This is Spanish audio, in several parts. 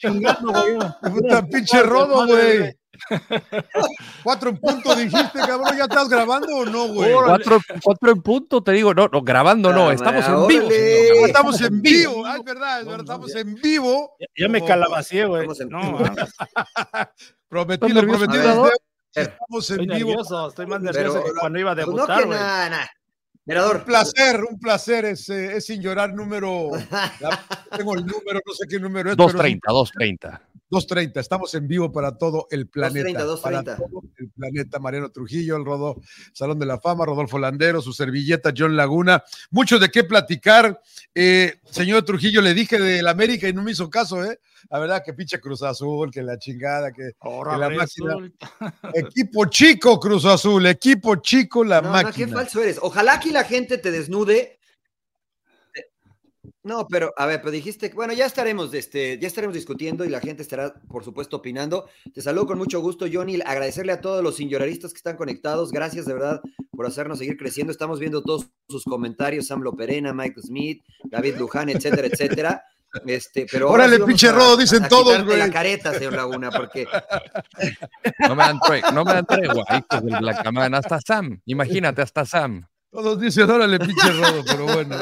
chingando, güey. Puta pinche rodo, güey. Cuatro en punto dijiste, cabrón, ¿ya estás grabando o no, güey? Cuatro, cuatro en punto, te digo, no, no grabando no, estamos en vivo. señor. Estamos en vivo, ah, es verdad, es verdad, estamos en vivo. Ya, ya me calabacié, güey. Estamos en No, vivo. Prometido, prometido. Estamos en estoy vivo. nervioso, estoy más Pero- nervioso que cuando iba a Pues no, debutar, que güey. nada, Un placer, un placer, es, es sin llorar número. tengo el número, no sé qué número es. pero es un 230, 230. 2.30, estamos en vivo para todo el planeta. 2.30, 2.30. Para todo el planeta, Mariano Trujillo, el Rodo, Salón de la Fama, Rodolfo Landero, su servilleta, John Laguna. Mucho de qué platicar. Eh, señor Trujillo, le dije del América y no me hizo caso, ¿eh? La verdad que pinche Cruz Azul, que la chingada, que Ahora que la máquina- equipo chico Cruz Azul, equipo chico la No, no, qué máquina. falso eres. Ojalá aquí la gente te desnude. No, pero a ver, pero dijiste, bueno, ya estaremos, este, ya estaremos discutiendo y la gente estará, por supuesto, opinando. Te saludo con mucho gusto, Johnny. Agradecerle a todos los sinyoraristas que están conectados. Gracias de verdad por hacernos seguir creciendo. Estamos viendo todos sus comentarios, Sam Perena, Michael Smith, David Luján, etcétera, etcétera. Este, pero ahora Órale, sí pinche a- Rodo, dicen a todos, quitarte la güey. careta, señor Laguna, porque No me dan tregua, no me dan tregua, hijos del Black. Hasta Sam, imagínate, hasta Sam. Todos dicen, órale, pinche Rodo, pero bueno.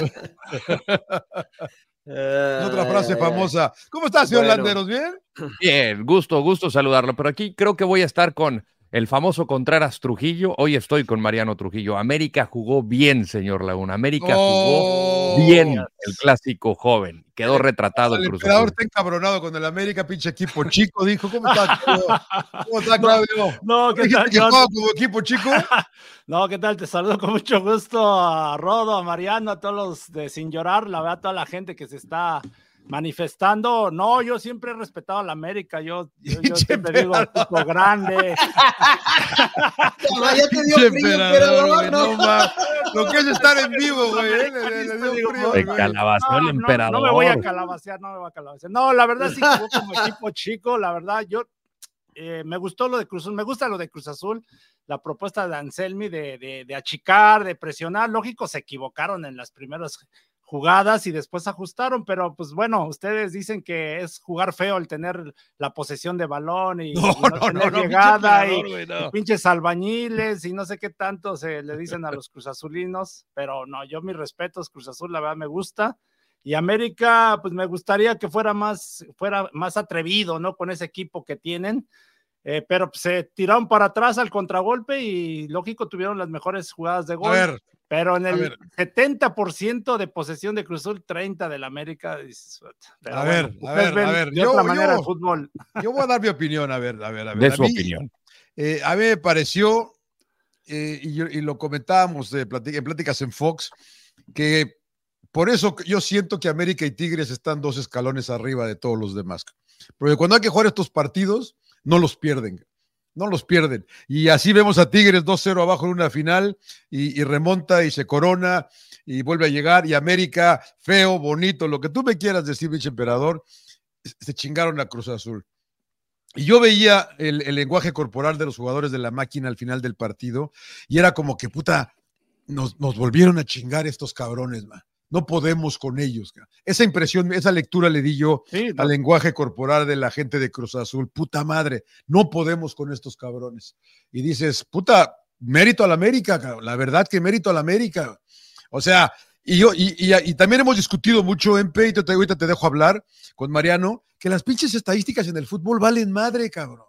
Es otra frase famosa. ¿Cómo estás, señor Bueno. Landeros? ¿Bien? Bien, gusto, gusto saludarlo. Pero aquí creo que voy a estar con el famoso Contreras Trujillo. Hoy estoy con Mariano Trujillo. América jugó bien, señor Laguna. América Oh. jugó bien el clásico joven. Quedó retratado el El Cruz Azul. está encabronado con el América, pinche equipo chico, dijo. ¿Cómo está, Claudio? ¿Cómo está, Claudio? No, ¿qué ¿Dijiste tal, que como equipo chico? No, ¿qué tal? Te saludo con mucho gusto a Rodo, a Mariano, a todos los de Sin Llorar, la verdad, a toda la gente que se está manifestando. No, yo siempre he respetado a la América, yo, yo, yo Pinche siempre digo, tipo grande. No, ya te dio Pinche frío, emperador, emperador, güey, no. no ma- Lo que es estar en vivo, güey. eh, le- le- le dio Digo, frío, Se güey. calabació el No, no, emperador. No, me voy a calabacear, no me voy a calabacear. No, la verdad sí jugó como equipo chico, la verdad, yo eh, me gustó lo de Cruz Azul, me gusta lo de Cruz Azul, la propuesta de Anselmi de, de, de achicar, de presionar, lógico, se equivocaron en las primeras jugadas y después ajustaron, pero pues bueno, ustedes dicen que es jugar feo el tener la posesión de balón y, No, y no, no, tener no, no, pinche llegada y, y pinches albañiles y no sé qué tanto se le dicen a los cruzazulinos, pero no, yo mis respetos, Cruz Azul la verdad me gusta. Y América, pues me gustaría que fuera más, fuera más atrevido, ¿no? Con ese equipo que tienen. Eh, pero pues, se tiraron para atrás al contragolpe y lógico tuvieron las mejores jugadas de A gol. ver, pero en a el ver. 70% de posesión de Cruz Azul, 30 del América. pero A ver, a ver, a ver, De yo- otra manera yo- el fútbol. yo voy a dar mi opinión, a ver, a ver, a ver. De A su mí, opinión. eh, a mí me pareció, eh, y, lo comentábamos de en pláticas en Fox, que por eso yo siento que América y Tigres están dos escalones arriba de todos los demás. Porque cuando hay que jugar estos partidos, no los pierden. No los pierden. Y así vemos a Tigres 2-0 abajo en una final y, remonta y se corona y vuelve a llegar. Y América, feo, bonito, lo que tú me quieras decir, bicho emperador, se chingaron a Cruz Azul. Y yo veía el, el lenguaje corporal de los jugadores de la máquina al final del partido y era como que, puta, nos, nos volvieron a chingar estos cabrones, man. No podemos con ellos. Esa impresión, esa lectura le di yo Sí, no, al lenguaje corporal de la gente de Cruz Azul. Puta madre, no podemos con estos cabrones. Y dices, puta, mérito a la América, la verdad que mérito a la América. O sea, y yo, y, y- y también hemos discutido mucho en Peito, te, ahorita te dejo hablar con Mariano, que las pinches estadísticas en el fútbol valen madre, cabrón.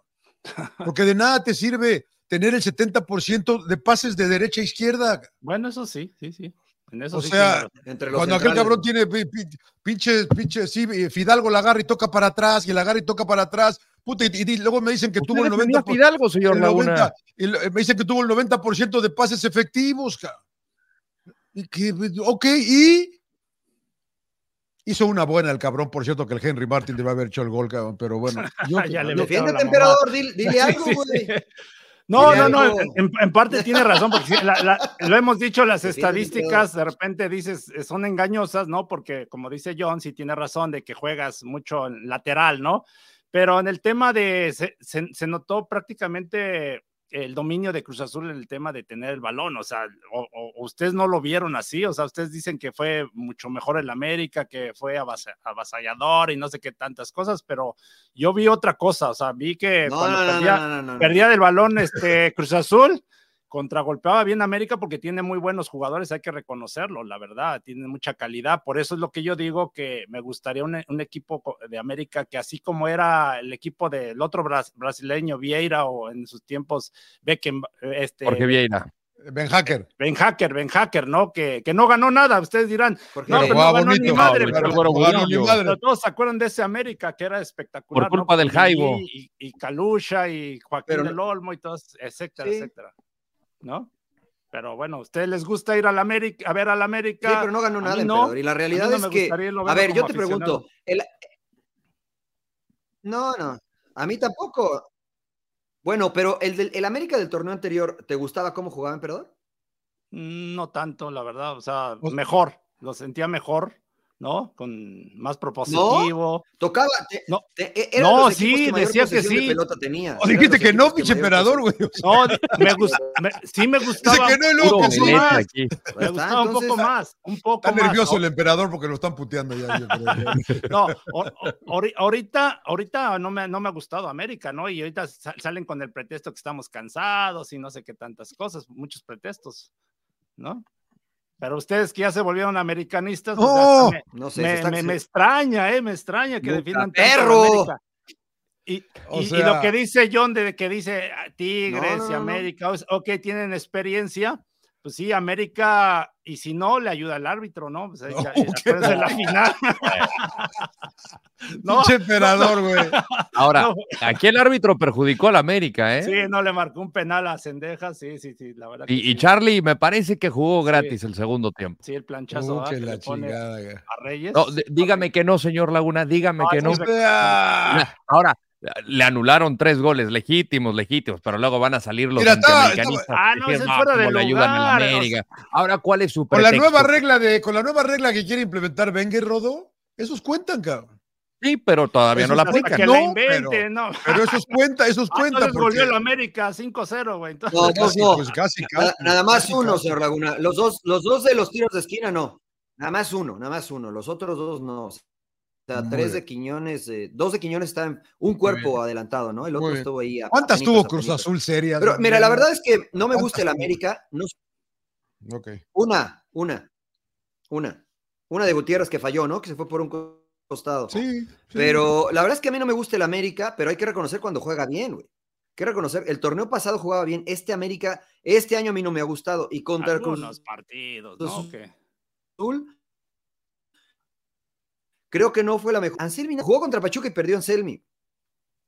Porque de nada te sirve tener el 70% de pases de derecha a izquierda. bueno, eso sí, sí, sí. En eso O sí sea. Entre los Cuando aquel cabrón tiene pi- pi- pinche, pinche, sí, eh, Fidalgo la agarra y toca para atrás, y la agarra y toca para atrás. Puta, y, y luego me dicen que tuvo el Usted defendió 90%. a Fidalgo, señor el Laguna. 90, y lo- me dicen que tuvo el 90% de pases efectivos, cabrón. Y que, ok, y hizo una buena el cabrón, por cierto, que el Henry Martin debe haber hecho el gol, cabrón, pero bueno. Yo, Ya le yo-. Defiéndete, emperador, dile, algo, sí, güey. sí. No, no, no, en, parte tiene razón, porque sí, la- la- lo hemos dicho, las estadísticas de repente dices, eh, son engañosas, ¿no? Porque como dice John, sí tiene razón de que juegas mucho en lateral, ¿no? Pero en el tema de, se, se- se notó prácticamente el dominio de Cruz Azul en el tema de tener el balón, o sea, o, o ustedes no lo vieron así, o sea, ustedes dicen que fue mucho mejor el América, que fue avasa- avasallador y no sé qué tantas cosas, pero yo vi otra cosa, o sea, vi que No, cuando no, no, perdía, perdía del balón este Cruz Azul, contragolpeaba bien América porque tiene muy buenos jugadores, hay que reconocerlo, la verdad, tiene mucha calidad. Por eso es lo que yo digo que me gustaría un, un equipo de América que así como era el equipo del otro bras- brasileño, Vieira, o en sus tiempos Beckham, este, Jorge Vieira. Ben Hacker. Ben Hacker, Ben Hacker, ¿no? Que, que no ganó nada, ustedes dirán, Jorge no, Pero pero no ganó bonito. ni madre, no, pero- ni madre. todos se acuerdan de ese América que era espectacular. Por culpa ¿no? del Jaibo. Y, y, y Calusha y Joaquín Pero- del Olmo y todos, etcétera, Sí. etcétera. ¿No? Pero bueno, ¿a ustedes les gusta ir al América, a ver al América? Sí, pero no ganó nada, no. Y la realidad no es que, a ver, yo te pregunto, el- no, no, a mí tampoco. Bueno, pero el, del, el América del torneo anterior, ¿te gustaba cómo jugaba emperador? Mm, No tanto, la verdad, o sea, O- mejor, lo sentía mejor, ¿no? Con más propositivo. Tocaba, te, No. te- e- eran No, los sí, que decía que sí. pelota tenía. O dijiste que no, pinche emperador, güey. No, me gust- me- sí me Dice gustaba, que no luego más. aquí. me gustaba un poco más, un poco Está más. nervioso ¿no? el emperador porque lo están puteando ya. No, ahorita, ahorita no me, no me ha gustado América, ¿no? Y ahorita sa- salen con el pretexto que estamos cansados y no sé qué tantas cosas, muchos pretextos, ¿no? Pero ustedes que ya se volvieron americanistas, pues ¡Oh! me, No sé, me- me- me extraña, ¿eh? Me extraña que defiendan tanto. América. Y, O y- y sea- lo que dice John de que dice ah, Tigres No, no, y. América, o- ok, tienen experiencia, pues sí, América, y si no, le ayuda al árbitro, ¿no? Pues ahí ya- No, la final. no, Pinche emperador, güey. Ahora, no, aquí el árbitro perjudicó al América, ¿eh? sí, no le marcó un penal a Cendejas, sí, sí, sí, la verdad. que Y, sí. Charlie me parece que jugó Sí. gratis el segundo tiempo. Sí, el planchazo Uh, ¿verdad? que la le pone chingada, güey. a Reyes. No, dígame que no, señor Laguna, dígame No, que no. Ahora, le anularon tres goles legítimos, legítimos, pero luego van a salir los Mira, Ah, no, es fuera cómo de le ayudan lugar, o América. Ahora, ¿cuál es su con la pretexto? nueva regla de, con la nueva regla que quiere implementar Wenger, Rodo, esos cuentan, cabrón. Sí, pero todavía no Eso la aplican. que no, la pero- no. Pero esos cuentan, esos Ah, entonces volvió América 5-0, güey. entonces- No, casi, no. pues, casi, Nada, casi, nada más casi, uno, casi. señor Laguna. Los dos, los dos de los tiros de esquina, no. Nada más uno, nada más uno. Los otros dos no. O sea, Muy tres bien. de Quiñones, eh, dos de Quiñones están un bien. cuerpo adelantado, ¿no? El otro estuvo ahí. a- ¿Cuántas tuvo Cruz. Azul serias? Pero mira, la verdad es que no me ¿Cuántas gusta el? América. No, Ok. una, una, una. Una de Gutiérrez que falló, ¿no? Que se fue por un co- costado. Sí, sí. Pero la verdad es que a mí no me gusta el América, pero hay que reconocer cuando juega bien, güey. Hay que reconocer, el torneo pasado jugaba bien, este América, este año a mí no me ha gustado. Y contra el Cruz Algunos partidos, ¿no? Azul, creo que no fue la mejor. Anselmi no- jugó contra Pachuca y perdió Anselmi.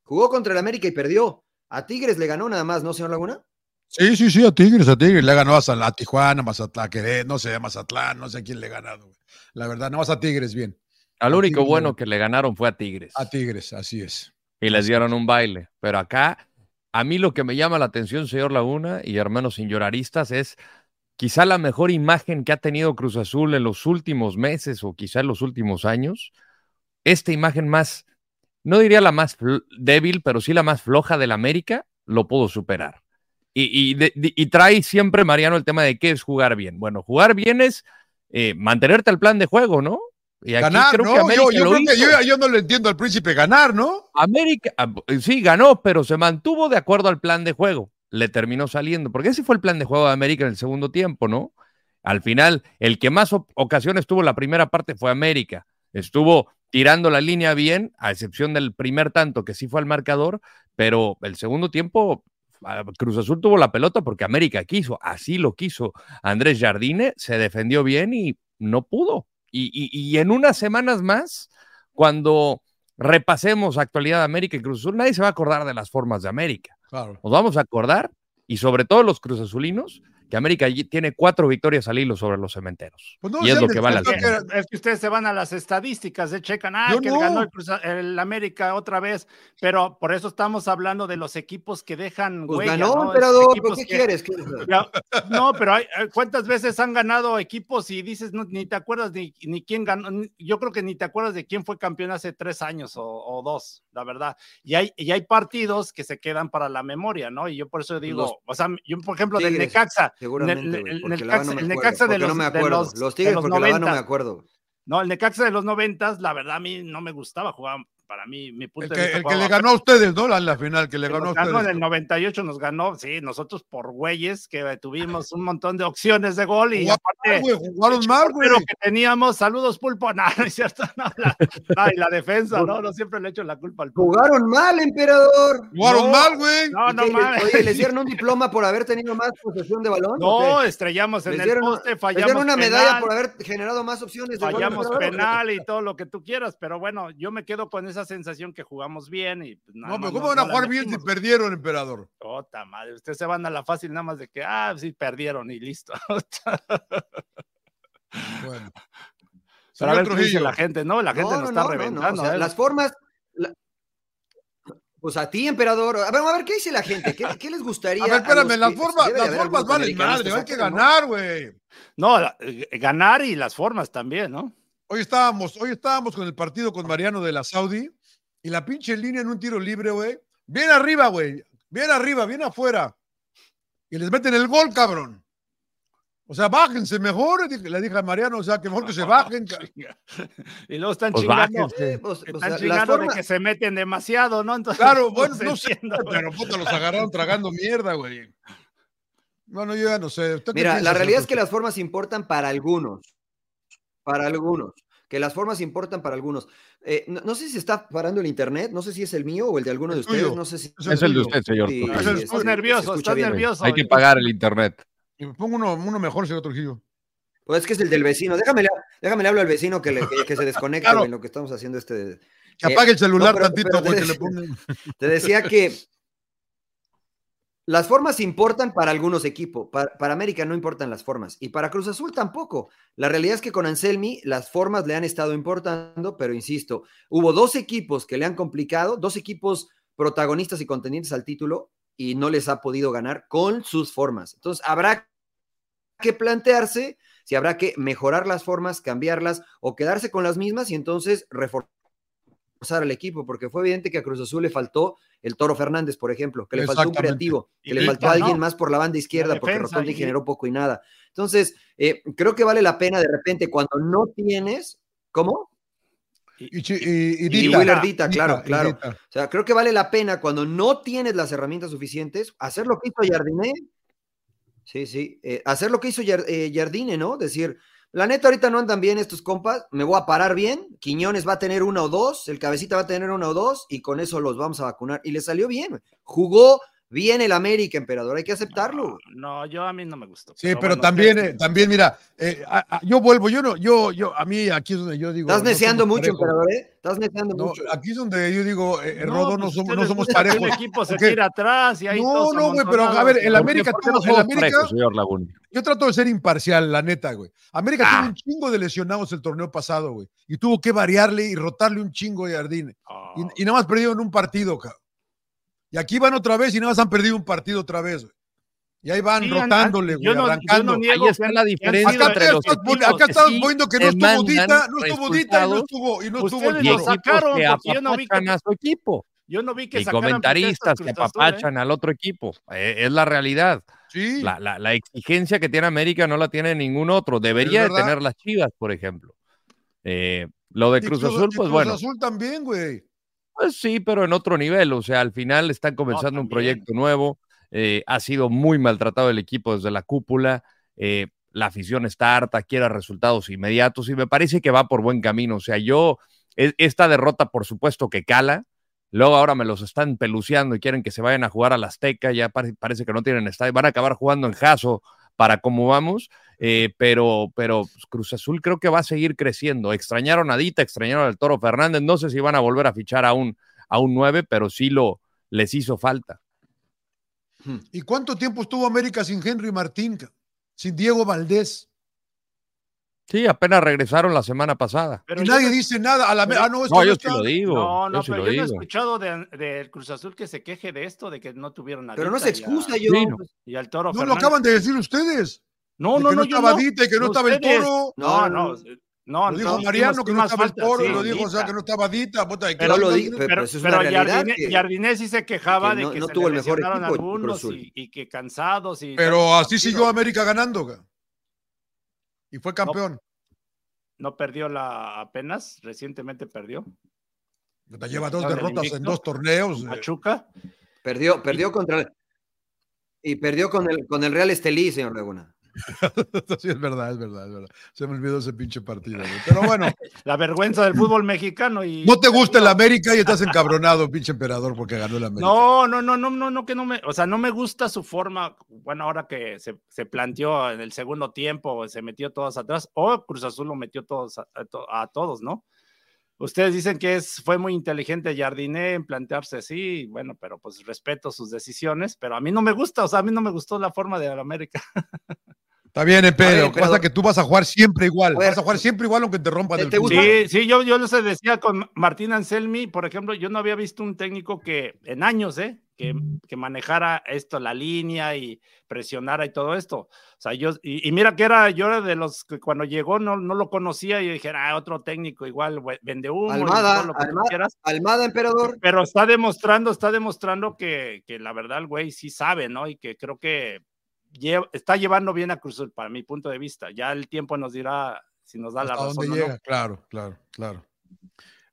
Jugó contra el América y perdió. A Tigres le ganó nada más, ¿no, señor Laguna? Sí, sí, sí, a Tigres, a Tigres. Le ganó a, a Tijuana, Mazatlán, Querétaro, no sé, a Mazatlán, no sé a quién le ha ganado. güey. La verdad, nada más a Tigres, bien. Al único Tigres. bueno que le ganaron fue a Tigres. A Tigres, así es. y les dieron un baile. Pero acá, a mí lo que me llama la atención, señor Laguna y hermanos sin lloraristas, es quizá la mejor imagen que ha tenido Cruz Azul en los últimos meses o quizá en los últimos años. Esta imagen más, no diría la más débil, pero sí la más floja del América, lo pudo superar. Y, y de- de- y trae siempre, Mariano, el tema de qué es jugar bien. Bueno, jugar bien es eh, mantenerte al plan de juego, ¿no? Y aquí Ganar, creo ¿no? que América yo creo que yo no le entiendo al príncipe ganar, ¿no? América, ah, sí, ganó, pero se mantuvo de acuerdo al plan de juego. Le terminó saliendo, porque ese fue el plan de juego de América en el segundo tiempo, ¿no? Al final, el que más ocasiones tuvo la primera parte fue América. Estuvo tirando la línea bien, a excepción del primer tanto que sí fue al marcador, pero el segundo tiempo Cruz Azul tuvo la pelota porque América quiso, así lo quiso. Andrés Jardine se defendió bien y no pudo. Y- y en unas semanas más, cuando repasemos actualidad de América y Cruz Azul, nadie se va a acordar de las formas de América. Nos vamos a acordar, y sobre todo los Cruz Azulinos, que América allí tiene cuatro victorias al hilo sobre los cementeros. Pues no, y es lo que vale es la que- pena. Es que ustedes se van a las estadísticas, de checan, ah, Yo que no. ganó el, Cruz- el América otra vez, pero por eso estamos hablando de los equipos que dejan Pues huella, ganó, ¿no? emperador, ¿pero ¿qué que- quieres? ¿Qué- Ya, No, pero hay, eh, ¿cuántas veces han ganado equipos y dices, no, ni te acuerdas ni, ni quién ganó? Yo creo que ni te acuerdas de quién fue campeón hace tres años o, o dos, la verdad. Y hay, y hay partidos que se quedan para la memoria, ¿no? Y yo por eso digo, Los o sea, yo por ejemplo del Tigres, Necaxa, Seguramente, el- el- porque el no me acuerdo, de los- no me de acuerdo. los- Los de Tigres, los porque la verdad no me 90. acuerdo. no, el Necaxa de los noventas, la verdad a mí no me gustaba jugar, para mí, mi El punto que, de vista. el que le ganó a ustedes, ¿no? La, la final, que le que ganó a ganó en ustedes. el 98 nos ganó, sí, nosotros por güeyes que tuvimos un montón de opciones de gol y Jugaron mal, aparte güey, jugaron mal, güey. pero que teníamos, saludos pulpo, no, no es cierto, no, la, no, y la defensa, no, no siempre le echo la culpa al pulpo. Jugaron mal, emperador. Jugaron No, mal, güey. No, ¿Y no. Oye, ¿les dieron un diploma por haber tenido más posesión de balón? No, estrellamos en ¿Les el dieron, poste, fallamos dieron una medalla penal, por haber generado más opciones de gol, fallamos penal y todo lo que tú quieras, pero bueno, yo me quedo con esa sensación que jugamos bien y pues, nada No, pero más ¿cómo van a jugar bien si perdieron, emperador? Ota madre, ustedes se van a la fácil nada más de que, ah, sí, perdieron y listo. Bueno. Pero a ver qué dice la gente, ¿no? La gente No, nos no, está no, no, no, reventando. o sea, ¿eh? las formas. la- Pues a ti, emperador. A ver, a ver, ¿qué dice la gente? ¿Qué, qué les gustaría? A ver, espérame, las que- formas, las formas valen madre, hay que ganar, güey. No, la- eh, ganar y las formas también, ¿no? Hoy estábamos, hoy estábamos con el partido con Mariano de la Saudi y la pinche línea en un tiro libre, güey. Bien arriba, güey. Bien arriba, bien afuera. Y les meten el gol, cabrón. O sea, bájense mejor, le dije a Mariano, o sea, que mejor que se bajen. Y luego están Pues chingando. bájense. Eh, pues, o Están sea, chingando de que se meten demasiado, ¿no? Entonces, Claro, bueno, no sé, pero puta, los agarraron tragando mierda, güey. Bueno, yo ya no sé. ¿Usted qué Mira, la realidad es que las formas importan para algunos. Para algunos. Que las formas importan para algunos. Eh, no, no sé si está parando el internet, no sé si es el mío o el de alguno de ustedes, tuyo. no sé si. Es Es el de usted, señor. Sí. Es el- Estás nervioso, estás bien. nervioso. Hay que pagar el internet. Y me pongo uno, uno mejor, señor Trujillo. Pues es que es el del vecino. Déjame, le- déjame le hablo al vecino que, le- que, que se desconecte Claro. en lo que estamos haciendo este. Que Eh, apague el celular no, pero- tantito, pero güey, te- que le pongan. Te decía que las formas importan para algunos equipos. Para, América no importan las formas. Y para Cruz Azul tampoco. La realidad es que con Anselmi las formas le han estado importando, pero insisto, hubo dos equipos que le han complicado, dos equipos protagonistas y contendientes al título, y no les ha podido ganar con sus formas. Entonces, habrá que plantearse si habrá que mejorar las formas, cambiarlas o quedarse con las mismas y entonces reforzar al equipo, porque fue evidente que a Cruz Azul le faltó el Toro Fernández, por ejemplo, que le faltó un creativo, que Y le faltó a alguien ¿no? más por la banda izquierda, La porque Rotondi y- generó poco y nada. Entonces, eh, creo que vale la pena de repente cuando no tienes, ¿cómo? Y, y, y Y Dita. Willer Dita, claro, Dita, claro. Dita. O sea, creo que vale la pena cuando no tienes las herramientas suficientes, hacer lo que hizo Jardine. Sí, sí, eh, hacer lo que hizo eh, Jardine, ¿no? Decir, la neta, ahorita no andan bien estos compas, me voy a parar bien, Quiñones va a tener una o dos, el cabecita va a tener una o dos, y con eso los vamos a vacunar. Y le salió bien, jugó bien el América, emperador, hay que aceptarlo. No, yo a mí no me gustó. Sí, pero bueno, también, eh, también, mira, eh, a- a- yo vuelvo, yo no, yo, yo, a mí aquí es donde yo digo. Estás no somos mucho, parejos. emperador, ¿eh? Estás neceando No, mucho. aquí es donde yo digo, eh, eh, No, Rodo, no pues somos, no somos parejos. El equipo se tira atrás y ahí No, todos no, güey, pero a ver, el América ¿Por qué no tuvo, el América, parejos, señor Laguna? yo trato de ser imparcial, la neta, güey. América Ah. tuvo un chingo de lesionados el torneo pasado, güey. Y tuvo que variarle y rotarle un chingo de Jardine. Oh, Y, y nada más perdieron un partido, cabrón. Y aquí van otra vez y nada más han perdido un partido otra vez, güey. Y ahí van Sí, rotándole, güey, no- no arrancando. Ahí está la diferencia Acá, entre los estás, acá que estás sí poniendo que no estuvo Dita, no estuvo Dita y no estuvo, y no estuvo el y lo sacaron yo no vi que- apapachan a su equipo Yo no vi que y comentaristas que Cruz ¿eh? apapachan al otro equipo. Eh, es la realidad. Sí, La, la- la exigencia que tiene América no la tiene ningún otro. Debería de tener las Chivas, por ejemplo. Eh, lo de Cruz Azul, pues Cruz bueno, Azul también, güey. Pues sí, pero en otro nivel. O sea, al final están comenzando un proyecto nuevo. eh, ha sido muy maltratado el equipo desde la cúpula. eh, la afición está harta, quiere resultados inmediatos y me parece que va por buen camino. O sea, yo, e- esta derrota, por supuesto que cala. Luego ahora me los están peluceando y quieren que se vayan a jugar a la Azteca. Ya pare- parece que no tienen estadio. Van a acabar jugando en Jaso para cómo vamos. eh, pero, pero pues, Cruz Azul creo que va a seguir creciendo. Extrañaron a Dita, extrañaron al Toro Fernández. No sé si van a volver a fichar a un, a un 9, pero sí lo les hizo falta. ¿Y cuánto tiempo estuvo América sin Henry Martín? sin Diego Valdés. Sí, apenas regresaron la semana pasada. y nadie dice nada. A la pero, ah, no, no, yo sí lo digo. No, no, yo pero sí yo lo no he digo. escuchado del de Cruz Azul que se queje de esto, de que no tuvieron a Pero no se y a- excusa, yo. Sí, no. Y al Toro No lo acaban de decir ustedes. No, de no, que no, no yo estaba no. Dita y que no estaba el toro. No, No, no. no, No, Lo dijo no, Mariano ¿quién que no estaba el toro, Sí, lo dijo, o sea, que no estaba Dita. puta, y que Pero no- lo no- di- no- pero Pero, eso es pero una realidad Jardine- que- Jardinés sí se quejaba que de no- que no se tuvo le el mejor lesionaron equipo, Cruz algunos Azul. y, y que cansados. Y Pero tal. así siguió América ganando. Y fue campeón. No perdió la apenas, recientemente perdió. Puta, Lleva dos derrotas en dos torneos. eh. Machuca. Perdió, perdió contra el- y perdió con el con el Real Estelí, señor Laguna. Sí, es verdad, es verdad, es verdad. Se me olvidó ese pinche partido. Pero bueno, La vergüenza del fútbol mexicano. Y no te gusta el América y estás encabronado, pinche emperador, porque ganó el América. No, no, no, no, no, no, que no me, o sea, no me gusta su forma, bueno, ahora que se, se planteó en el segundo tiempo, se metió todos atrás, o Cruz Azul lo metió todos a, a a todos, ¿no? Ustedes dicen que es, fue muy inteligente Jardiné en plantearse así, bueno, pero pues respeto sus decisiones, pero a mí no me gusta, o sea, a mí no me gustó la forma de América. Está bien, ver, Lo que pasa es que tú vas a jugar siempre igual. Ver. Vas a jugar siempre igual aunque te rompan ¿Te- el te? Sí, sí, yo, yo les decía con Martín Anselmi, por ejemplo, yo no había visto un técnico que en años, ¿eh? Que, que manejara esto, la línea y presionara y todo esto. O sea, yo, y, y mira que era, yo era de los que cuando llegó no, no lo conocía y dije, ah, otro técnico igual, vende humo. Almada, lo que tú Almada. quieras. Almada, emperador. Pero está demostrando, está demostrando que, que la verdad el güey sí sabe, ¿no? Y que creo que lle- está llevando bien a Cruz Azul, para mi punto de vista. Ya el tiempo nos dirá si nos da la ¿Hasta razón dónde o llega? no. Claro, claro, claro.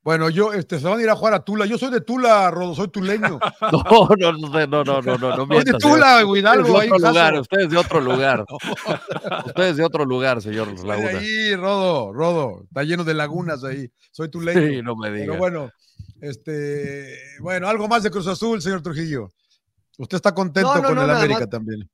Bueno, yo, este, se van a ir a jugar a Tula. Yo soy de Tula, Rodo, soy tuleño. No, no, no, no, no, no, no, no Soy de mientas, señor. Tula, de ahí, otro lugar, caso. ustedes de otro lugar. Ustedes de otro lugar, señor de Laguna. ahí, Rodo, Rodo. Está lleno de lagunas ahí. Soy tuleño. Sí, no me Pero digas. bueno, este, bueno, algo más de Cruz Azul, señor Trujillo. Usted está contento No, no, con no, el América más. también.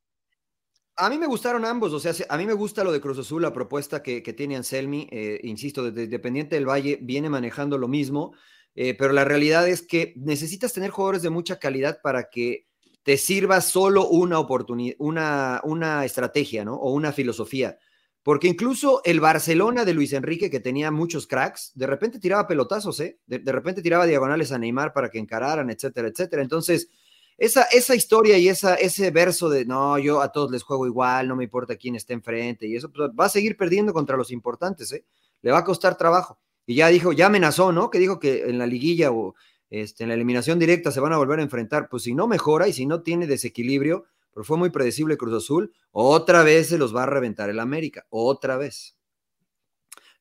A mí me gustaron ambos, o sea, se- a mí me gusta lo de Cruz Azul, la propuesta que, que tiene Anselmi, eh, insisto, desde Independiente del Valle viene manejando lo mismo, eh, pero la realidad es que necesitas tener jugadores de mucha calidad para que te sirva solo una oportunidad, una, una estrategia, ¿no? O una filosofía. Porque incluso el Barcelona de Luis Enrique, que tenía muchos cracks, de repente tiraba pelotazos, ¿eh? De, de repente tiraba diagonales a Neymar para que encararan, etcétera, etcétera. Entonces, esa, esa historia y esa, ese verso de no, yo a todos les juego igual, no me importa quién esté enfrente, y eso pues, va a seguir perdiendo contra los importantes, ¿eh? Le va a costar trabajo. Y ya dijo, ya amenazó, ¿no? Que dijo que en la liguilla o este, en la eliminación directa se van a volver a enfrentar. Pues si no mejora y si no tiene desequilibrio, pero fue muy predecible Cruz Azul, otra vez se los va a reventar el América, otra vez.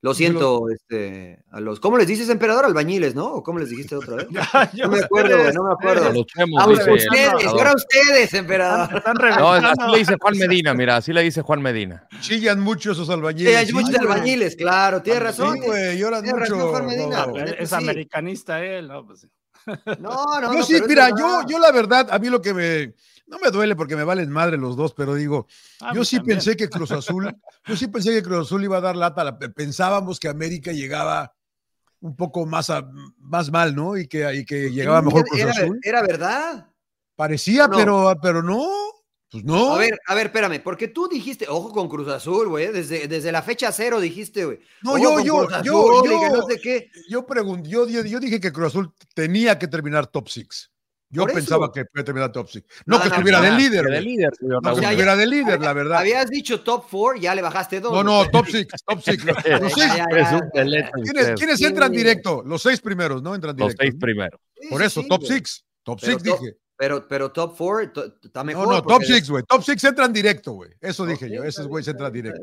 Lo siento, este, a los, ¿cómo les dices, emperador? Albañiles, ¿no? ¿O cómo les dijiste otra vez? Ya, ya No me acuerdo, güey, no me acuerdo. A los chemos, Ahora dice el ustedes, emperador. ahora ustedes, emperador. Están No, reventando. así le dice Juan Medina, mira, así le dice Juan Medina. Chillan mucho esos Sí, albañiles. hay muchos Sí, güey. albañiles, claro, tienes razón. Sí, güey, lloran Tienes mucho. razón, Juan Medina. Neta, Es sí. americanista él, ¿no? Pues, No, no, Yo no, sí, mira, yo, yo la verdad, a mí lo que me, no me duele porque me valen madre los dos, pero digo, yo sí también. pensé que Cruz Azul, yo sí pensé que Cruz Azul iba a dar lata, la- pensábamos que América llegaba un poco más, a- más mal, ¿no? Y que, y que llegaba mejor Cruz era, Azul. Era verdad. Parecía, No. pero, pero no, pues no. A ver, a ver, espérame, porque tú dijiste, ojo con Cruz Azul, güey, desde, desde la fecha cero dijiste, güey. no, yo, yo, yo, Azul, y que yo, no sé qué. yo pregunté, yo, yo, yo dije que Cruz Azul tenía que terminar top six. Yo eso. pensaba que podía terminar top six. No, No, que no, estuviera no, de líder. De güey. líder, señor No, que estuviera de líder, la verdad. Habías dicho top four, ya le bajaste dos. No, no, top six, top six. Los seis, ya, ya. ¿Quiénes, entran directo? Los seis primeros, ¿no? Entran Los directo. seis ¿no? primeros. Por eso, sí, top güey. six. Top Pero six top- dije. Pero, pero top four to- está mejor. No, no, top six, güey. Top six entran directo, güey. Eso dije yo. Esos güeyes entran directo.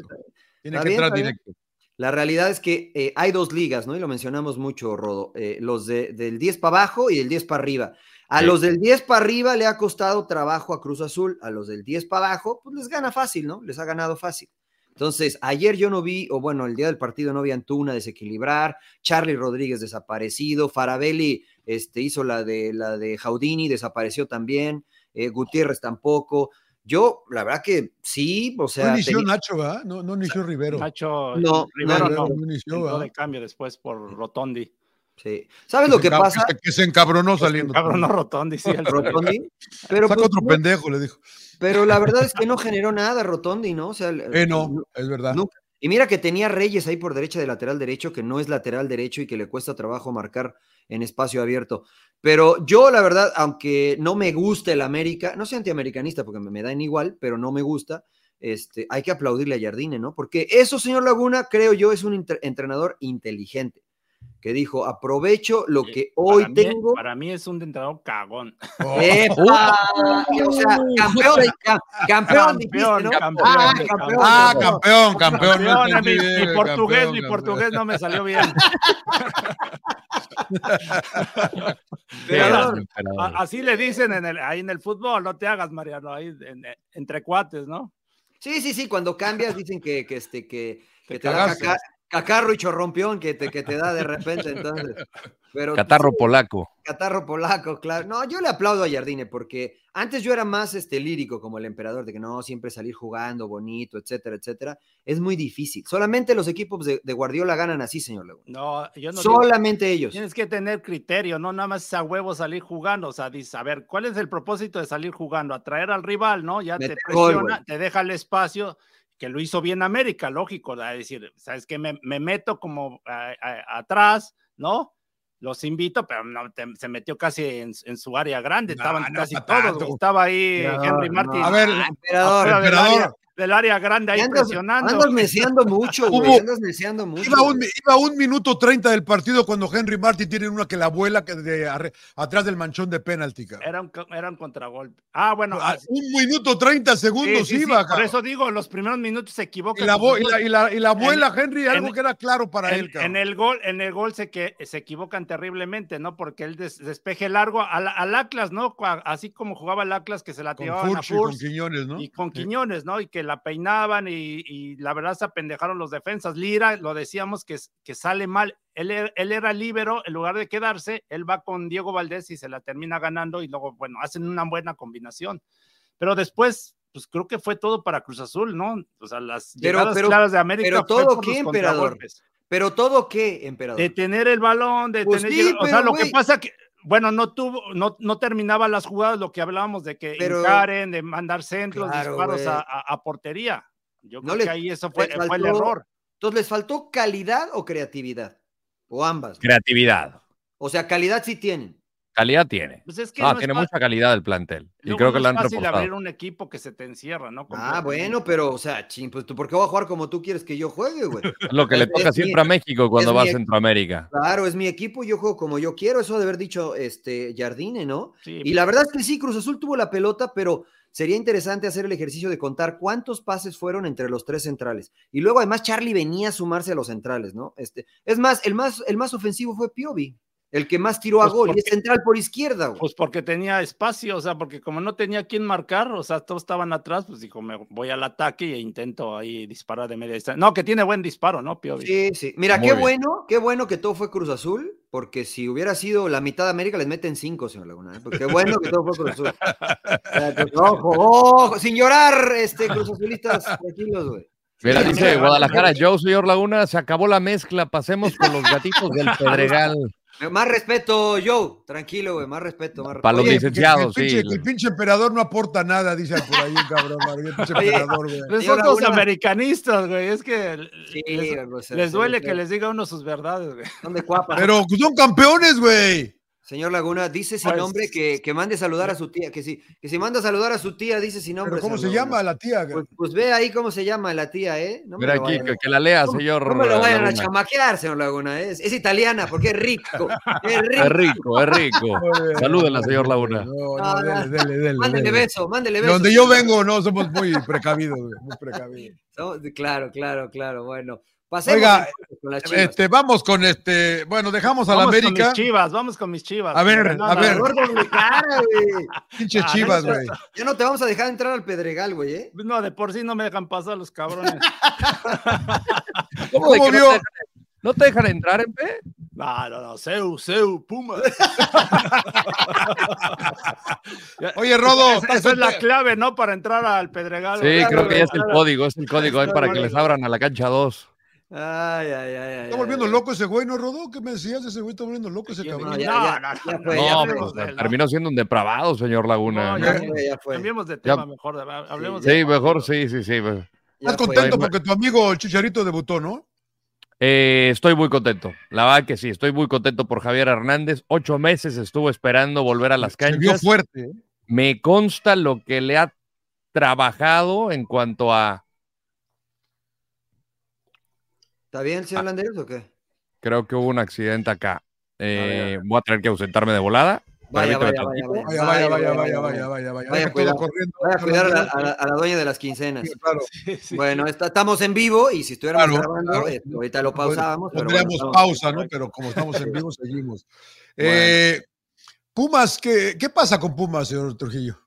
Tienen que entrar directo. La realidad es que eh, hay dos ligas, ¿no? Y lo mencionamos mucho, Rodo. eh, los de, del 10 para abajo y del 10 para arriba. A Sí. los del 10 para arriba le ha costado trabajo a Cruz Azul. A los del 10 para abajo, pues les gana fácil, ¿no? Les ha ganado fácil. Entonces, ayer yo no vi, o bueno, el día del partido no vi a Antuna desequilibrar, Charlie Rodríguez desaparecido, Farabelli este, hizo la de, la de Jaudini, desapareció también, eh, Gutiérrez tampoco. Yo, la verdad que sí, o sea, no inició tenía- Nacho, ¿verdad? No, no inició Rivero. Nacho No, Rivero Rivero no, no inició, entró ¿verdad? de cambio después por Rotondi. Sí. ¿Sabes lo se que pasa, Que se, se encabronó saliendo. Cabrón, no Rotondi, sí. el- Rotondi? Pero, Saca pues, otro pendejo, le dijo. pero la verdad es que no generó nada Rotondi, ¿no? O sea, Eh, no, es verdad. no. Y mira que tenía Reyes ahí por derecha de lateral derecho, que no es lateral derecho y que le cuesta trabajo marcar en espacio abierto. Pero yo, la verdad, aunque no me gusta el América, no soy antiamericanista porque me, me dan igual, pero no me gusta, este, hay que aplaudirle a Jardine, ¿no? Porque eso, señor Laguna, creo yo, es un entrenador inteligente, que dijo, aprovecho lo que hoy para mí- tengo. para mí es un entrenador cagón. Oh, ¡Epa! O sea, campeón, ca- campeón, dijiste, ¿no? Campeón, Ah, campeón, campeón, Ah, campeón. no mi, bien, mi portugués, campeón, mi campeón. portugués no me salió bien. A- Así le dicen en el, ahí en el fútbol, no te hagas, Mariano, ahí en- entre cuates, ¿no? Sí, sí, sí, cuando cambias dicen que, que, este, que, que Te te da caca- cacarro y chorrompión que te, que te da de repente, entonces. Pero, Catarro polaco. catarro polaco, claro. No, yo le aplaudo a Jardine porque antes yo era más este, lírico como el emperador, de que no, siempre salir jugando bonito, etcétera, etcétera. Es muy difícil. Solamente los equipos de, de Guardiola ganan así, señor Laguna. No, yo no digo- Solamente ellos. Tienes que tener criterio, no nada más a huevo salir jugando. O sea, dices, a ver, ¿cuál es el propósito de salir jugando? Atraer al rival, ¿no? Ya te Meter presiona, te deja el espacio, que lo hizo bien América, lógico, ¿verdad? es decir, ¿sabes que me, me meto como a- a- atrás, ¿no? Los invito, pero no, te- se metió casi en, en su área grande, No, estaban no casi todos, estaba ahí No, Henry no. Martin. A ver, Ah, emperador. emperador. Del área grande ahí andas, presionando. andas neceando mucho, güey. Andas neceando mucho. Iba un, iba un minuto 30 del partido cuando Henry Martin tiene una que la vuela que de arre- atrás del manchón de penalti. cabrón. Era un, era un contragolpe. Ah, bueno. A- así- un minuto 30 sí, segundos sí, sí, iba. por cabrón. eso digo, los primeros minutos se equivoca. y, la, y, la, y, la, y la vuela Henry, algo en- que era claro para en, él. cabrón. en el gol, en el gol se que se equivocan terriblemente, ¿no? Porque él des- despeje largo al, al Atlas, ¿no? Así como jugaba el Atlas que se la con tiraban a Furch y con Quiñones, ¿no? y con Sí. Quiñones, ¿no? Y que la peinaban y, y la verdad se apendejaron los defensas. Lira, lo decíamos que, que sale mal. Él, e- él era líbero, en lugar de quedarse, él va con Diego Valdés y se la termina ganando y luego, bueno, hacen una buena combinación. Pero después, pues creo que fue todo para Cruz Azul, ¿no? O sea, las Pero- llegadas pero- claras de América pero fue todo por qué, los emperador? Pero todo qué, emperador. De tener el balón, de Pues tener. sí, o sea, lo que güey. pasa que, bueno, no tuvo, no, no terminaba las jugadas, lo que hablábamos de que Pero- encaren, de mandar centros, Claro, disparos a, a- a portería. Yo No creo les- que ahí eso fue, el error. Entonces, ¿les faltó calidad o creatividad? O ambas. Creatividad. O sea, calidad sí tienen. Calidad tiene. Pues es que Ah, no tiene mucha calidad el plantel. Y luego creo no que es lo han fácil abrir un equipo que se te encierra, ¿no? Ah, bueno, pero, o sea, ching, pues tú, ¿por qué voy a jugar como tú quieres que yo juegue, güey? Es lo que le toca es mi- siempre a México cuando va a Centroamérica. Claro, es mi equipo y yo juego como yo quiero. Eso de haber dicho este Jardine, ¿no? Sí, Y la verdad es que sí, Cruz Azul tuvo la pelota, pero sería interesante hacer el ejercicio de contar cuántos pases fueron entre los tres centrales. Y luego además Charlie venía a sumarse a los centrales, ¿no? Este, es más, el más, el más ofensivo fue Piovi, el que más tiró a Pues gol, y es central por izquierda, güey. Pues porque tenía espacio, o sea, porque como no tenía quien marcar, o sea, todos estaban atrás, pues dijo, me voy al ataque e intento ahí disparar de media distancia. No, que tiene buen disparo, ¿no, Piovi? Sí, sí. Mira, Muy qué bien. bueno, qué bueno que todo fue Cruz Azul, porque si hubiera sido la mitad de América, les meten cinco, señor Laguna. ¿eh? Porque qué bueno que todo fue Cruz Azul. O sea, que- ojo, ojo, sin llorar, este, Cruz Azulistas, tranquilos, güey. Mira, dice Guadalajara, Joe, señor Laguna, se acabó la mezcla, pasemos con los gatitos del Pedregal. Más respeto, Joe. Tranquilo, güey. Más respeto, más respeto. Para los Oye, licenciados, que, el pinche, sí. que el pinche emperador no aporta nada, dice por ahí un cabrón. El pinche Oye, emperador, güey. Todos Laguna. americanistas, güey, es que sí, les, duele que les diga uno sus verdades, güey. Son de cuapa. Pero son campeones, güey. Señor Laguna, dice sin nombre que, que mande saludar a su tía. Que si, que si manda a saludar a su tía, dice sin nombre. Pero ¿cómo se llama la tía? Pues, pues ve ahí cómo se llama la tía, ¿eh? No me Mira aquí, vayan- que, que la lea, no- señor. No me lo vayan a chamaquear, señor Laguna. Es, es italiana porque es rico. Es rico. Es rico, es rico. Salúdenla, señor Laguna. No, No, no, no. dele, dele, dele, Mándele dele. beso, mándele De beso. donde yo vengo, no, somos muy precavidos, güey, muy precavidos. Claro, claro, claro. Bueno, pasemos Oiga, con las chivas. Este, vamos con este, bueno, dejamos a la Vamos con América, mis chivas, vamos con mis chivas. A ver, a ver. Ah, chivas, güey. Ya no te vamos a dejar entrar al Pedregal, güey, ¿eh? No, de por sí no me dejan pasar los cabrones. ¿Cómo, ¿Cómo vio? no, te dejan, no te dejan entrar, Empe? No, no, no, Seu, Seu, Puma. Oye, Rodo, Esa, es la clave, ¿no? Para entrar al Pedregal. Sí, creo que ya es el código, es el código ahí para que les abran a la cancha 2. Ay, ay, ay, ay. Está volviendo ay. loco ese güey, ¿no, Rodó? ¿Qué me decías? Ese güey está volviendo loco ese cabrón. No, ya, No, ya, no, ya no, fue, no, ya No, fue. hablemos pues, terminó siendo un depravado, señor Laguna. No, Ya ya, fue, ya fue. Cambiemos de Ya- tema mejor. Hablemos Sí, de mejor, sí, sí, sí. Ya Estás contento porque tu amigo el Chicharito debutó, ¿no? Eh, estoy muy contento. La verdad que sí, estoy muy contento por Javier Hernández. Ocho meses estuvo esperando volver a las Se vio canchas. fuerte. ¿eh? Me consta lo que le ha trabajado en cuanto a. ¿Está bien, Ah. señor Landeros, o qué? Creo que hubo un accidente acá. Eh, ver. voy a tener que ausentarme de volada. Vaya, vaya, vaya, vaya. Vaya, vaya, vaya, vaya, vaya, vaya, vaya. Vaya, a cuidar a la, a la- a la dueña de las quincenas. Sí, claro. Sí, sí. Bueno, está- estamos en vivo y si estuviéramos Claro, grabando, claro. eh, ahorita lo pausábamos. pero Pondríamos bueno, pausa, ¿no? Pero como estamos en vivo, seguimos. Eh, Pumas, ¿qué, ¿qué pasa con Pumas, señor Trujillo?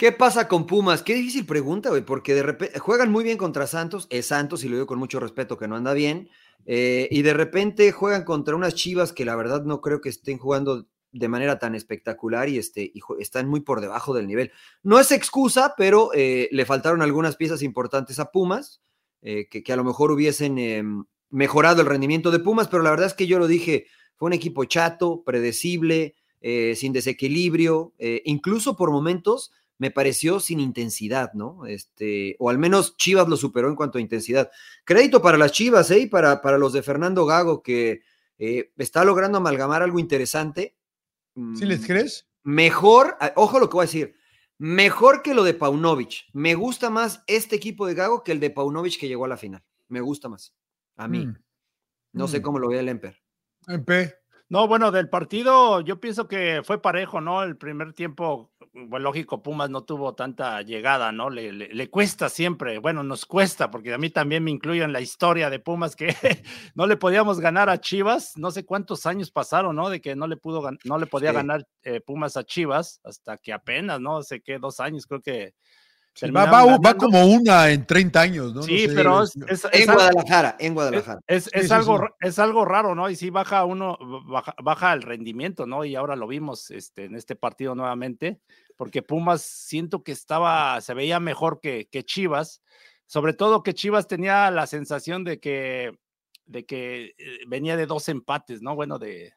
¿Qué pasa con Pumas? Qué difícil pregunta, güey, porque de repente juegan muy bien contra Santos, es Santos y lo digo con mucho respeto que no anda bien, eh, y de repente juegan contra unas Chivas que la verdad no creo que estén jugando de manera tan espectacular y, este, están muy por debajo del nivel. No es excusa, pero eh, le faltaron algunas piezas importantes a Pumas, eh, que, a lo mejor hubiesen eh, mejorado el rendimiento de Pumas, pero la verdad es que yo lo dije, fue un equipo chato, predecible, sin desequilibrio, incluso por momentos me pareció sin intensidad, ¿no? Este, o al menos Chivas lo superó en cuanto a intensidad. Crédito para las Chivas, ¿eh? Y para, para los de Fernando Gago, que eh, está logrando amalgamar algo interesante. ¿Sí les Mm, crees? Mejor, ah, ojo lo que voy a decir, mejor que lo de Paunovic. Me gusta más este equipo de Gago que el de Paunovic que llegó a la final. Me gusta más. A mí. Mm. No sé Mm. cómo lo ve el Emper. MP. No, bueno, del partido yo pienso que fue parejo, ¿no? El primer tiempo, bueno, lógico, Pumas no tuvo tanta llegada, ¿no? Le, le- le cuesta siempre, bueno, nos cuesta, porque a mí también me incluyo en la historia de Pumas que no le podíamos ganar a Chivas, no sé cuántos años pasaron, ¿no? De que no le pudo, no le podía Sí. ganar eh, Pumas a Chivas, hasta que apenas, ¿no? Sé que dos años, creo que. Sí, va, va- va como una en 30 años, ¿no? No Sí, sé, pero es, es- es En algo- Guadalajara, en es, Guadalajara. es- es sí, algo, sí. es algo raro, ¿no? Y sí baja uno, baja, baja el rendimiento, ¿no? Y ahora lo vimos este, en este partido nuevamente, porque Pumas siento que estaba, se veía mejor que, que Chivas, sobre todo que Chivas tenía la sensación de que, de que eh, venía de dos empates, ¿no? Bueno, de,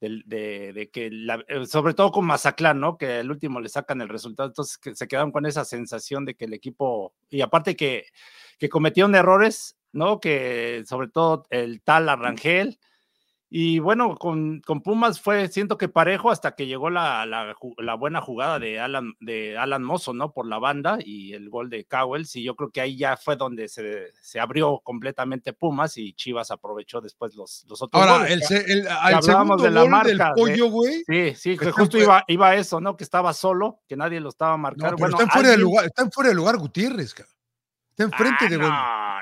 del- de, de que, la- eh, sobre todo con Mazatlán, ¿no? Que el último le sacan el resultado, entonces que se quedaron con esa sensación de que el equipo, y aparte que, que cometieron errores, ¿no? Que sobre todo el tal Arrangel. Y bueno, con, con Pumas fue, siento que parejo hasta que llegó la, la, la buena jugada de Alan, de Alan Mozo, ¿no? Por la banda y el gol de Cowells. Y yo creo que ahí ya fue donde se, se abrió completamente Pumas y Chivas aprovechó después los, los otros Ahora, goles. el, el- al hablábamos segundo de la gol del marca, de- pollo, güey. Sí, sí, que justo fuera- iba, iba eso, ¿no? Que estaba solo, que nadie lo estaba No, marcando. pero bueno, está en fuera de lugar, está en fuera de lugar Gutiérrez, cabrón. Está enfrente Ah,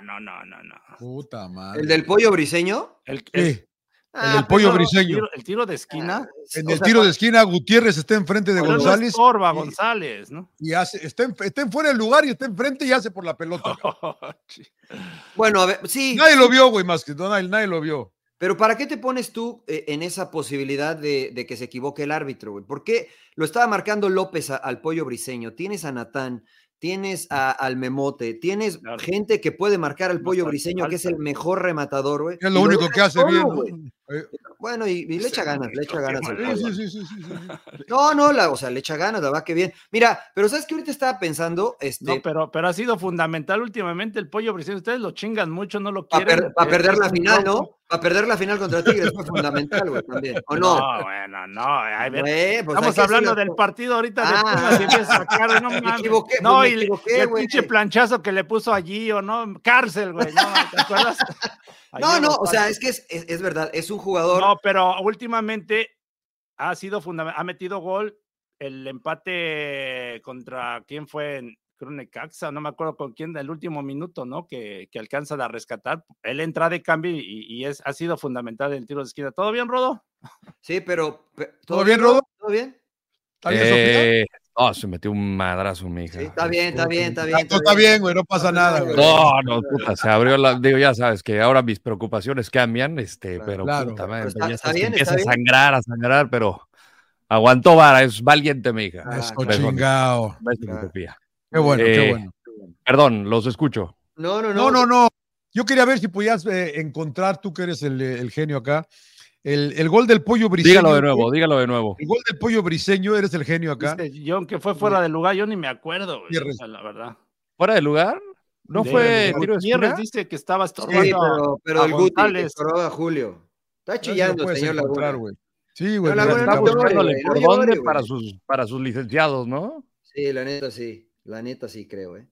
de no, no, no, no, no. Puta madre. ¿El del pollo briseño? El, el- Ah, del pollo pero briseño. tiro- el tiro de esquina. En o el sea, tiro de esquina, Gutiérrez está enfrente de González estorba y- González, ¿no? y hace, está, en, está en fuera del lugar y está enfrente y hace por la pelota. cabrón. Bueno, a ver, sí. Nadie lo vio, güey, más que no, nadie, nadie lo vio. Pero ¿para qué te pones tú eh, en esa posibilidad de, de que se equivoque el árbitro, güey? ¿Por qué lo estaba marcando López a- al pollo briseño? Tienes a Natán, tienes a- al Memote, tienes Claro. gente que puede marcar al pollo briseño, que es el mejor rematador, güey. Es lo único que hace solo, bien. ¿no? Eh, Bueno, y, y le echa ganas, le echa ganas. al Sí, pollo. sí, sí, sí, sí, sí. No, no, la, o sea, le echa ganas, la verdad que bien. Mira, pero ¿sabes qué ahorita estaba pensando? Este, No, pero, pero ha sido fundamental últimamente el pollo briseño. Ustedes lo chingan mucho, no lo para quieren. eh, perder la final. ¿no? Para perder la final contra Tigres fue fundamental, güey, también. ¿O no? No, bueno, no. a ver, Güey, pues Estamos hablando del partido ahorita de Ah. Pumas y sacar, no Me mames. equivoqué, no, pues y, equivoqué, y el pinche planchazo que le puso allí, o no, cárcel, güey, no, ¿te acuerdas? No, no, o sea, es que es, es- es verdad, es un jugador. No, pero últimamente ha sido fundamental, ha metido gol el empate contra quién fue en creo Necaxa, no me acuerdo con quién del último minuto, ¿no? Que, que alcanza a rescatar. Él entra de cambio y, y es, ha sido fundamental en el tiro de esquina. ¿Todo bien, Rodo? Sí, pero. pe- ¿Todo bien, Rodo? ¿Todo bien? Eh, no, se metió un madrazo, mi hija. Sí, está bien, está bien, está bien. Ah, todo está bien, güey, no pasa nada, güey. No, no, puta, se abrió la. Digo, ya sabes que ahora mis preocupaciones cambian, este, Claro. pero Claro. puta madre, Pero está- ya está bien, empieza está a sangrar, a sangrar, pero aguantó vara, es valiente, mi hija. Ah, claro. chingado. Beso, claro. Qué bueno, qué Eh, bueno. Perdón, los escucho. No, no, No, no. no, no. yo quería ver si podías eh, encontrar, tú que eres el, el genio acá, el, el, gol del pollo briseño. Dígalo de nuevo, dígalo de nuevo. El gol del pollo briseño, eres el genio acá. Dice John, que fue fuera de lugar, yo ni me acuerdo, güey, o sea, la verdad. ¿Fuera de lugar? ¿No De- fue tiro de Gutiérrez esquina? dice que estaba Sí, estorbando. pero, pero a el Guti a Julio. Está chillando, señor Laguna. güey. Sí, güey. No, Está no buscándole por dónde para sus, para sus licenciados, ¿no? Sí, la neta sí. La neta sí creo, ¿eh?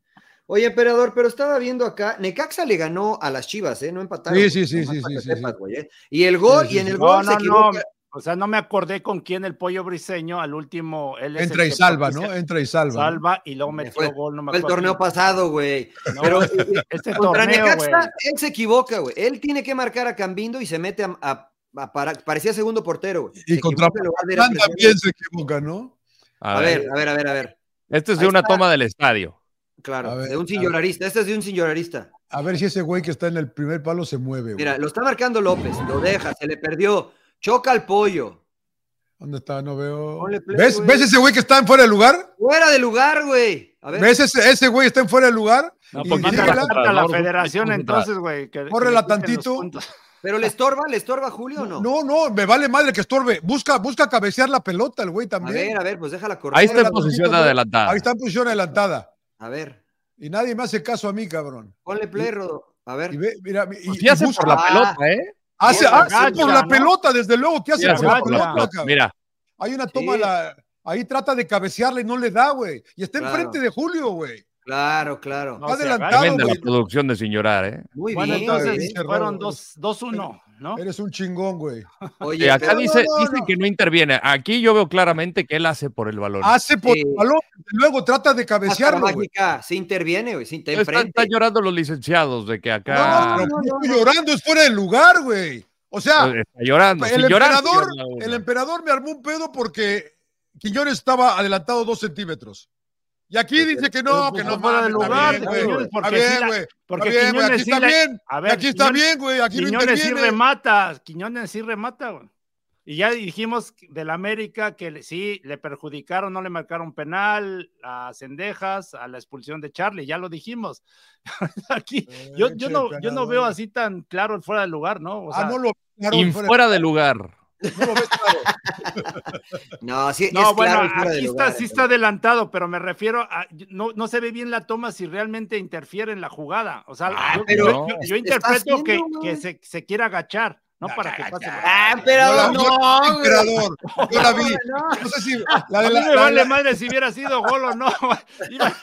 Oye, emperador, pero estaba viendo acá, Necaxa le ganó a las Chivas, ¿eh? No empataron. Sí, sí, sí, nomás sí, sí, sepas, ¿eh? Y el gol, Sí, sí, y en el No, gol se no, no. equivoca. O sea, no me acordé con quién el pollo briseño al último. Él es el Entra y salva, ¿no? Entra y salva. ¿no? Salva y luego Me metió fue- gol, no me Fue el acuerdo. torneo pasado, güey. No, Pero este contra torneo, güey. Necaxa, él se equivoca, güey. Él tiene que marcar a Cambindo y se mete a. a- a para- parecía segundo portero, güey. Y Se contra presionar. también se equivoca, ¿no? A, A ver, ver, a ver, a ver, a ver. este es de ahí una está. toma del estadio. Claro, A ver, de un a señorarista. Este es de un señorarista. A ver si ese güey que está en el primer palo se mueve, güey. Mira, lo está marcando López, lo deja, se le perdió. Choca al pollo. ¿Dónde está? No veo. Play, ¿Ves, güey. ¿Ves ese güey que está en fuera de lugar? Fuera de lugar, güey. A ver. ¿Ves ese, ese güey está en fuera de lugar? No, Y pues manda la carta a la Ahora, federación entonces, güey. que- Córrela tantito. Pero le estorba, le estorba a Julio o no? No, no, me vale madre que estorbe. Busca, busca cabecear la pelota el güey A también. ver, a ver, pues déjala correr. Ahí está en la posición adelantada. Ahí está en posición adelantada. A ver, Y nadie me hace caso a mí, cabrón. ponle play, Rodo. A ver. Y ve, mira, y, Pues y hace busca- por la Ah. pelota, ¿eh? hace, Sí, hace por la ¿no? pelota, desde luego. ¿Qué hace por hace la por la pelota, pelota. cabrón? Mira, Hay una toma, Sí. la, ahí trata de cabecearla y no le da, güey. Y está Claro. enfrente de Julio, güey. Claro, claro. No, adelantado, tremenda la producción de señorar, ¿eh? Muy Bueno, bien. entonces pinche fueron Rodo. 2 2-1, ¿no? Eres un chingón, güey. Oye, Eh, acá pero- dice, no, no, dice no. que no interviene. Aquí yo veo claramente que él hace por el balón. Hace por Sí. el balón, luego trata de cabecearlo, mágica, se interviene, güey, se Están, llorando los licenciados de que acá No, no, no no, estoy no. llorando, es fuera del lugar, güey. O sea, eh, está llorando. el llorar, emperador, el emperador me armó un pedo porque Quiñones estaba adelantado dos centímetros. Y aquí Pues, dice que no, pues que no fue fuera de lugar, Está bien, güey. porque Está bien, güey. Aquí está bien. a ver, Aquí está Quiñones- bien, güey. Aquí no Quiñones sí remata, Quiñones sí remata, güey. Y ya dijimos del América que sí le perjudicaron, no le marcaron penal a Cendejas, a la expulsión de Charlie, ya lo dijimos. Aquí, yo, yo, no, yo no veo así tan claro el fuera de lugar, ¿no? O Ah, no lo claro, Y fuera- fuera de lugar. No lo ves claro. No, sí, No, es bueno, claro aquí lugar, está, sí está adelantado, pero me refiero a, no, no se ve bien la toma si realmente interfiere en la jugada. O sea, Ah, yo, pero yo- yo- yo está interpreto que, que se, se quiere agachar, ¿no? Para que pase. la- Ah, pero no, güey. emperador. Yo la vi. No, No sé si la A de mí la, me la de vale la- madre si hubiera sido gol o no. Iba-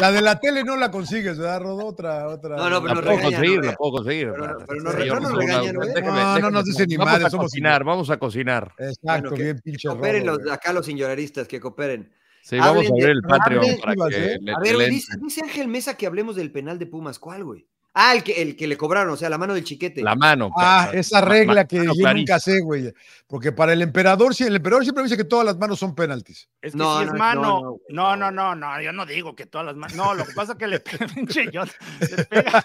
la de la tele no la consigues, ¿verdad, Rodo? Otra, otra. No, no, pero La nos puedo conseguir, ¿no? la puedo conseguir. Pero- pero no ¿no? déjeme- No, no déjeme- nos dice ni Vamos madre, a somos cocinar, vamos a cocinar. Exacto, Bueno, que- bien pinche Cooperen los, acá los señoraristas, que cooperen. Sí, vamos a abrir el Patreon hablen- para que ¿eh? le, A le ver, dice, dice Ángel Mesa que hablemos del penal de Pumas. ¿Cuál, güey? Ah, el que, el que le cobraron, o sea, la mano del chiquete. La mano. Ah, esa regla que yo nunca sé, güey. Porque para el emperador, sí, el emperador siempre dice que todas las manos son penaltis. Es que No, si es no, mano. no, No no, no, güey, no, no, yo no digo que todas las manos. No, lo que pasa es que le pega, pinche yo, le pega.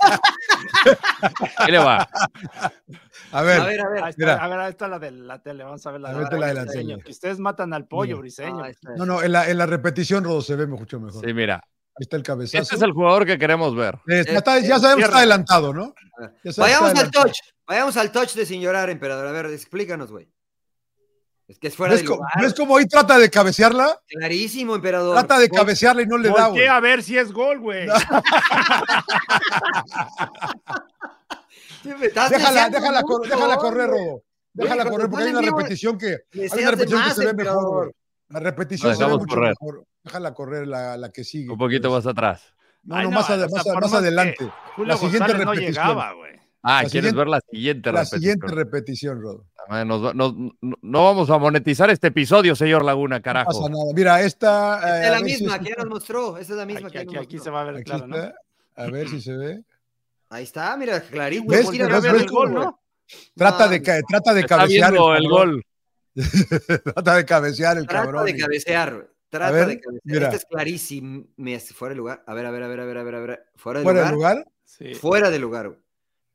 Ahí le va. A ver, A ver, a ver. Ahí está, Mira. a ver, ahí está la de la tele, vamos a ver la, A de ver, la de la Briseño, tele. Que ustedes matan al pollo. Briseño. Ah, no, no, en la, en la repetición, Rodo, se ve mucho mejor. Sí, mira. Ahí está el cabezazo. Este es el jugador que queremos ver. Eh, ya, está- ya sabemos que está adelantado, ¿no? Sabemos que Vayamos está al touch. Vayamos al touch de sin llorar, emperador. A ver, explícanos, güey. Es que es fuera ¿Ves, de lugar. ves cómo ahí trata de cabecearla? Clarísimo, emperador. Trata de cabecearla y no le da, güey. A ver si es gol, güey. Déjala, déjala, cor- déjala correr. Rodo. Déjala correr porque hay una repetición que, hay una repetición que se ve mejor, güey. La repetición La se ve dejamos mucho correr. mejor. Déjala correr la, la que sigue. Un poquito pues. más atrás. No, Ay, no, no, más, sea, más- adelante. Julio La siguiente González no repetición. llegaba, güey. Ah, La ¿quieres ver la siguiente La repetición? siguiente repetición, Rodo. Ah, nos- nos- no, no vamos a monetizar este episodio, señor Laguna, No carajo. pasa nada. Mira, esta. Esta eh, es a la si misma que ya nos mostró. Esta es la misma Aquí, que aquí, nos aquí mostró. se va a ver Aquí claro, ¿no? está. A ver si se ve. Ahí está, mira, clarito. ¿Ves? ¿Ves? ¿Ves? el gol, ¿no? Trata de, ca- trata de Está cabecear. viendo el gol. trata de cabecear el Trata cabrón. de y- cabecear. güey. Trata ver, de cabecear. mira. Este es clarísimo. Fuera de lugar. A ver, a ver, a ver, a ver, a ver, a ver. Fuera de Fuera lugar. de lugar. Sí. Fuera de lugar. güey.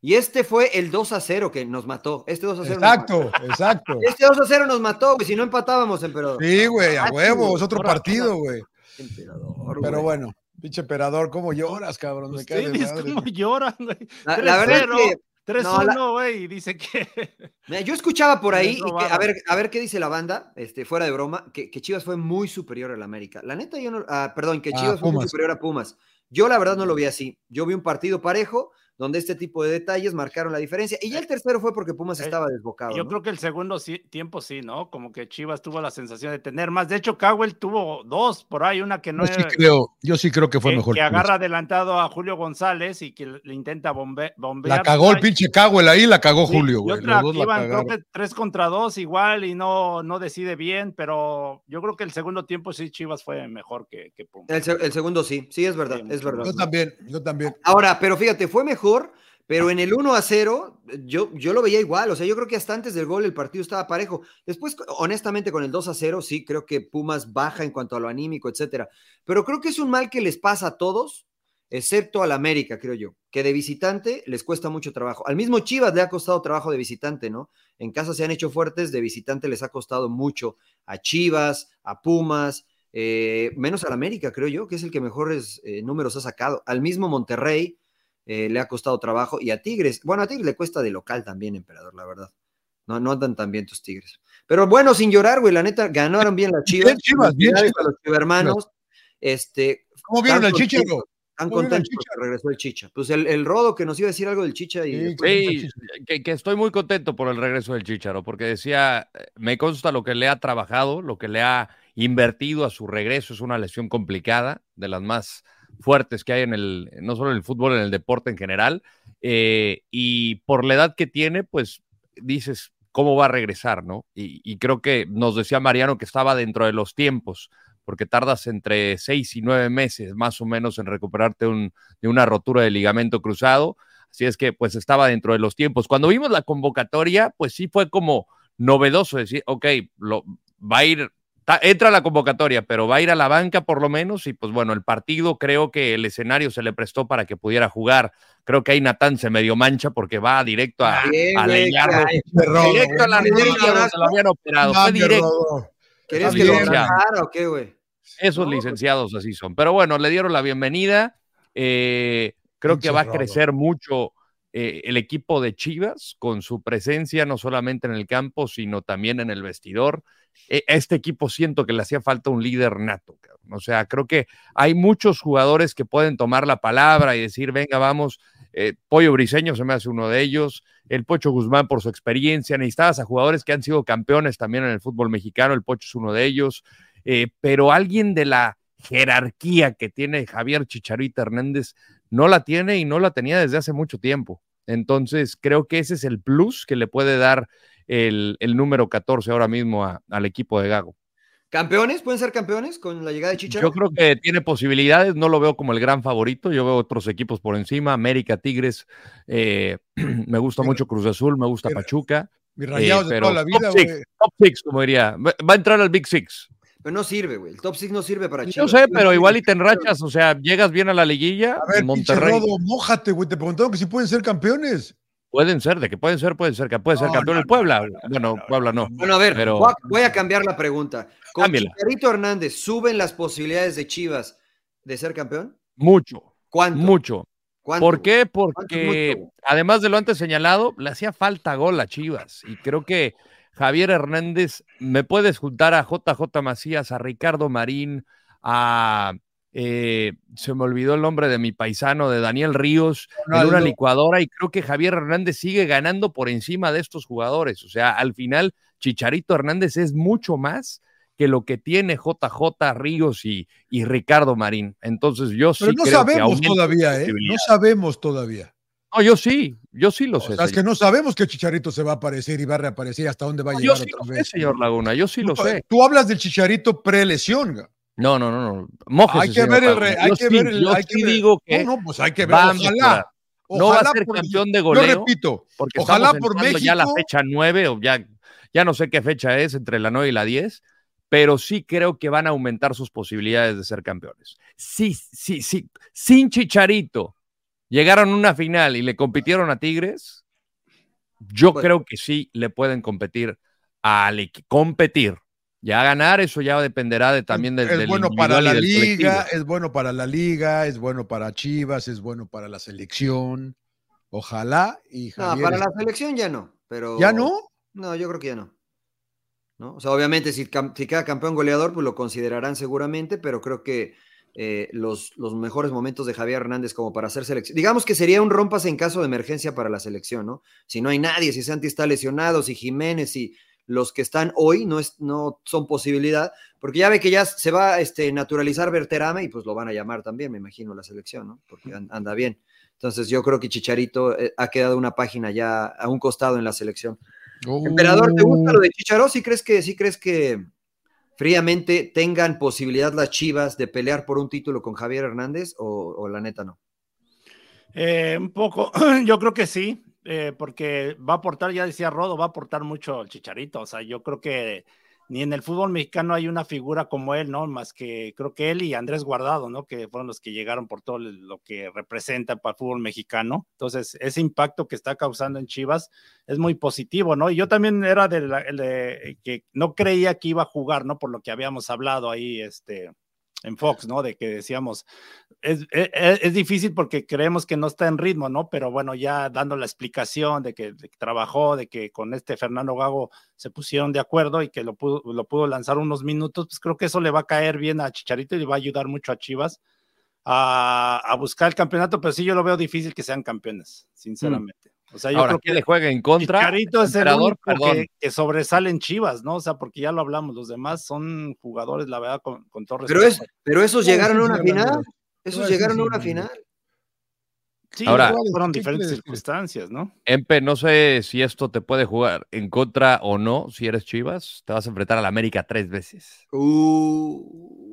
Y este fue el 2 a 0 que nos mató. Este 2 a 0. Exacto, exacto. Este 2 a 0 nos mató, güey. Si no empatábamos, emperador. Sí, güey, a Ah, huevo, es otro partido, güey. Emperador, Pero güey. bueno, Pinche emperador, ¿cómo lloras, cabrón? Me cae de madre. cómo lloran, güey. La, la verdad es 3-0, que 3-1, güey, y dice que Mira, yo escuchaba por ahí, y que- a, ver, a ver qué dice la banda, este, fuera de broma, que, que Chivas fue muy superior al América. La neta, yo no, ah, perdón, que Ah, Chivas fue muy superior a Pumas. Yo la verdad no lo vi así. Yo vi un partido parejo donde este tipo de detalles marcaron la diferencia. Y ya el tercero fue porque Pumas Eh, estaba desbocado. Yo ¿no? creo que el segundo sí- tiempo sí, ¿no? Como que Chivas tuvo la sensación de tener más. De hecho, Cowell tuvo dos por ahí, una que no Yo sí era- creo, yo sí creo que fue que, mejor. que agarra adelantado a Julio González y que le intenta bombe- bombear. La cagó el pinche Cowell ahí, la cagó sí, Julio, y güey. otra Los dos iban, creo que tres contra dos igual y no, no decide bien, pero yo creo que el segundo tiempo sí Chivas fue mejor que, que Pumas. El, se- el segundo sí, sí, es verdad, Sí, es verdad. Yo también, yo también. Ahora, pero fíjate, fue mejor, pero en el 1 a 0, yo, yo lo veía igual. O sea, yo creo que hasta antes del gol el partido estaba parejo. Después, honestamente, con el 2 a 0, sí, creo que Pumas baja en cuanto a lo anímico, etcétera. Pero creo que es un mal que les pasa a todos, excepto al América, creo yo, que de visitante les cuesta mucho trabajo. Al mismo Chivas le ha costado trabajo de visitante, ¿no? En casa se han hecho fuertes, de visitante les ha costado mucho a Chivas, a Pumas, eh, menos al América, creo yo, que es el que mejores eh, números ha sacado. Al mismo Monterrey eh, le ha costado trabajo y a Tigres, bueno, a Tigres le cuesta de local también, emperador, la verdad. No, no andan tan bien tus Tigres. Pero bueno, sin llorar, güey, la neta, ganaron bien las Chivas. Bien, Chivas, bien, Chivas. a los hermanos. Este, ¿Cómo vieron Tan el chicharo? contento. están ¿Cómo vieron el contentos porque regresó el Chicha. Pues el, el Rodo que nos iba a decir algo del Chicha y Sí, que, que estoy muy contento por el regreso del Chicharo, porque decía, eh, me consta lo que le ha trabajado, lo que le ha invertido a su regreso, es una lesión complicada, de las más fuertes que hay en el, no solo en el fútbol, en el deporte en general, eh, y por la edad que tiene, pues dices, ¿cómo va a regresar, no? Y, creo que nos decía Mariano que estaba dentro de los tiempos, porque tardas entre seis y nueve meses más o menos en recuperarte un- de una rotura de ligamento cruzado. Así es que pues estaba dentro de los tiempos. Cuando vimos la convocatoria, pues sí fue como novedoso decir, ok, lo, va a ir, entra a la convocatoria, pero va a ir a la banca por lo menos. Y pues bueno, el partido creo que el escenario se le prestó para que pudiera jugar. Creo que ahí Natán se medio mancha porque va directo a, Bien, a Directo a la donde se lo habían operado. Fue Mame, directo. ¿Querías que lo o qué, güey? Esos licenciados así son. Pero bueno, le dieron la bienvenida. Eh, creo que va a crecer mucho eh, el equipo de Chivas con su presencia, no solamente en el campo, sino también en el vestidor. Eh, este equipo siento que le hacía falta un líder nato. cabrón. O sea, creo que hay muchos jugadores que pueden tomar la palabra y decir, venga, vamos. Eh, Pollo Briseño se me hace uno de ellos. El Pocho Guzmán por su experiencia. Necesitabas a jugadores que han sido campeones también en el fútbol mexicano. El Pocho es uno de ellos. Eh, pero alguien de la jerarquía que tiene Javier Chicharito Hernández no la tiene y no la tenía desde hace mucho tiempo. Entonces, creo que ese es el plus que le puede dar el, el número 14 ahora mismo a- al equipo de Gago. ¿Campeones? ¿Pueden ser campeones con la llegada de Chicha? Yo creo que tiene posibilidades, no lo veo como el gran favorito, yo veo otros equipos por encima, América, Tigres, eh, me gusta mucho Cruz Azul, me gusta Pachuca, Mis rayados de pero toda la vida, top six. top six, como diría, va a entrar al Big Six. Pero no sirve, güey. El top 6 no sirve para Yo Chivas. sé, pero igual y te enrachas, o sea, llegas bien a la liguilla, A ver, Monterrey. Rodo, mójate, güey. Te preguntaron que si pueden ser campeones. Pueden ser, de que pueden ser, pueden ser, que puede ser No, campeón no, el Puebla. no, no, bueno, no, Puebla no. Bueno, a ver, Pero- voy, a, cambiar la pregunta. ¿Con Cámbiala. Chicharito Hernández suben las posibilidades de Chivas de ser campeón? Mucho, ¿Cuánto? mucho. ¿Cuánto, ¿Por qué? ¿Cuánto Porque además de lo antes señalado, le hacía falta gol a Chivas. Y creo que Javier Hernández, me puedes juntar a JJ Macías, a Ricardo Marín, a. eh, se me olvidó el nombre de mi paisano, de Daniel Ríos, en una Ronaldo. licuadora. Y creo que Javier Hernández sigue ganando por encima de estos jugadores. O sea, al final, Chicharito Hernández es mucho más que lo que tiene JJ Ríos y, y Ricardo Marín. Entonces, yo sí Pero no creo que sabemos todavía, ¿eh? No sabemos todavía. No, yo sí, yo sí lo O sé. sea, es que no sabemos que Chicharito se va a aparecer y va a reaparecer hasta dónde va a yo llegar sí otra lo sé, vez. señor Laguna, yo sí lo tú, sé. tú hablas del Chicharito pre-lesión. No, no, no, no. Mójese, Hay que ver el re- hay Yo que sí- ver el- yo hay que sí ver- digo que No, no, pues hay que ver. Ojalá. no va a Ojalá ser por- campeón de Yo goleo repito, porque ojalá por entrando ya la México. fecha 9 o ya, ya no sé qué fecha es, entre la 9 y la 10, pero sí creo que van a aumentar sus posibilidades de ser campeones. Sí, sí, sí. Sin Chicharito llegaron a una final y le compitieron a Tigres, yo Bueno. creo que sí le pueden competir equi- competir Ya ganar, eso ya dependerá de, también del, es del bueno para la liga, colectivo. es bueno para la liga, es bueno para Chivas, es bueno para la selección. Ojalá y No, Javier para es- la selección ya no, pero... ¿Ya no? No, yo creo que ya no. ¿No? O sea, obviamente si, si queda campeón goleador, pues lo considerarán seguramente, pero creo que eh, los, los mejores momentos de Javier Hernández como para hacer selección. Digamos que sería un rompas en caso de emergencia para la selección, ¿no? Si no hay nadie, si Santi está lesionado, si Jiménez y los que están hoy no, es, no son posibilidad, porque ya ve que ya se va a este, naturalizar Berterame y pues lo van a llamar también, me imagino, la selección, ¿no? Porque an- anda bien. Entonces yo creo que Chicharito eh, ha quedado una página ya a un costado en la selección. Emperador, ¿te gusta lo de Chicharó? ¿Sí crees que, sí crees que fríamente tengan posibilidad las Chivas de pelear por un título con Javier Hernández o, la neta no? Eh, un poco, yo creo que sí, eh, porque va a aportar, ya decía Rodo, va a aportar mucho el Chicharito. O sea, yo creo que ni en el fútbol mexicano hay una figura como él, ¿no? Más que creo que él y Andrés Guardado, ¿no? Que fueron los que llegaron por todo lo que representa para el fútbol mexicano. Entonces, ese impacto que está causando en Chivas es muy positivo, ¿no? Y yo también era de, la, de que no creía que iba a jugar, ¿no? Por lo que habíamos hablado ahí, este en Fox, ¿no? De que decíamos, es, es, es, difícil porque creemos que no está en ritmo, ¿no? Pero bueno, ya dando la explicación de que, de que, trabajó, de que con este Fernando Gago se pusieron de acuerdo y que lo pudo, lo pudo lanzar unos minutos, pues creo que eso le va a caer bien a Chicharito y le va a ayudar mucho a Chivas a, a buscar el campeonato, pero sí yo lo veo difícil que sean campeones, sinceramente. O sea, yo Ahora, creo que le juegue en contra. Chicharito es el único que, que, sobresale en Chivas, ¿no? O sea, porque ya lo hablamos, los demás son jugadores, la verdad, con, con todo respeto. Pero, es, pero esos llegaron a una final. Esos llegaron a una final. Sí, Ahora, fueron diferentes circunstancias, ¿no? Empe, no sé si esto te puede jugar en contra o no, si eres Chivas, te vas a enfrentar al América tres veces. Uh...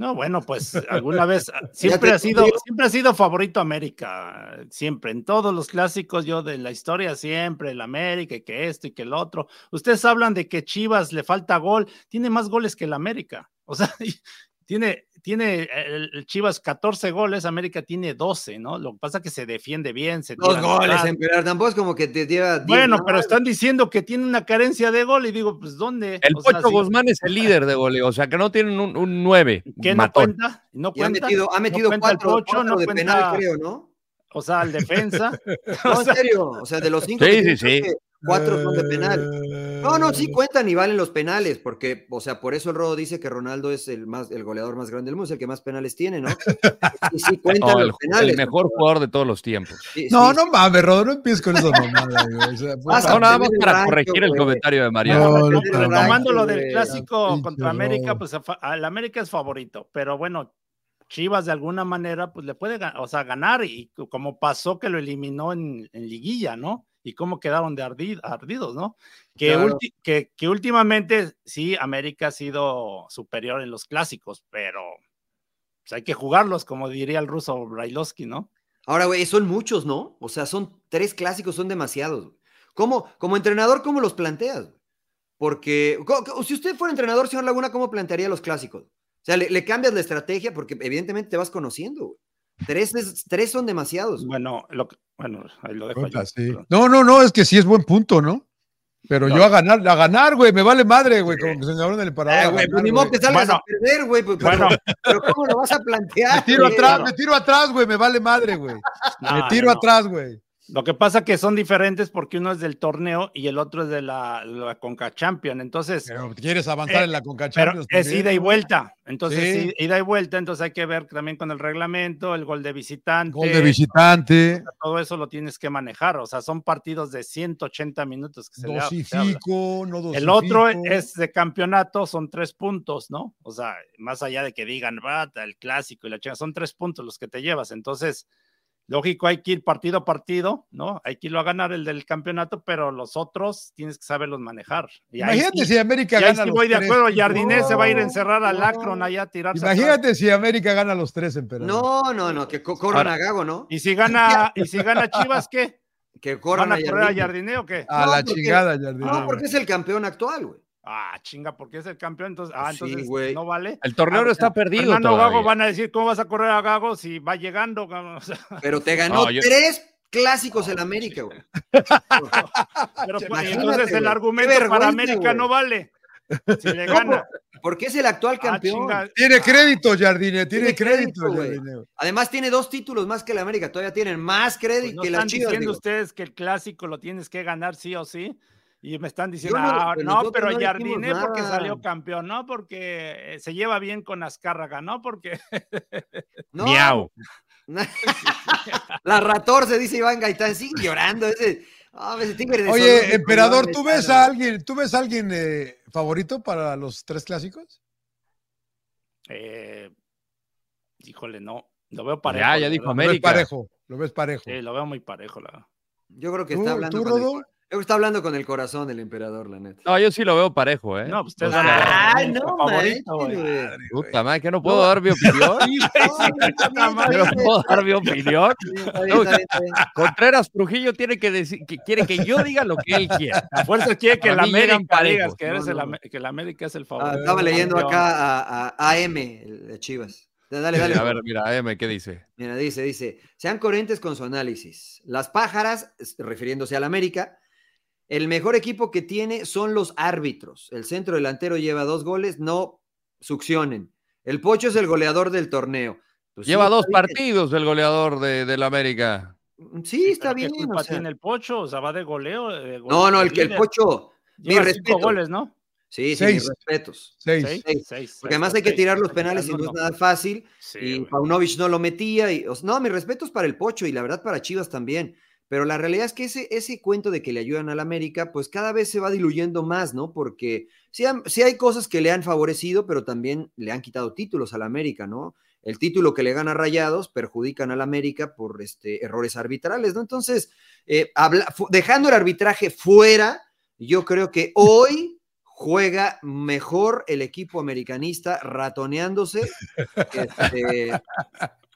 No, bueno, pues alguna vez siempre ha sido, siempre ha sido favorito América, siempre, en todos los clásicos yo de la historia siempre el América y que esto y que el otro. Ustedes hablan de que Chivas le falta gol, tiene más goles que el América. O sea, tiene, tiene el Chivas 14 goles, América tiene 12, ¿no? Lo que pasa es que se defiende bien. Se Dos goles, emperador, tampoco es como que te lleva. Bueno, pero están diciendo que tiene una carencia de gol y digo, pues ¿dónde? El o Pocho sea, Guzmán sí. es el líder de goleo, o sea que no tienen un, un 9. ¿Qué no cuenta? ¿No cuenta? Ha metido, ha metido no cuatro, Pocho, cuatro no de cuenta, penal, creo, ¿no? O sea, al defensa. no, en serio, o sea, de los cinco. Sí, sí, sí. Cuatro son de penal. No, no, sí cuentan y valen los penales, porque, o sea, por eso el Rodo dice que Ronaldo es el más, el goleador más grande del mundo, es el que más penales tiene, ¿no? Sí, sí cuentan no, el, los penales. El mejor jugador de todos los tiempos. Sí, no, sí, no mames, Rodo, no empieces con esa mamada, güey. O sea, pues, no, nada más para rancho, corregir el comentario de Mariano. No, no, pero tomando lo del clásico no, contra América, pues el América es favorito, pero bueno, Chivas de alguna manera, pues le puede, o sea, ganar y como pasó que lo eliminó en, en liguilla, ¿no? Y cómo quedaron de ardid, ardidos, ¿no? Que, claro. ulti, que, que, últimamente sí, América ha sido superior en los clásicos, pero pues, hay que jugarlos, como diría el ruso Brailovsky, ¿no? Ahora, güey, son muchos, ¿no? O sea, son tres clásicos, son demasiados. ¿Cómo, como entrenador, cómo los planteas? Porque, si usted fuera entrenador, señor Laguna, ¿cómo plantearía los clásicos? O sea, le, le cambias la estrategia porque evidentemente te vas conociendo, güey. Tres, es, tres son demasiados. Bueno, lo, bueno, ahí lo dejo. Yo, sí. No, no, no, es que sí es buen punto, ¿no? Pero no. yo a ganar, a ganar, güey, me vale madre, güey, como que se en el parador. Eh, güey, pues ni modo que salgas bueno, a perder, güey. Pues, bueno. pero, pero, ¿cómo lo vas a plantear? Me tiro atrás, me tiro atrás, güey, me vale madre, güey. No, me tiro no. atrás, güey. Lo que pasa que son diferentes porque uno es del torneo y el otro es de la, la Conca Champion. Entonces. Pero quieres avanzar eh, en la Conca Champions. Pero es ida y vuelta. Entonces, sí. ida y vuelta. Entonces hay que ver también con el reglamento, el gol de visitante. Gol de visitante. Todo eso lo tienes que manejar. O sea, son partidos de 180 minutos que se dosifico, le no dosifico. El otro es de campeonato, son tres puntos, ¿no? O sea, más allá de que digan, bata, el clásico y la chica, son tres puntos los que te llevas. Entonces lógico, hay que ir partido a partido, ¿no? Hay que irlo a ganar el del campeonato, pero los otros tienes que saberlos manejar. Y Imagínate sí, si América y gana. Sí voy de acuerdo, Jardinés no, se va a ir a encerrar al Akron allá a tirarse. Imagínate atrás. si América gana los tres, emperador. No, no, no, que corran a Gago, ¿no? Y si gana, y si gana Chivas, ¿qué? Que corran ¿Van a correr a Jardine o qué? A no, la porque, chingada, Jardine. No, porque es el campeón actual, güey. Ah, chinga, porque es el campeón, entonces, ah, Sí, entonces güey. no vale. El torneo no Ah, está perdido. Fernando todavía. Gago van a decir, ¿cómo vas a correr a Gago si va llegando? O sea, Pero te ganó No, yo- tres clásicos en América, güey. pero pues, entonces el argumento para América no vale. Si le gana. Porque es el actual Ah, campeón. Tiene crédito, Jardine, tiene, Tiene crédito. Además tiene dos títulos más que la América. Todavía tienen más Pues crédito no que están Chivas. diciendo digo. ustedes que el clásico lo tienes que ganar sí o sí. Y me están diciendo, no- ah, no, pero no Jardine porque salió campeón, no porque eh, se lleva bien con Azcárraga, no porque No, Miau. La Rator se dice Iván Gaitán, sigue llorando. Ese, ah, ese tigre de Solomo, Oye, emperador, ¿tú ves a alguien, tú ves a alguien eh, favorito para los tres clásicos? eh, híjole, no, lo veo parejo. Ya, ya dijo verdad. Lo ves América. parejo, lo ves parejo. Sí, lo veo muy parejo, la verdad. Yo creo que ¿Tú, está hablando, tú, Rodo? Está hablando con el corazón el emperador, la neta. No, yo sí lo veo parejo, ¿eh? No, pues ustedes van a Ay, ver, no, favorito. Puta madre, que no puedo dar mi opinión. No puedo dar mi opinión. Contreras Trujillo tiene que decir, que quiere que yo diga lo que él quiera. A fuerza quiere que la América digas que, eres. Am- que la América es el Ah, favorito. estaba leyendo acá a, a AM, de Chivas. Dale, dale. A ver, mira, M, ¿qué dice? Mira, dice, dice, sean coherentes con su análisis. Las pájaras, refiriéndose al América, el mejor equipo que tiene son los árbitros. El centro delantero lleva dos goles, no succionen. El Pocho es el goleador del torneo. Pues sí, Lleva dos partidos el goleador de, del América. Sí, está bien. ¿Qué culpa o sea. tiene el Pocho? O sea, va de goleo. de gol- No, no, el que el. Pocho, cinco respetos. goles, ¿no? Sí, sí, Seis. mis respetos. Seis. Seis, Seis. seis, Porque además hay que tirar los penales y no es nada fácil. Sí, y. Paunovic no lo metía. Y, o sea, no, mis respetos para el Pocho y la verdad para Chivas también. Pero la realidad es que ese, ese cuento de que le ayudan al América, pues cada vez se va diluyendo más, ¿no? Porque sí, han- sí hay cosas que le han favorecido, pero también le han quitado títulos al América, ¿no? El título que le gana Rayados perjudican al América por este, errores arbitrales, ¿no? Entonces, eh, habla- dejando el arbitraje fuera, yo creo que hoy juega mejor el equipo americanista ratoneándose este,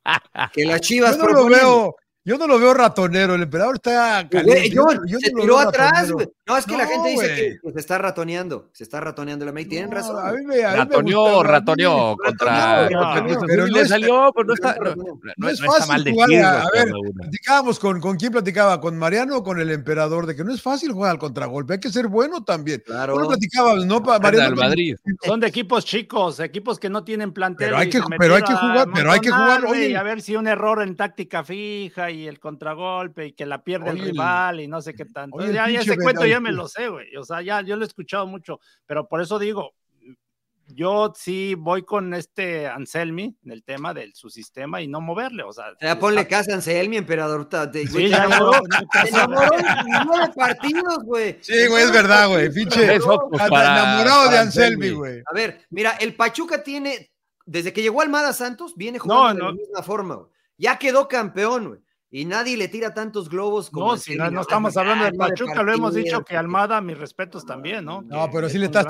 que las Chivas. Yo no lo veo, yo no lo veo ratonero, el emperador está Güey, caliente. Yo- John, yo se no tiró atrás, ratonero. güey. No, es que la gente dice que, se está ratoneando. Se está ratoneando la América. Tienen No, razón. a güey. mí me- a mí me Ratoneó, ratoneó contra, Pero le salió, pero no está, no, ratoneó. no- No es fácil mal de jugar, a ver. Platicábamos con, con quién platicaba, con Mariano o con el emperador, de que no es fácil jugar al contragolpe, hay que ser bueno también. Claro. Bueno, platicábamos, ¿no? Mariano Madrid. Son de equipos chicos, equipos que no tienen plantel. Pero hay que pero hay jugar, pero hay que jugar, oye. a ver si un error en táctica fija y el contragolpe y que la pierde Oye, el rival y no sé qué tanto. oye, ya, ese cuento ya me lo sé, güey. O sea, ya yo lo he escuchado mucho, pero por eso digo, yo sí voy con este Anselmi en el tema de su sistema y no moverle, o sea. Ya ponle está- casa a Anselmi, emperador. te- Sí, ya, ya, enamoró, te enamoró en nueve partidos, güey. Sí, güey, es verdad, güey. Pinche. Pues, para- enamorado de Anselmi, güey. A ver, mira, el Pachuca tiene, desde que llegó Almada Santos, viene jugando No, de la misma forma, güey. Ya quedó campeón, güey. Y nadie le tira tantos globos como No, si no, estamos hablando de Pachuca, lo hemos dicho que Almada, mis respetos también, ¿no? No, Que pero sí le estás,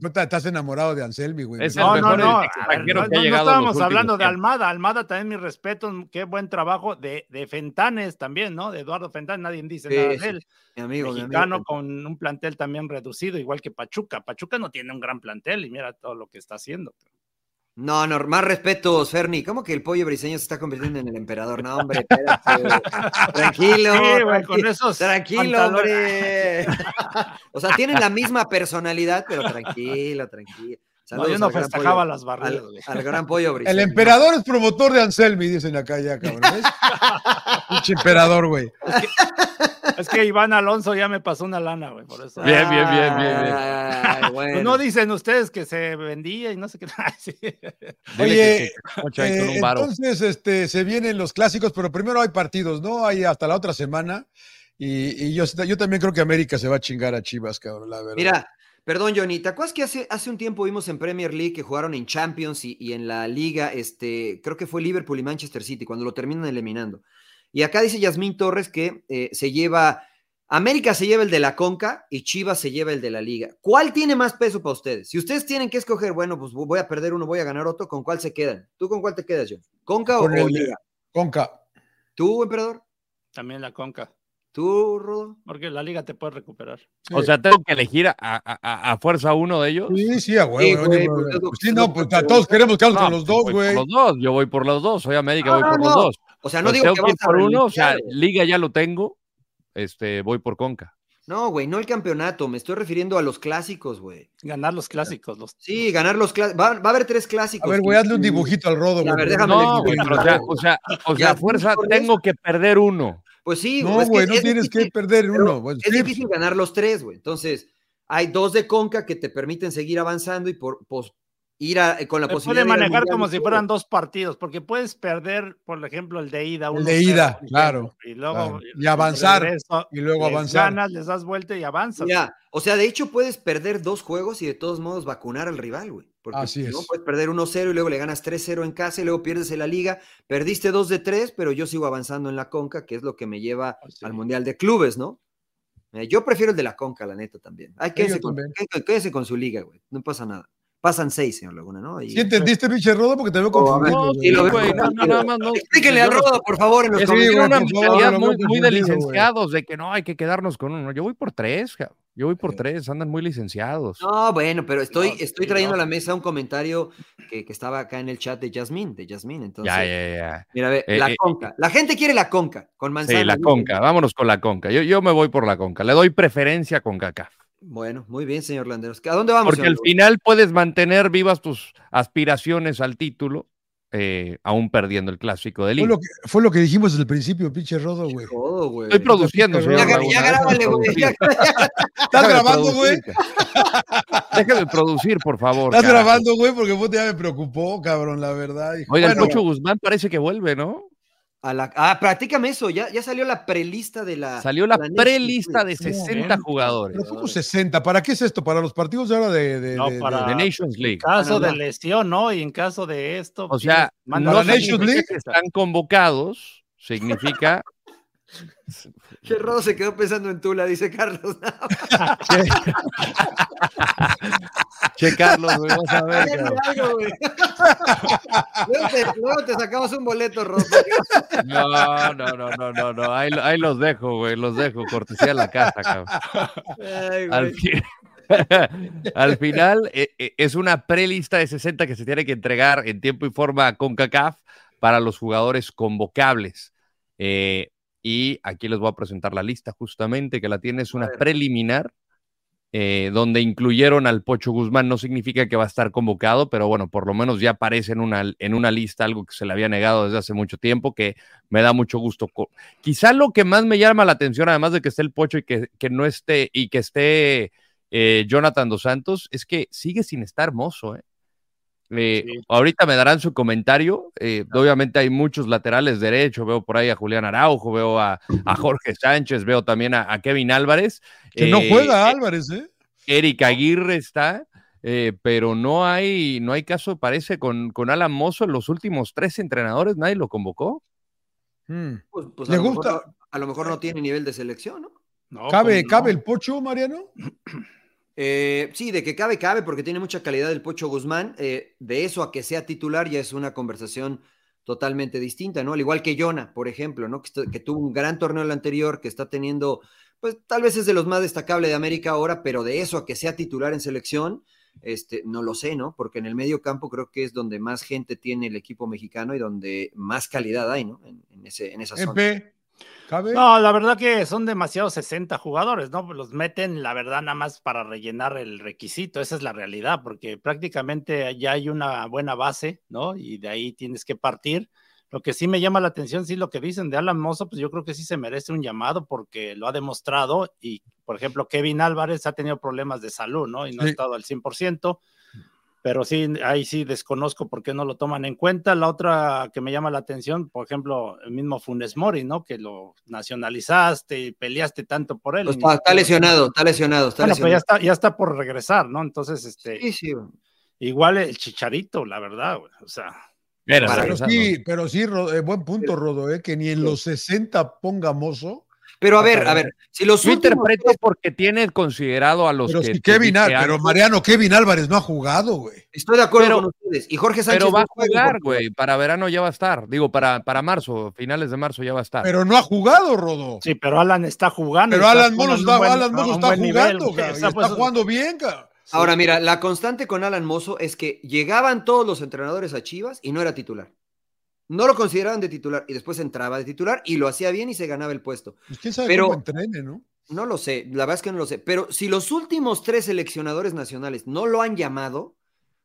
puta, estás enamorado de Anselmi, güey. Es No, No, no, no, ver, estábamos hablando de. Almada, Almada también mis respetos, qué buen trabajo de, de Fentanes también, ¿no? De Eduardo Fentanes, nadie dice Sí, nada de él. Mi amigo, mi Mexicano amigo. con un plantel también reducido, igual que Pachuca. Pachuca no tiene un gran plantel y mira todo lo que está haciendo. No, no, más respetos, Ferni. ¿Cómo que el pollo briseño se está convirtiendo en el emperador? No, hombre, espérate. Tranquilo. Sí, güey, tranqui- con esos Tranquilo, pantalones. hombre. o sea, tienen la misma personalidad, pero tranquilo, tranquilo. No, yo festejaba pollo- las barridas. al, gran pollo. El emperador es promotor de Anselmi, dicen acá ya, cabrón. Pinche emperador, güey. Es que Iván Alonso ya me pasó una lana, güey, por eso. Bien, bien, bien, bien, bien. Ay, Pues bueno. no dicen ustedes que se vendía y no sé qué. Sí. Oye, que- que Eh, entonces, este, se vienen los clásicos, pero primero hay partidos, ¿no? Hay hasta la otra semana. Y, y yo, yo también creo que América se va a chingar a Chivas, cabrón, la verdad. Mira, perdón, Johnny, ¿te acuerdas que hace, hace un tiempo vimos en Premier League que jugaron en Champions y, y en la Liga, este, creo que fue Liverpool y Manchester City, cuando lo terminan eliminando? Y acá dice Yasmín Torres que eh, se lleva, América se lleva el de la Conca y Chivas se lleva el de la Liga. ¿Cuál tiene más peso para ustedes? Si ustedes tienen que escoger, bueno, pues voy a perder uno, voy a ganar otro, ¿con cuál se quedan? ¿Tú con cuál te quedas, John? ¿Conca o, el Liga? Conca. ¿Tú, emperador? También la conca, ¿Tú, Rodo? porque la liga te puede recuperar. O sea, tengo que elegir a, a- a- a fuerza uno de ellos. Sí, sí, a huevo. Sí, oye, güey, güey. pues, Pues que- sí, no, pues que- a todos queremos quedarnos No, con los pues dos, güey. Los dos, yo voy por los dos. Soy América, voy por no, los dos. O sea, no Pues digo tengo que que ir vas a por uno, o sea. Liga ya lo tengo. Este, voy por Conca. No, güey, no el campeonato, me estoy refiriendo a los clásicos, güey. Ganar los clásicos. Los... Sí, ganar los clásicos. Va, va, a haber tres clásicos. A ver, güey, hazle un dibujito al rodo, A güey. ver, déjame No, o sea, o sea, o sea, Ya, fuerza, tengo que perder uno. Pues sí, No, es que güey, no es tienes que difícil, perder pero uno. Es Sí, difícil ganar los tres, güey. Entonces, hay dos de Conca que te permiten seguir avanzando y por, pues, ir a- con la Se posibilidad puede manejar Mundial como si fueran dos partidos, porque puedes perder, por ejemplo, el de ida. El 1-0, de ida, claro, Y luego claro. Y avanzar, regreso, y luego les avanzar. Ganas, les das vuelta y avanzas. Ya, o sea, de hecho puedes perder dos juegos y de todos modos vacunar al rival, güey. Porque Así si no, es. puedes perder 1-0 y luego le ganas 3-0 en casa y luego pierdes en la liga. Perdiste 2 de 3, pero yo sigo avanzando en la Conca, que es lo que me lleva Sí. al Mundial de Clubes, ¿no? Eh, yo prefiero el de la Conca, la neta, también. Ay, yo con, con su liga, güey. No pasa nada. Pasan seis, señor Laguna, ¿no? Y- ¿Sí entendiste, pinche rodo? Porque te veo Oh, a confundido. No, güey. sí, lo veo güey, no, no, nada más no. Explíquenle no- Rodo, por favor, en los Sí, tiene una mentalidad muy, muy de güey. licenciados, de que no, hay que quedarnos con uno. Yo voy por tres, ja. Yo voy por tres, andan muy licenciados. No, bueno, pero estoy, No, estoy trayendo no. a la mesa un comentario que, que estaba acá en el chat de Yasmín, de Yasmín. Entonces, ya, ya, ya. mira, ve, Eh, la eh, conca. La gente quiere la conca con manzana. Sí, la conca, vámonos con la conca. Yo, yo me voy por la conca, le doy preferencia con CACAF. Bueno, muy bien, señor Landeros. ¿A dónde vamos? Porque al final puedes mantener vivas tus aspiraciones al título, eh, aún perdiendo el clásico de Fue Liga. lo, que, fue lo que dijimos desde el principio, pinche rodo, güey. Todo, güey. Estoy produciendo, señor. Ya, Laguna, grábale, güey. ¿Estás grabando, güey? Déjame producir, por favor. Estás carajo. grabando, güey, porque vos ya me preocupó, cabrón, la verdad. hijo. Oiga, el Bueno, Pocho Guzmán parece que vuelve, ¿no? A la- ah, practícame eso. Ya, ya salió la prelista de la. Salió la prelista de League. 60 bien. jugadores pero ¿cómo 60? ¿Para qué es esto? ¿Para los partidos de ahora de, de, No, de- para- de- de Nations League. caso Bueno, de lesión, ¿no? Y en caso de esto. O sea, no la Nations League. que están convocados, significa Rodo se quedó pensando en Tula, dice Carlos. Che, Carlos, güey, vas a ver, algo, güey. luego, te, luego te sacamos un boleto, Rodo. No, no, no, no, no, no. Ahí, ahí los dejo, güey, los dejo, cortesía de la casa, cabrón. Ay, al final eh, eh, es una prelista de 60 que se tiene que entregar en tiempo y forma con CACAF para los jugadores convocables. Eh, y aquí les voy a presentar la lista justamente, que la tiene, es una preliminar, eh, donde incluyeron al Pocho Guzmán. No significa que va a estar convocado, pero bueno, por lo menos ya aparece en una, en una lista, algo que se le había negado desde hace mucho tiempo, que me da mucho gusto. Quizá lo que más me llama la atención, además de que esté el Pocho y que, que no esté, y que esté eh, Jonathan Dos Santos, es que sigue sin estar hermoso, ¿eh? Eh, Sí. Ahorita me darán su comentario. eh, obviamente hay muchos laterales derecho. Veo por ahí a Julián Araujo, veo a, a Jorge Sánchez, veo también a, a Kevin Álvarez. Que no eh, juega Álvarez, ¿eh? Eric Aguirre está, eh, pero no hay, no hay caso, parece, con, con Alan Mozo. En los últimos tres entrenadores nadie lo convocó. Mm. Pues, pues, ¿Le a, gusta? mejor, a lo mejor no tiene nivel de selección, ¿no? No, ¿Cabe, ¿cómo ¿Cabe no? el pocho, Mariano? Eh, sí, de que cabe, cabe, porque tiene mucha calidad el Pocho Guzmán. eh, de eso a que sea titular ya es una conversación totalmente distinta, ¿no? Al igual que Jonah, por ejemplo, ¿no? Que, tuvo un gran torneo el anterior, que está teniendo, pues tal vez es de los más destacables de América ahora, pero de eso a que sea titular en selección, este, no lo sé, ¿no? Porque en el medio campo creo que es donde más gente tiene el equipo mexicano y donde más calidad hay, ¿no? En, en ese, en esa zona. ¿Cabe? No, la verdad que son demasiados 60 jugadores, ¿no? Los meten, la verdad, nada más para rellenar el requisito. Esa es la realidad, porque prácticamente ya hay una buena base, ¿no? Y de ahí tienes que partir. Lo que sí me llama la atención, sí, lo que dicen de Alan Mozo, pues yo creo que sí se merece un llamado porque lo ha demostrado. Y, por ejemplo, Kevin Álvarez ha tenido problemas de salud, ¿no? Y no ha Sí. estado al 100%. Pero sí, ahí sí desconozco por qué no lo toman en cuenta. La otra que me llama la atención, por ejemplo, el mismo Funes Mori, ¿no? Que lo nacionalizaste y peleaste tanto por él. Pues está, ni está siquiera- lesionado, está lesionado, está Bueno, pues ya lesionado. está, ya está por regresar, ¿no? Entonces, este, Sí, sí. igual el chicharito, la verdad, güey. O sea, Pero regresando. sí, pero sí, eh, buen punto, Rodo, ¿eh? que ni en los 60 ponga mozo. Pero a ver, a ver, si los Yo últimos interpreto porque tiene considerado a los Pero que. si te Kevin pero Mariano, Kevin Álvarez no ha jugado, güey. Estoy de acuerdo Pero- con ustedes. Y Jorge Sánchez Pero va a no juega jugar, porque- güey. Para verano ya va a estar. Digo, para, para marzo, finales de marzo ya va a estar. Pero no ha jugado, Rodo. sí, pero Alan está jugando. pero está Alan Mozo está, buen- Alan Mozo a está jugando, güey. sea, está pues, jugando bien, cabrón. Ahora, mira, la constante con Alan Mozo es que llegaban todos los entrenadores a Chivas y no era titular. No lo consideraban de titular y después entraba de titular y lo hacía bien y se ganaba el puesto. Pues quién sabe Pero- cómo entrene, ¿no? No lo sé, la verdad es que no lo sé. Pero si los últimos tres seleccionadores nacionales no lo han llamado,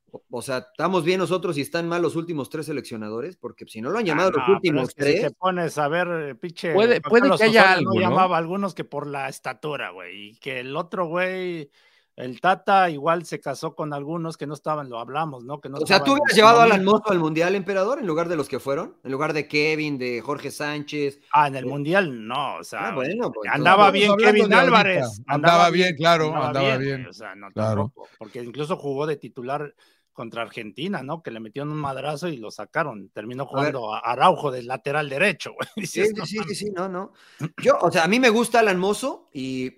o, o sea, estamos bien nosotros y están mal los últimos tres seleccionadores, porque si no lo han llamado Ah, los no, pero últimos es que si tres, te pones a ver, eh, pinche. Puede- que haya algo, No ¿no? llamaba a algunos que por la estatura, güey. Y que el otro, güey, el Tata, igual se casó con algunos que no estaban, lo hablamos, ¿no? Que no o sea, ¿tú hubieras llevado a Alan. Mozo al Mundial, emperador, en lugar de los que fueron? En lugar de Kevin, de Jorge Sánchez. Ah, en el mundial, no, o sea. Ah, bueno, pues, andaba bien Kevin. Álvarez. Andaba bien, claro, andaba güey, bien. O sea, no Claro. tampoco, porque incluso jugó de titular contra Argentina, ¿no? Que le metieron un madrazo y lo sacaron. Terminó jugando a Araujo del lateral derecho, güey. Sí, sí, sí, sí, no, no. Yo, o sea, a mí me gusta Alan Mozo y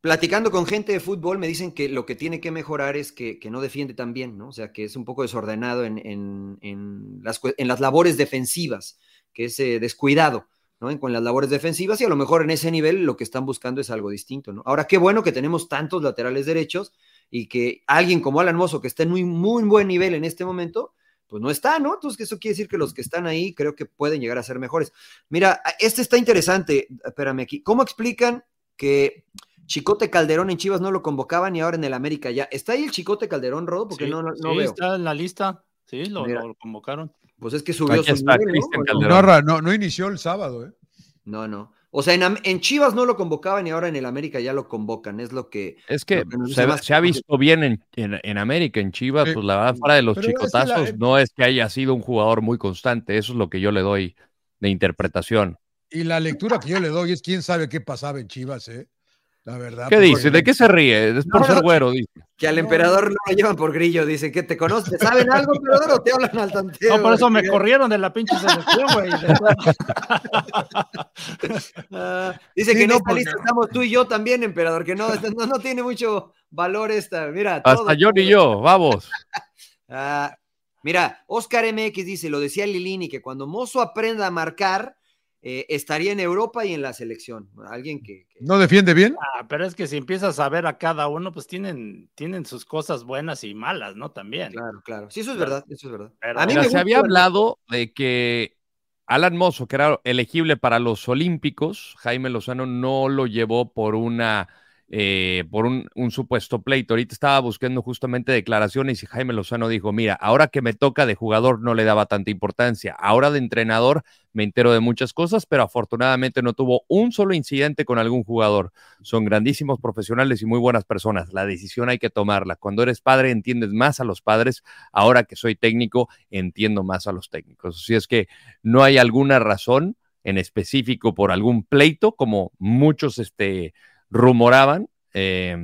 platicando con gente de fútbol me dicen que lo que tiene que mejorar es que, que no defiende tan bien, ¿no? O sea, que es un poco desordenado en, en- en las, en las labores defensivas, que es eh, descuidado, ¿no? Con las labores defensivas y a lo mejor en ese nivel lo que están buscando es algo distinto, ¿no? Ahora, qué bueno que tenemos tantos laterales derechos y que alguien como Alan Mozo, que está en muy, muy buen nivel en este momento, pues no está, ¿no? Entonces, eso quiere decir que los que están ahí creo que pueden llegar a ser mejores. Mira, este está interesante, espérame aquí. ¿Cómo explican que Chicote Calderón en Chivas no lo convocaban y ahora en el América ya? ¿Está ahí el Chicote Calderón, Rodo? Porque Sí, no, no, no sí, veo. está en la lista. Sí, lo, convocaron. Pues es que subió su nivel, ¿no? Inició el sábado, ¿eh? No, no. O sea, en, en Chivas no lo convocaban y ahora en el América ya lo convocan. Es lo que. Es que se, dice más se ha visto bien en, en- en América, en Chivas, pues la verdad, fuera de los es la- chicotazos, no es que haya sido un jugador muy constante, eso es lo que yo le doy de interpretación. Y la lectura que yo le doy es quién sabe qué pasaba en Chivas, ¿eh? La verdad. ¿Qué pues, dice? ¿De qué se ríe? Es por No, ser güero, dice. Que al emperador no lo llevan por grillo. Dicen que te conocen. ¿Saben algo, emperador, o te hablan al tanteo? No, por eso me corrieron de la pinche selección, güey. Ah, dice Sí, que en no, esta porque- lista estamos tú y yo también, emperador, que no, esta- no, no tiene mucho valor esta. Mira, Hasta todo- yo ni yo, vamos. Ah, mira, Oscar MX dice, lo decía Lilini, que cuando Mozo aprenda a marcar, eh, estaría en Europa y en la selección. Alguien que... que- ¿No defiende bien? Ah, pero es que si empiezas a ver a cada uno, pues tienen, tienen sus cosas buenas y malas, ¿no? También. Claro, claro. Sí, eso es verdad, eso es verdad. Pero- a mí Mira, me se había la- hablado de que Alan Mozo, que era elegible para los Olímpicos, Jaime Lozano no lo llevó por una eh, por un, un supuesto pleito. Ahorita estaba buscando justamente declaraciones y Jaime Lozano dijo, mira, ahora que me toca de jugador no le daba tanta importancia, ahora de entrenador me entero de muchas cosas, pero afortunadamente no tuvo un solo incidente con algún jugador. Son grandísimos profesionales y muy buenas personas. La decisión hay que tomarla. Cuando eres padre entiendes más a los padres. Ahora que soy técnico entiendo más a los técnicos. Así es que no hay alguna razón en específico por algún pleito, como muchos este, rumoraban. eh,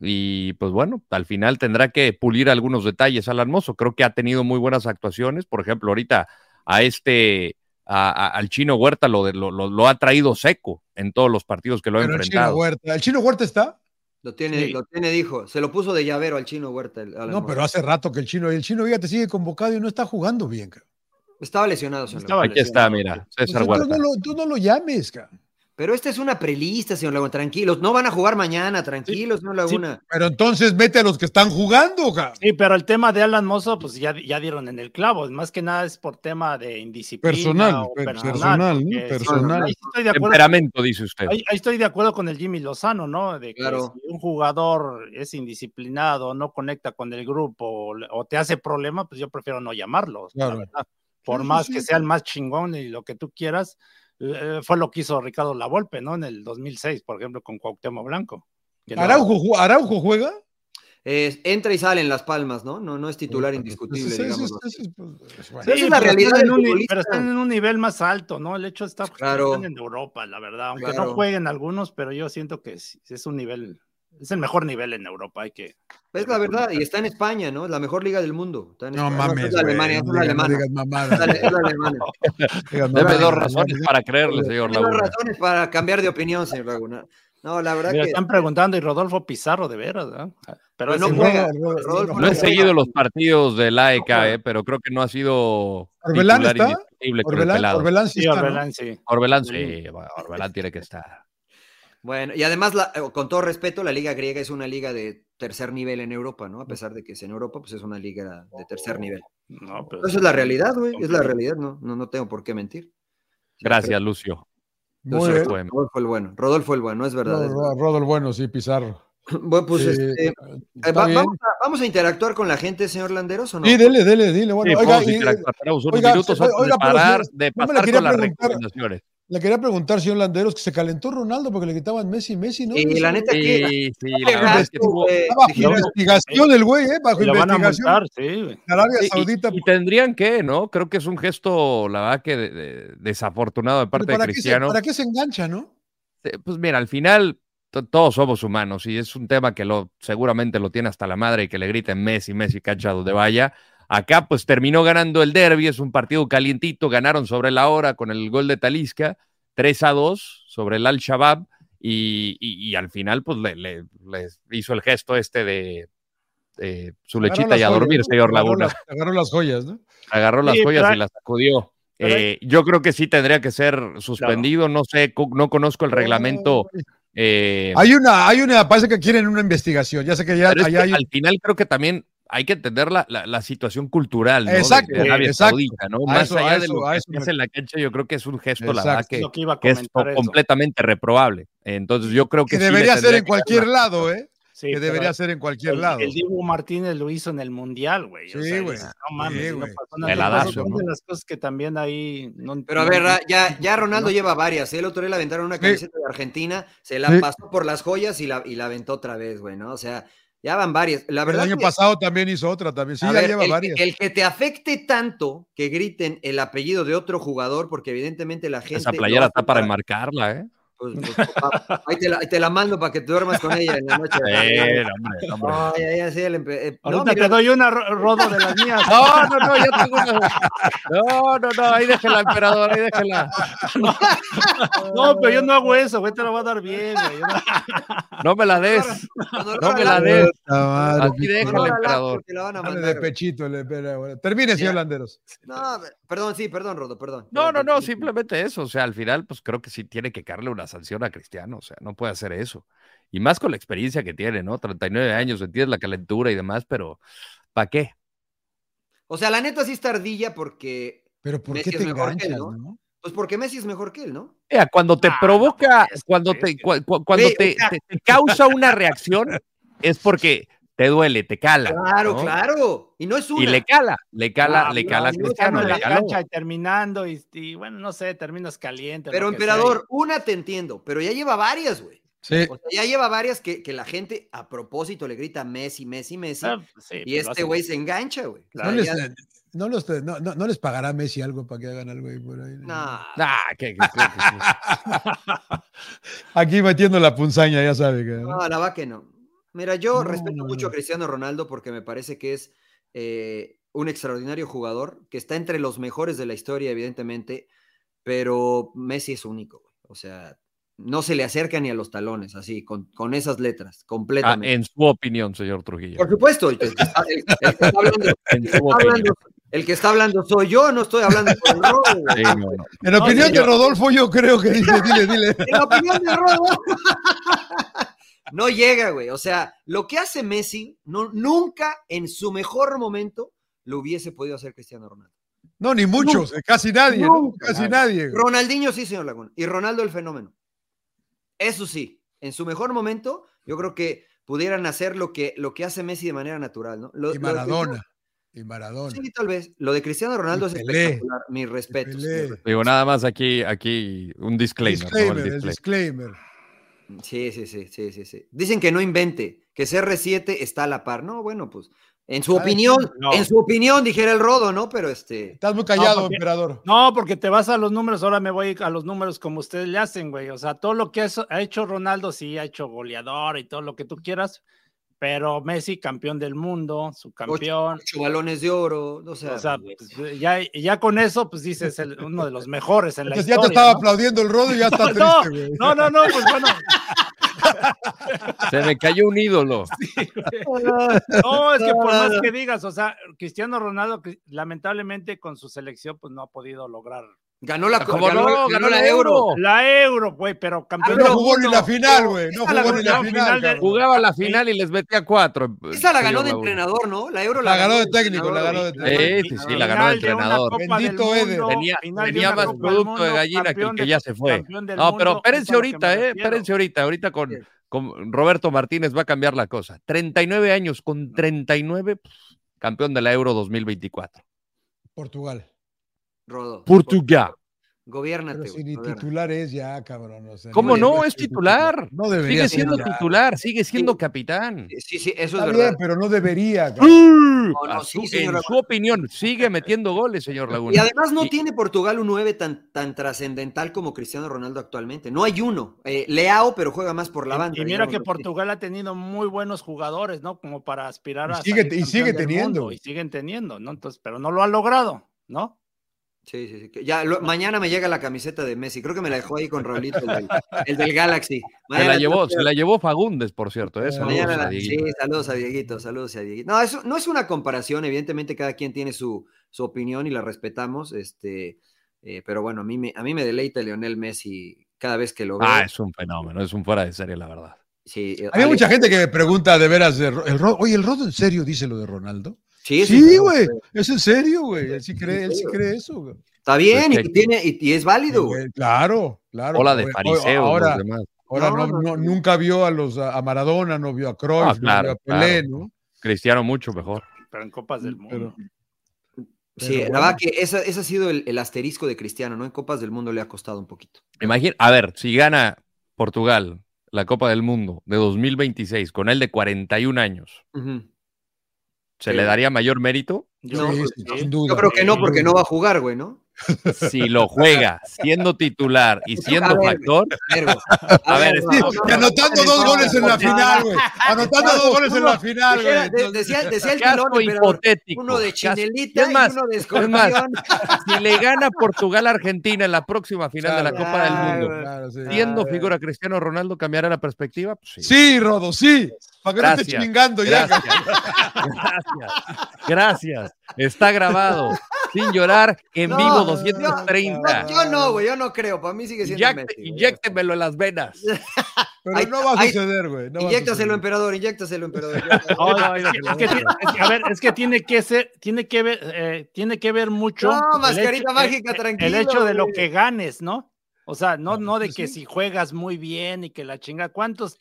y pues bueno, al final tendrá que pulir algunos detalles al Mozo. Creo que ha tenido muy buenas actuaciones. Por ejemplo, ahorita a este, a- a- al chino Huerta lo, de- lo, lo- lo ha traído seco en todos los partidos que lo ha Pero el Chino enfrentado. Huerta. ¿El Chino Huerta está? Lo tiene, Sí. lo tiene, dijo. Se lo puso de llavero al chino Huerta. No, pero hace rato que el Chino, el Chino, fíjate, sigue convocado y no está jugando bien. cabrón. Estaba lesionado, señor Estaba Laguna. Aquí está, mira, Pues César Huerta. no lo, tú no lo llames, cabrón. Pero esta es una prelista, señor Laguna. Tranquilos. No van a jugar mañana. Tranquilos, señor Laguna. Pero entonces mete a los que están jugando, cabrón. Sí, pero el tema de Alan Mozo, pues ya, ya dieron en el clavo. Más que nada es por tema de indisciplina. Personal, o per- personal, personal, sí, Personal. ahí estoy de acuerdo, Temperamento, dice usted. ahí- ahí estoy de acuerdo con el Jimmy Lozano, ¿no? De que Claro. si un jugador es indisciplinado, no conecta con el grupo o, te hace problema, pues yo prefiero no llamarlo. la Claro. verdad. Por Sí, sí, más sí. que sea el más chingón y lo que tú quieras, fue lo que hizo Ricardo Lavolpe, ¿no? En el 2006, por ejemplo, con Cuauhtémoc Blanco. no- ¿Araujo, ju- ¿Araujo juega? Eh, entra y sale en Las Palmas, ¿no? No, no es titular indiscutible, digamos. pues, bueno. Esa es la realidad del futbolista. pero están en un nivel más alto, ¿no? El hecho está Claro. están en Europa, la verdad. Aunque Claro. no jueguen algunos, pero yo siento que es, es un nivel, es el mejor nivel en Europa. Hay que. Es la verdad, y está en España, ¿no? Es la mejor liga del mundo. Está en No España. mames. es la Alemania, no es la no la- la. Digas Deme dos razones para creerle, señor Laguna. razones para cambiar de opinión, señor Laguna. No, la verdad Mira, que. están preguntando y Rodolfo Pizarro, de veras. Pero Pues no ese juega. Rodolfo, Rodolfo No he no seguido los partidos del AEK, juega. eh, pero creo que no ha sido ¿Orbelán titular está? indiscutible con el Orbelán, pelado. Orbelán sí está, ¿no? Orbelán, sí. Orbelán sí, Orbelán tiene que estar. Bueno, y además, la- eh, con todo respeto, la liga griega es una liga de tercer nivel en Europa, ¿no? A pesar de que es en Europa, pues es una liga de tercer nivel. No, pero Esa es la realidad, güey. Es la realidad, no, no, no tengo por qué mentir. Gracias, Lucio. Muy bien. Fue- Rodolfo el bueno. Rodolfo el bueno, es verdad. es verdad. Ro- Rodolfo bueno, sí, Pizarro. Bueno, pues Sí, este, eh, va- bien. vamos, a, vamos a interactuar con la gente, señor Landeros, ¿o no? Sí, dele, dele, dile. Bueno, Sí, oiga, y- unos oiga, minutos se- antes oiga, de parar, de no pasar con las recomendaciones. Le quería preguntar, señor Landeros, que se calentó Ronaldo porque le gritaban Messi, Messi, ¿no? Y la neta que Sí, sí, la verdad es que gasto, tuvo- güey. Está bajo investigación el güey, ¿eh? Bajo Y lo van a investigación. montar, sí. Arabia y- Saudita. Y, tendrían que, ¿no? Creo que es un gesto, la verdad, que de- de- desafortunado de parte de ¿para, qué se, Cristiano. ¿Para qué se engancha, no? Pues mira, al final to- todos somos humanos y es un tema que lo seguramente lo tiene hasta la madre y que le griten Messi, Messi, cancha donde vaya. Acá pues terminó ganando el derby, es un partido calientito, ganaron sobre la hora con el gol de Talisca, 3 a 2 sobre el Al-Shabaab y, y- y al final pues le, le- les hizo el gesto este de, su lechita y a joyas, dormir, ¿no? señor Agarró Laguna. las- Agarró las joyas, ¿no? Agarró las Sí, joyas pero y las sacudió. Eh, yo creo que sí tendría que ser suspendido, no sé, no conozco el reglamento. eh, Hay una, hay una, parece que quieren una investigación. Ya sé que ya es que hay. al final creo que también hay que entender la, la- la situación cultural ¿no? de- Exacto, de, Arabia exacto. Saudita, ¿no? A Más eso- allá de eso- lo a que eso se hace me- en la cancha, yo creo que es un gesto, la verdad, Exacto. que, lo que iba a que es eso. completamente reprobable. Entonces yo creo que, Que sí debería ser en cualquier una- lado, ¿eh? Sí, que debería ser en cualquier el, lado. El Dibu Martínez lo hizo en el Mundial, güey. Sí, güey. No mames, Sí, no pasó nada. Son ¿no? de las cosas que también ahí. No, Pero a ver, ya, ya Ronaldo no. lleva varias. ¿eh? El otro día le aventaron una Sí. camiseta de Argentina, se la Sí. pasó por las joyas y la, y la aventó otra vez, güey, ¿no? O sea, ya van varias. La el verdad año que- pasado también hizo otra, también. Sí, ya ver, lleva el, varias. que- el que te afecte tanto que griten el apellido de otro jugador, porque evidentemente la gente. Esa playera está para para- enmarcarla, ¿eh? Pues, pues, papá, ahí, te la, ahí te la mando para que te duermas con ella en la noche. Eh, hombre, hombre. Ay, ay, ay, sí, el empe- eh, no, Ahorita te doy una ro- rodo de las mías. No, no, no, ya tengo una. No, no, no, ahí déjela, emperador, ahí déjela. No, pero yo no hago eso, güey, te lo voy a dar bien, güey. Yo no- No me la des. No me la des. Pinche- déjala, emperador. que la van a Dale de pechito. le- pero, bueno. Termine, señor. Landeros. No, perdón, sí, perdón, Rodo, perdón. No, no, no, simplemente eso. O sea, al final, pues creo que sí tiene que darle una sanción a Cristiano. O sea, no puede hacer eso. Y más con la experiencia que tiene, ¿no? 39 años, entiendes la calentura y demás, pero ¿para qué? O sea, la neta sí está ardilla porque. Pero ¿por Messi qué es te mejor que él, enganchas, ¿no? no? Pues porque Messi es mejor que él, ¿no? Mira, cuando te Ah, provoca, no, es- cuando es te, que- cu- cu- cuando Güey, te, o sea- te- te causa una reacción, es porque te duele, te cala. Claro, ¿no? claro. Y no es una. Y le cala, le cala, Ah, le no, cala Cristiano, le la caló. cancha y terminando y, y, bueno, no sé, terminas caliente. Pero emperador, una te entiendo, pero ya lleva varias, güey. Sí. O sea, ya lleva varias que, que la gente a propósito le grita Messi, Messi, Messi. Ah, pues sí, y pues este güey se engancha, güey. O No sea, les, ya- eh, no, los- no- no- no les pagará Messi algo para que hagan algo ahí por ahí. Nah, Ah, que- Aquí metiendo la punzaña, ya sabe que. ¿no? No, la va que no. Mira, yo No, respeto no, mucho a Cristiano Ronaldo porque me parece que es eh, un extraordinario jugador, que está entre los mejores de la historia, evidentemente, pero Messi es único. güey. O sea, no se le acerca ni a los talones, así, con, con esas letras, Ah, completamente. en su opinión, señor Trujillo. Por supuesto, el que está, el- el que está hablando, En el que su está hablando- el que está hablando soy yo, no estoy hablando por Rodo. Sí, no, no. En opinión de. Rodolfo, yo creo que dice, dile, dile. En opinión de Rodo. No llega, güey. O sea, lo que hace Messi, no, nunca en su mejor momento lo hubiese podido hacer Cristiano Ronaldo. No, ni muchos, casi nadie. Casi nadie. güey. Ronaldinho sí, señor Laguna. Y Ronaldo el fenómeno. Eso sí, en su mejor momento, yo creo que pudieran hacer lo que, lo que hace Messi de manera natural, ¿no? Lo- Y Maradona. Y Maradona. Sí, tal vez. Lo de Cristiano Ronaldo es espectacular. Mis respetos. mis Pelé. respetos. Digo, nada más aquí, aquí un disclaimer. ¿no? El Disclaimer, el disclaimer. Sí, sí, sí, sí, sí, sí. Dicen que no invente, que CR7 está a la par. No, bueno, pues, en su opinión, no. en su opinión, dijera el Rodo, ¿no? Pero este, Estás muy callado, porque- emperador. No, porque te vas a los números, ahora me voy a los números como ustedes le hacen, güey. O sea, todo lo que ha hecho Ronaldo, sí, ha hecho goleador y todo lo que tú quieras, pero Messi, campeón del mundo, su campeón. ocho balones de oro, o sea, O sea, pues, pues, ya, ya con eso, pues dices, el- uno de los mejores en la Entonces ya historia. te estaba ¿no? aplaudiendo el rodo y ya está No, triste, güey. No, no, no, pues bueno. Se me cayó un ídolo. No, es que por más que digas, o sea, Cristiano Ronaldo, que lamentablemente con su selección, pues no ha podido lograr Ganó la, ¿Cómo ganó, no? ganó la Euro. La Euro, güey, pero campeón Pero del no jugó ni la final, güey. No jugó ni la ganó final. de-. Jugaba la final y les metía cuatro. Esa la ganó de entrenador, ¿no? La Euro La ganó de técnico, la ganó de técnico. Sí, sí, sí, la ganó de entrenador. Bendito Eder. Tenía, tenía más producto de gallina que el que ya se fue. No, pero espérense ahorita, eh, espérense ahorita, ahorita con, con Roberto Martínez va a cambiar la cosa. 39 años, con 39, pff, campeón de la Euro 2024. Portugal. Rodo. Portugal. Gobiérnate, Pero si ni titular es ya, cabrón. o sea, ¿Cómo no? Es titular. No debería Sigue siendo titular, sigue siendo Sí. capitán. Sí, sí, eso Está es bien, verdad. pero no debería. cabrón. No, a sí, su- señor en Laguna. su opinión, sigue metiendo goles, señor Y Laguna. además no Y- tiene Portugal un 9 tan, tan trascendental como Cristiano Ronaldo actualmente. No hay uno. Eh, Leao, pero juega más por la Y- banda. Y mira que. Portugal ha tenido muy buenos jugadores, ¿no? Como para aspirar Y a. sigue- y sigue teniendo. mundo, y siguen teniendo, ¿no? Entonces, pero no lo han logrado, ¿no? Sí, sí, sí. Ya, lo- mañana me llega la camiseta de Messi. Creo que me la dejó ahí con Raulito, el del, el del Galaxy. Se la llevó, se la llevó Fagundes, por cierto. ¿eh? Saludos Mañana a la- Dieguito. sí, saludos a Dieguito, saludos a Dieguito. No, eso no es una comparación, evidentemente cada quien tiene su, su opinión y la respetamos, este, eh, pero bueno, a mí, me, a mí me deleita Lionel Messi cada vez que lo veo. Ah, es un fenómeno, es un fuera de serie, la verdad. Sí, eh, Había mucha gente que me pregunta de veras de Ro- el Ro- Oye, ¿el Rodo en serio dice lo de Ronaldo? Sí, Sí, sí, güey. Es en serio, güey. Él sí cree, él sí cree eso, güey. Está bien y, que- tiene, y, y es válido, güey. Claro, claro. Hola de Oye, fariseos, Ahora, los demás. ahora No, no, no, no- no. nunca vio a los a Maradona, no vio a Cruyff, Ah, no vio a Pelé, claro. ¿no? Cristiano mucho mejor. Pero en Copas del Pero- Mundo. Sí, Pero la verdad que esa- ese ha sido el, el asterisco de Cristiano, ¿no? En Copas del Mundo le ha costado un poquito. Imagina, a ver, si gana Portugal la Copa del Mundo de 2026 con él de 41 años, Ujú. ¿Se Sí. le daría mayor mérito? Yo No, creo Sí, que sí, sí. sin duda. Yo creo que no, porque no va a jugar, güey, ¿no? Si lo juega siendo titular y siendo ver, factor, A ver, Sí, anotando no, dos goles en la final, güey. Anotando dos goles en la final, güey. de- decía, decía el caso hipotético. uno de chinelita Es más, y uno de es más, escorpión. si le gana Portugal a Argentina en la próxima final de la Claro. Copa del Mundo, güey. Claro, sí. siendo figura Cristiano Ronaldo, ¿cambiará la perspectiva? Pues sí. Sí, Rodo, sí. Para que no esté Gracias. chingando ya. Gracias. Gracias. Gracias. Está grabado. Sin llorar, en No, vivo no, 230. No, yo no, güey, yo no creo. Para mí sigue siendo Inyecte- Messi. Inyéctemelo en las venas. Pero Ay, no va a suceder, güey. no Inyéctaselo, emperador, inyéctaselo, emperador. No, no, es que- es que tiene- es que, a ver, es que tiene que ser, tiene que ver, eh, tiene que ver mucho. No, el mascarita hecho- mágica, el- tranquilo, El hecho de lo que ganes, ¿no? O sea, no, No, no de pues que sí. si juegas muy bien y que la chinga. ¿Cuántos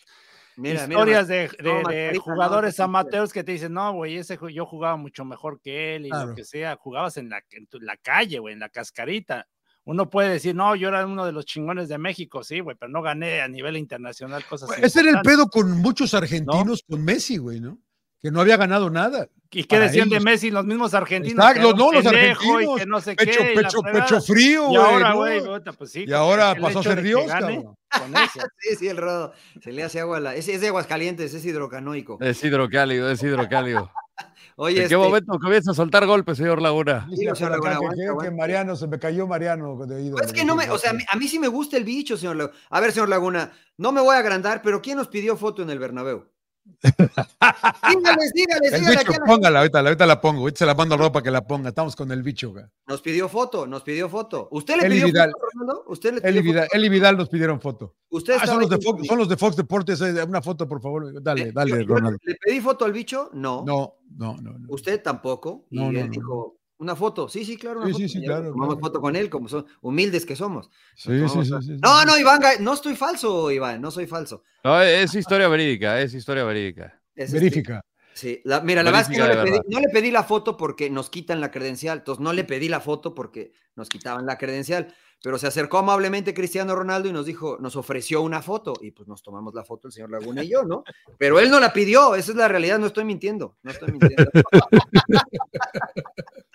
Mira, mira, historias de, de- no, jugadores no, amateurs que te dicen, no, güey, ese yo jugaba mucho mejor que él y Claro. lo que sea, jugabas en la, en tu- la calle, güey, en la cascarita. Uno puede decir, no, yo era uno de los chingones de México, sí, güey, pero no gané a nivel internacional cosas Ese era el importantes". pedo con muchos argentinos con Messi, güey, ¿no? Que no había ganado nada. ¿Y qué decían de. Messi los mismos argentinos? Exacto, no, los y argentinos, que no sé Pecho, qué, y la pecho, pecho frío, Y güey. ahora, güey, pues sí. Y ahora el pasó a ser Dios, gane cabrón. con eso. Sí, sí, el rodo. Se le hace agua a la. Ese es de Aguascalientes, es hidrocanoico. Es hidrocálido, es hidrocálido. Oye, ¿En qué este, momento comienza a soltar golpes, señor Laguna? Dilo, señor Laguna, que- que, aguanta, que aguanta. Mariano, se me cayó Mariano de ídolo. pues es que no me, o sea, a mí, a mí sí me gusta el bicho, señor Laguna. A ver, señor Laguna, no me voy a agrandar, pero ¿quién nos pidió foto en el Bernabéu? dígales, dígales, El dígale bicho, aquí a la- póngala, ahorita, ahorita la pongo. Ahorita se la mando a Rodo para que la ponga. Estamos con el bicho, güey. Nos pidió foto, nos pidió foto. ¿Usted le Eli pidió Vidal. foto, Fernando? ¿Usted le Él pidió y, Vidal, foto? él y Vidal nos pidieron foto. ¿Usted Ah, son, los de Fox, son los de Fox Deportes. eh, Una foto, por favor. Dale, Eh, dale, Ronaldo. ¿Le pedí foto al bicho? No. No, no, no. no. Usted tampoco. Y No, no, él no. dijo, una foto. Sí, sí, claro, una Sí, foto. sí, sí, claro, Tomamos claro. foto con él, como son humildes que somos. Sí, sí, Tomamos sí, foto. sí, sí. No, no, Iván, no estoy falso, Iván, no soy falso. No, es historia verídica, es historia verídica. Es este- Verifica. Sí, la- mira, la verdad es que no le, pedí, no le pedí la foto porque nos quitan la credencial, entonces no le pedí la foto porque nos quitaban la credencial, pero se acercó amablemente Cristiano Ronaldo y nos dijo, nos ofreció una foto y pues nos tomamos la foto el señor Laguna y yo, ¿no? Pero él no la pidió, esa es la realidad, no estoy mintiendo, no estoy mintiendo.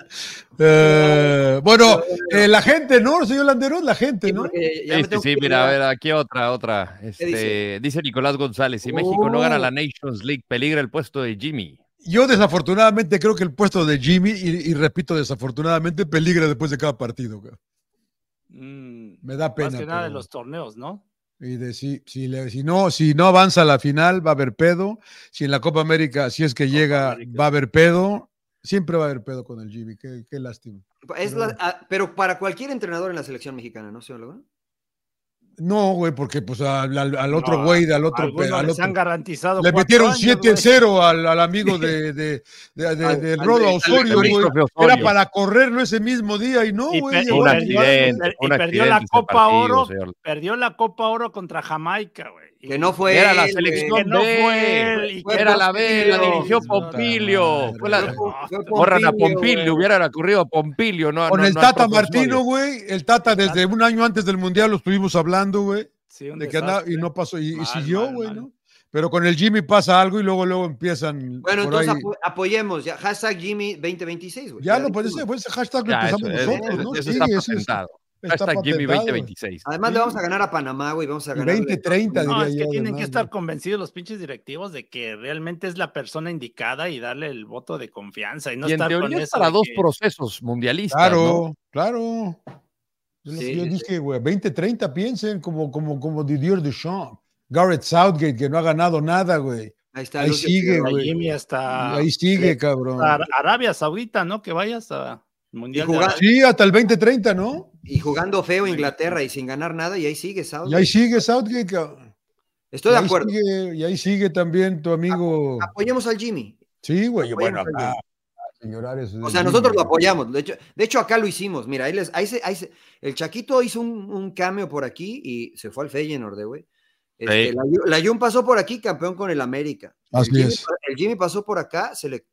Eh, bueno, eh, la gente, ¿no, señor Landerón? La gente, Sí, ¿no? porque ya Sí, me sí, sí, mira, a ver, aquí otra, otra. Este, dice? dice? Nicolás González, si México no gana Oh. la Nations League, peligra el puesto de Jimmy. Yo desafortunadamente creo que el puesto de Jimmy, y, y repito, desafortunadamente, peligra después de cada partido. Mm, Me da pena. más que nada de los torneos, ¿no? Y de si, si, le- si no, si no avanza a la final, va a haber pedo. Si en la Copa América, si es que llega, América. va a haber pedo. Siempre va a haber pedo con el Jimmy, qué, qué lástima. Es la- ah, pero para cualquier entrenador en la selección mexicana, ¿no, señor Laguna? No, güey, porque pues al, al- al otro No, güey, al otro, pe- al les otro- han garantizado. Le metieron años, 7-0 al, al amigo de, de, de, de- Al- del al- Rodo al- Osorio, al- güey. al- Era para correrlo ese mismo día y no, Y güey. pe- Un llegó- perdió- accidente, y un perdió la Copa partido, Oro. señor. Perdió la Copa Oro contra Jamaica, güey. Que no fue Era la selección no fue él, y que Era no la B, la dirigió Pompilio. Fue la, borran a Pompilio, güey. hubiera ocurrido a Pompilio, no, Con no- el no al Tata Martino, güey. El Tata desde un año antes del Mundial lo estuvimos hablando, güey. Sí, un De que andaba- y no pasó, y, y Mal, siguió, mal, güey. ¿no? Pero con el Jimmy pasa algo y luego, luego empiezan. Bueno, entonces ahí. apo- apoyemos ya. Hashtag Jimmy 2026, güey. Ya Ya lo puede dijimos. ser, ese hashtag lo empezamos eso, nosotros, eso- ¿no? eso Sí, está eso es- patentado. está Hashtag Jimmy patentado. 2026. Además, le vamos a ganar a Panamá, güey. Vamos a Y ganar. 20-30, No, es que tienen además, que estar ¿no? convencidos los pinches directivos de que realmente es la persona indicada y darle el voto de confianza y no y en estar con teoría es eso para dos que- procesos mundialistas. ¿no? Claro, claro. Yo, lo- Sí, yo sí, dije, güey, 20-30, piensen como, como, como Didier Deschamps. Garrett Southgate, que no ha ganado nada, güey. Ahí está. Ahí Lucio sigue, güey. Jimmy Y hasta ahí sigue, cabrón. a Arabia Saudita, ¿no? Que vayas a Mundial. de. Sí, hasta el 20-30, ¿no? Y jugando feo Inglaterra y sin ganar nada, y ahí sigue Y Southgate. ahí sigue Southgate, cabrón. Estoy Y de acuerdo. sigue- y ahí sigue también tu amigo. Apoyemos al Jimmy. Sí, güey, bueno, acá, O sea, nosotros lo apoyamos. De hecho, de hecho acá lo hicimos. Mira, ahí les, ahí se- ahí se- el Chaquito hizo un, un cameo por aquí y se fue al Feyenoord, güey. Este, Sí. la, Ju- la Jun pasó por aquí, campeón con el América. Así el, Jimmy, es. el Jimmy pasó por acá, sele-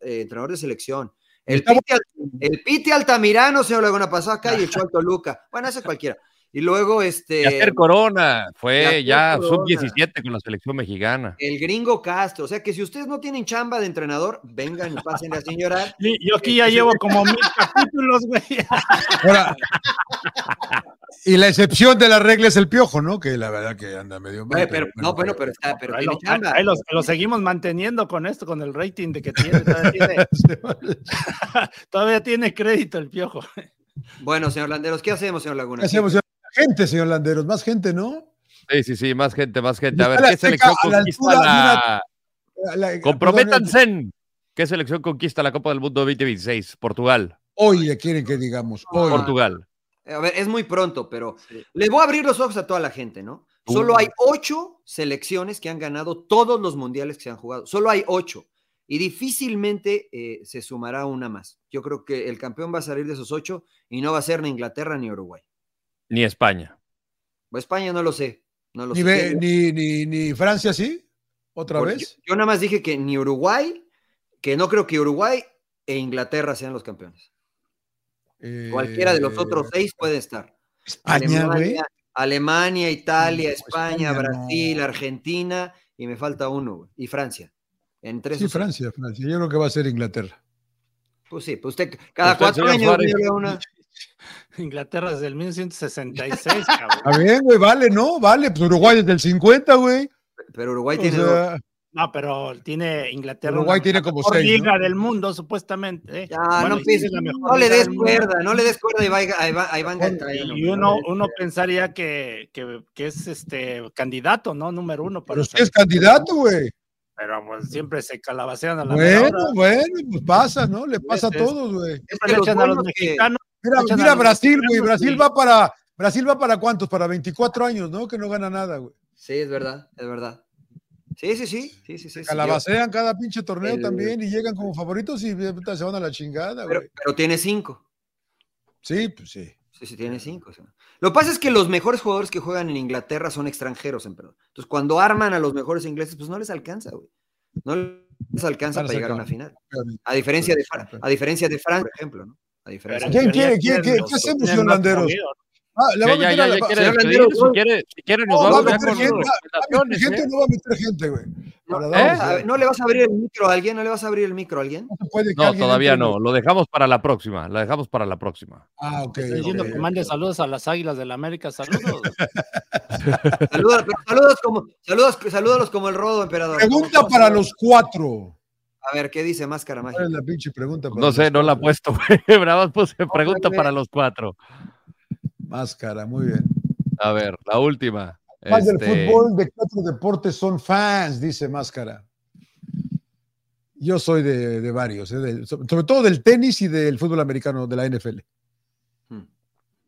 eh, entrenador de selección. El Piti, Al- el Piti Altamirano, señor Laguna, pasó acá y echó al Toluca. Bueno, ese cualquiera. Y luego, este. Y hacer Corona fue Yacer ya Corona. sub-17 con la selección mexicana. El gringo Castro. O sea que si ustedes no tienen chamba de entrenador, vengan y pasen a señorar. Yo aquí ya llevo como mil capítulos, güey. Ahora, y la excepción de la regla es el piojo, ¿no? Que la verdad que anda medio mal. Oye, pero, no, bueno, pero está, pero ahí tiene lo, chamba. ahí lo- lo seguimos manteniendo con esto, con el rating de que tiene. Todavía tiene, todavía tiene crédito el piojo. Bueno, señor Landeros, ¿qué hacemos, señor Laguna? ¿Qué hacemos? señor? Gente, señor Landeros, más gente, ¿no? Sí, sí, sí, más gente, más gente. A ver, ¿qué selección conquista la... La- Comprométanse. ¿Qué selección conquista la Copa del Mundo 2026? Portugal. Hoy le quieren que digamos, hoy. Portugal. A ver, es muy pronto, pero les voy a abrir los ojos a toda la gente, ¿no? Uh. Solo hay ocho selecciones que han ganado todos los mundiales que se han jugado. Solo hay ocho. Y difícilmente eh, se sumará una más. Yo creo que el campeón va a salir de esos ocho y no va a ser ni Inglaterra ni Uruguay. Ni España. España no lo sé. No lo Ni, sé. ve- ni, ni, ni Francia, ¿sí? ¿Otra Porque vez? Yo, yo nada más dije que ni Uruguay, que no creo que Uruguay e Inglaterra sean los campeones. Cualquiera de los otros Eh, seis puede estar. España, güey. Alemania, Alemania, Italia, No, España, España Brasil, no. Argentina y me falta uno, güey, y Francia. Entre Sí. Francia, Francia. Yo creo que va a ser Inglaterra. Pues sí, pues usted cada Usted, cuatro años una. Inglaterra desde el 1966, cabrón. Está bien, güey, vale, ¿no? Vale, pues Uruguay desde el 50, güey. Pero Uruguay O tiene dos. sea, No, pero tiene Inglaterra. Uruguay una- tiene la como mejor seis, liga ¿no? del mundo, supuestamente. ¿eh? Ya, Bueno, no, mejor no le des cuerda, no le des cuerda y va, ahí va, ahí van Gaetano, Y uno, uno pensaría que, que, que es este candidato, ¿no? Número uno. para pero usted es candidato, güey. Pero pues siempre se calabacean a la Bueno, bueno, pues pasa, ¿no? Le pasa a Es- todos, güey. Es Siempre que le echan a los mexicanos. Mira, mira Brasil, güey. Brasil va para. Brasil va para cuántos? Para 24 años, ¿no? Que no gana nada, güey. Sí, es verdad, es verdad. Sí, sí, sí, sí, sí, sí. sí, Calabacean cada pinche torneo El- también y llegan como favoritos y puta, se van a la chingada, pero, güey. pero tiene cinco. Sí, pues sí. Sí, sí, tiene cinco. o sea. Lo que pasa es que los mejores jugadores que juegan en Inglaterra son extranjeros, en perdón. Entonces, cuando arman a los mejores ingleses, pues no les alcanza, güey. No les alcanza para llegar a una final. A diferencia de, a diferencia de Francia, por ejemplo, ¿no? A diferencia ¿Quién quiere- quién- tienen qué- hacemos, señor Landeros? Ah, le va Ya, a ya, meter ya, a la- quiere Si quiere, si quiere, nos No, va a meter gente, gente, ¿eh? no va a meter gente, güey. No, Para no, dar- a ver, ¿no le vas a abrir el micro a alguien? ¿No le vas a abrir el micro a alguien? No se puede que No, alguien todavía no. Lo dejamos para la próxima. La dejamos para la próxima. Ah, ok. Estoy diciendo ok. que mande saludos a las águilas del América. Saludos. Saludos, saludos como, saludos, salúdalos como el rodo, emperador. Pregunta para los cuatro. A ver, ¿qué dice Máscara ¿Cuál Mágica? es la pinche pregunta? para No sé, no la he puesto, güey. Bravo, puse pregunta güey. para los cuatro. Máscara, muy bien. A ver, la última. Más Este, del fútbol, de cuatro deportes son fans, dice Máscara. Yo soy de, de varios, ¿eh? de- sobre todo del tenis y del fútbol americano, de la NFL. Hmm.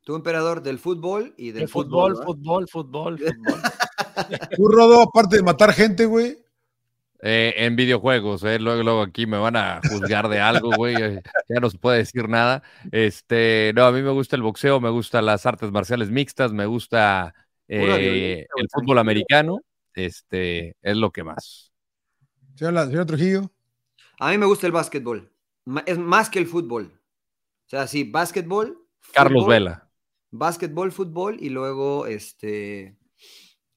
Tú, emperador, del fútbol y del De fútbol, ¿verdad? fútbol, fútbol, fútbol. Tú, Rodo, aparte de matar gente, güey, Eh, en videojuegos, eh, luego, luego aquí me van a juzgar de algo, güey, eh, ya no se puede decir nada. Este, no, a mí me gusta el boxeo, me gustan las artes marciales mixtas, me gusta eh, el fútbol americano, este, es lo que más. señor, Trujillo. A mí me gusta el básquetbol. Es más que el fútbol. O sea, sí, básquetbol. Carlos fútbol, Vela. Básquetbol, fútbol y luego este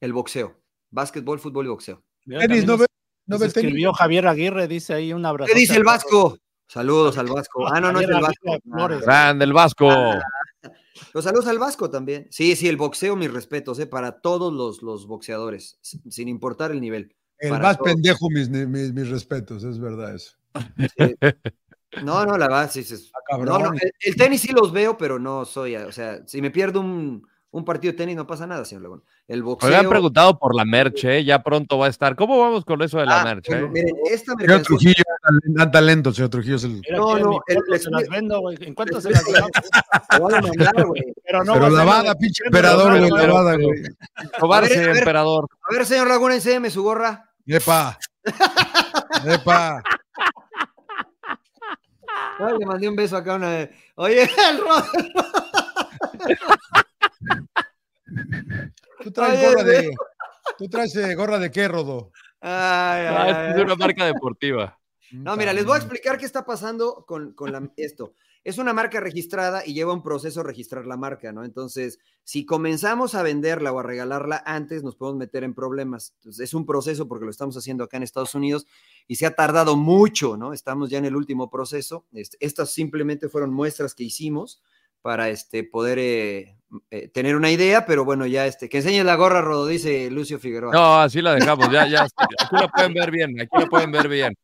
el boxeo. Básquetbol, fútbol y boxeo. Tenis, ¿no nos- ve, no nos escribió Javier Aguirre, dice ahí un abrazo. ¿Qué dice el Vasco? Saludos al Vasco. Ah, no, no es el Vasco. Flores. Grande el Vasco. Los saludos al Vasco también. Sí, sí, el boxeo, mis respetos, ¿eh? para todos los, los boxeadores, sin importar el nivel. El Para más todos. pendejo, mis, mis, mis respetos, es verdad eso. Sí. No, no, la verdad, sí, sí. Cabrón. No, no, el, el tenis sí los veo, pero no soy, o sea, si me pierdo un, un partido de tenis no pasa nada, señor Laguna. El boxeo. Me han preguntado por la merch, eh, ya pronto va a estar. ¿Cómo vamos con eso de la Ah, merch? bueno, eh? miren, esta Señor mercancía- Trujillo, dan talento, señor Trujillo es el. No, no, el- se las vendo, güey. ¿En cuánto se las vendo? Te van a mandar, güey. Pero no Pero lavada, pinche emperador, güey, lavada, güey. Cobarse, emperador. A ver, señor Laguna, enséñame su gorra. Epa. Epa. Ay, le mandé un beso acá a una vez. Oye, el Rod. Tú traes gorra de. ¿Tú traes eh, gorra de qué, Rodo? Ay, ay, Ah, ay, es una marca deportiva. No, mira, les voy a explicar qué está pasando con, con la- esto. Es una marca registrada y lleva un proceso registrar la marca, ¿no? Entonces, si comenzamos a venderla o a regalarla antes, nos podemos meter en problemas. Entonces, es un proceso porque lo estamos haciendo acá en Estados Unidos y se ha tardado mucho, ¿no? Estamos ya en el último proceso. Este, estas simplemente fueron muestras que hicimos para este, poder eh, eh, tener una idea, pero bueno, ya este, que enseñe la gorra, Rodo, dice Lucio Figueroa. No, así la dejamos, ya, ya. Aquí la pueden ver bien, aquí la pueden ver bien.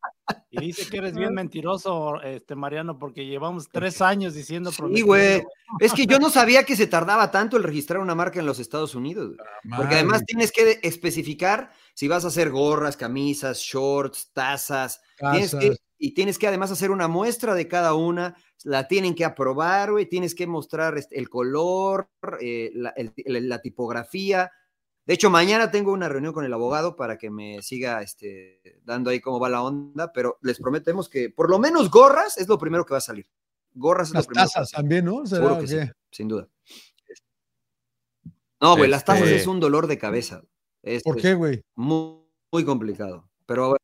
Y dice que eres bien mentiroso, este Mariano, porque llevamos tres años diciendo Sí, güey. Es que yo no sabía que se tardaba tanto el registrar una marca en los Estados Unidos. güey. Porque además tienes que especificar si vas a hacer gorras, camisas, shorts, tazas. Tienes que. Y tienes que además hacer una muestra de cada una. La tienen que aprobar, güey. Tienes que mostrar este, el color, eh, la, el- el- la tipografía. De hecho, mañana tengo una reunión con el abogado para que me siga este, dando ahí cómo va la onda, pero les prometemos que por lo menos gorras es lo primero que va a salir. Gorras es Las lo primero. a tazas también, ¿no? ¿Será que sí, sin duda. No, güey, las tazas Este- es un dolor de cabeza. Es, ¿Por qué, güey? Muy, muy complicado. Pero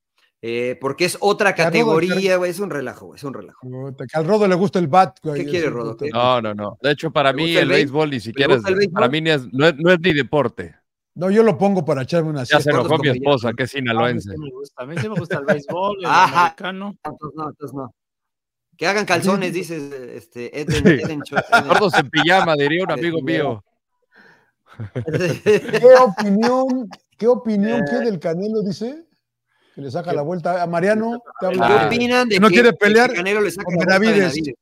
eh, porque es otra categoría, güey, es un relajo, güey, es un relajo. Que al Rodo le gusta el bat, güey. ¿Qué quiere, Rodo? ¿Qué? No, no, no. De hecho, para ¿Le mí el el béis- béisbol, ni siquiera es, para mí ni es- no, es, no es ni deporte. No, yo lo pongo para echarme una Ya se siesta. ¿Cuántos enojó mi esposa, que es A mí, sinaloense. sí me gusta, a mí sí me gusta el béisbol, el Ajá. americano. Entonces, no, entonces no. Que hagan calzones, dices este, Eden, Sí. Eden en pijama, diría un amigo mío. ¿Qué opinión, qué opinión quiere del Canelo, dice? Que le saca la vuelta a Mariano. ¿Qué Ah. opinan de ¿No que, quiere de que pelear Canelo le saque con la vuelta a Benavides? Benavides?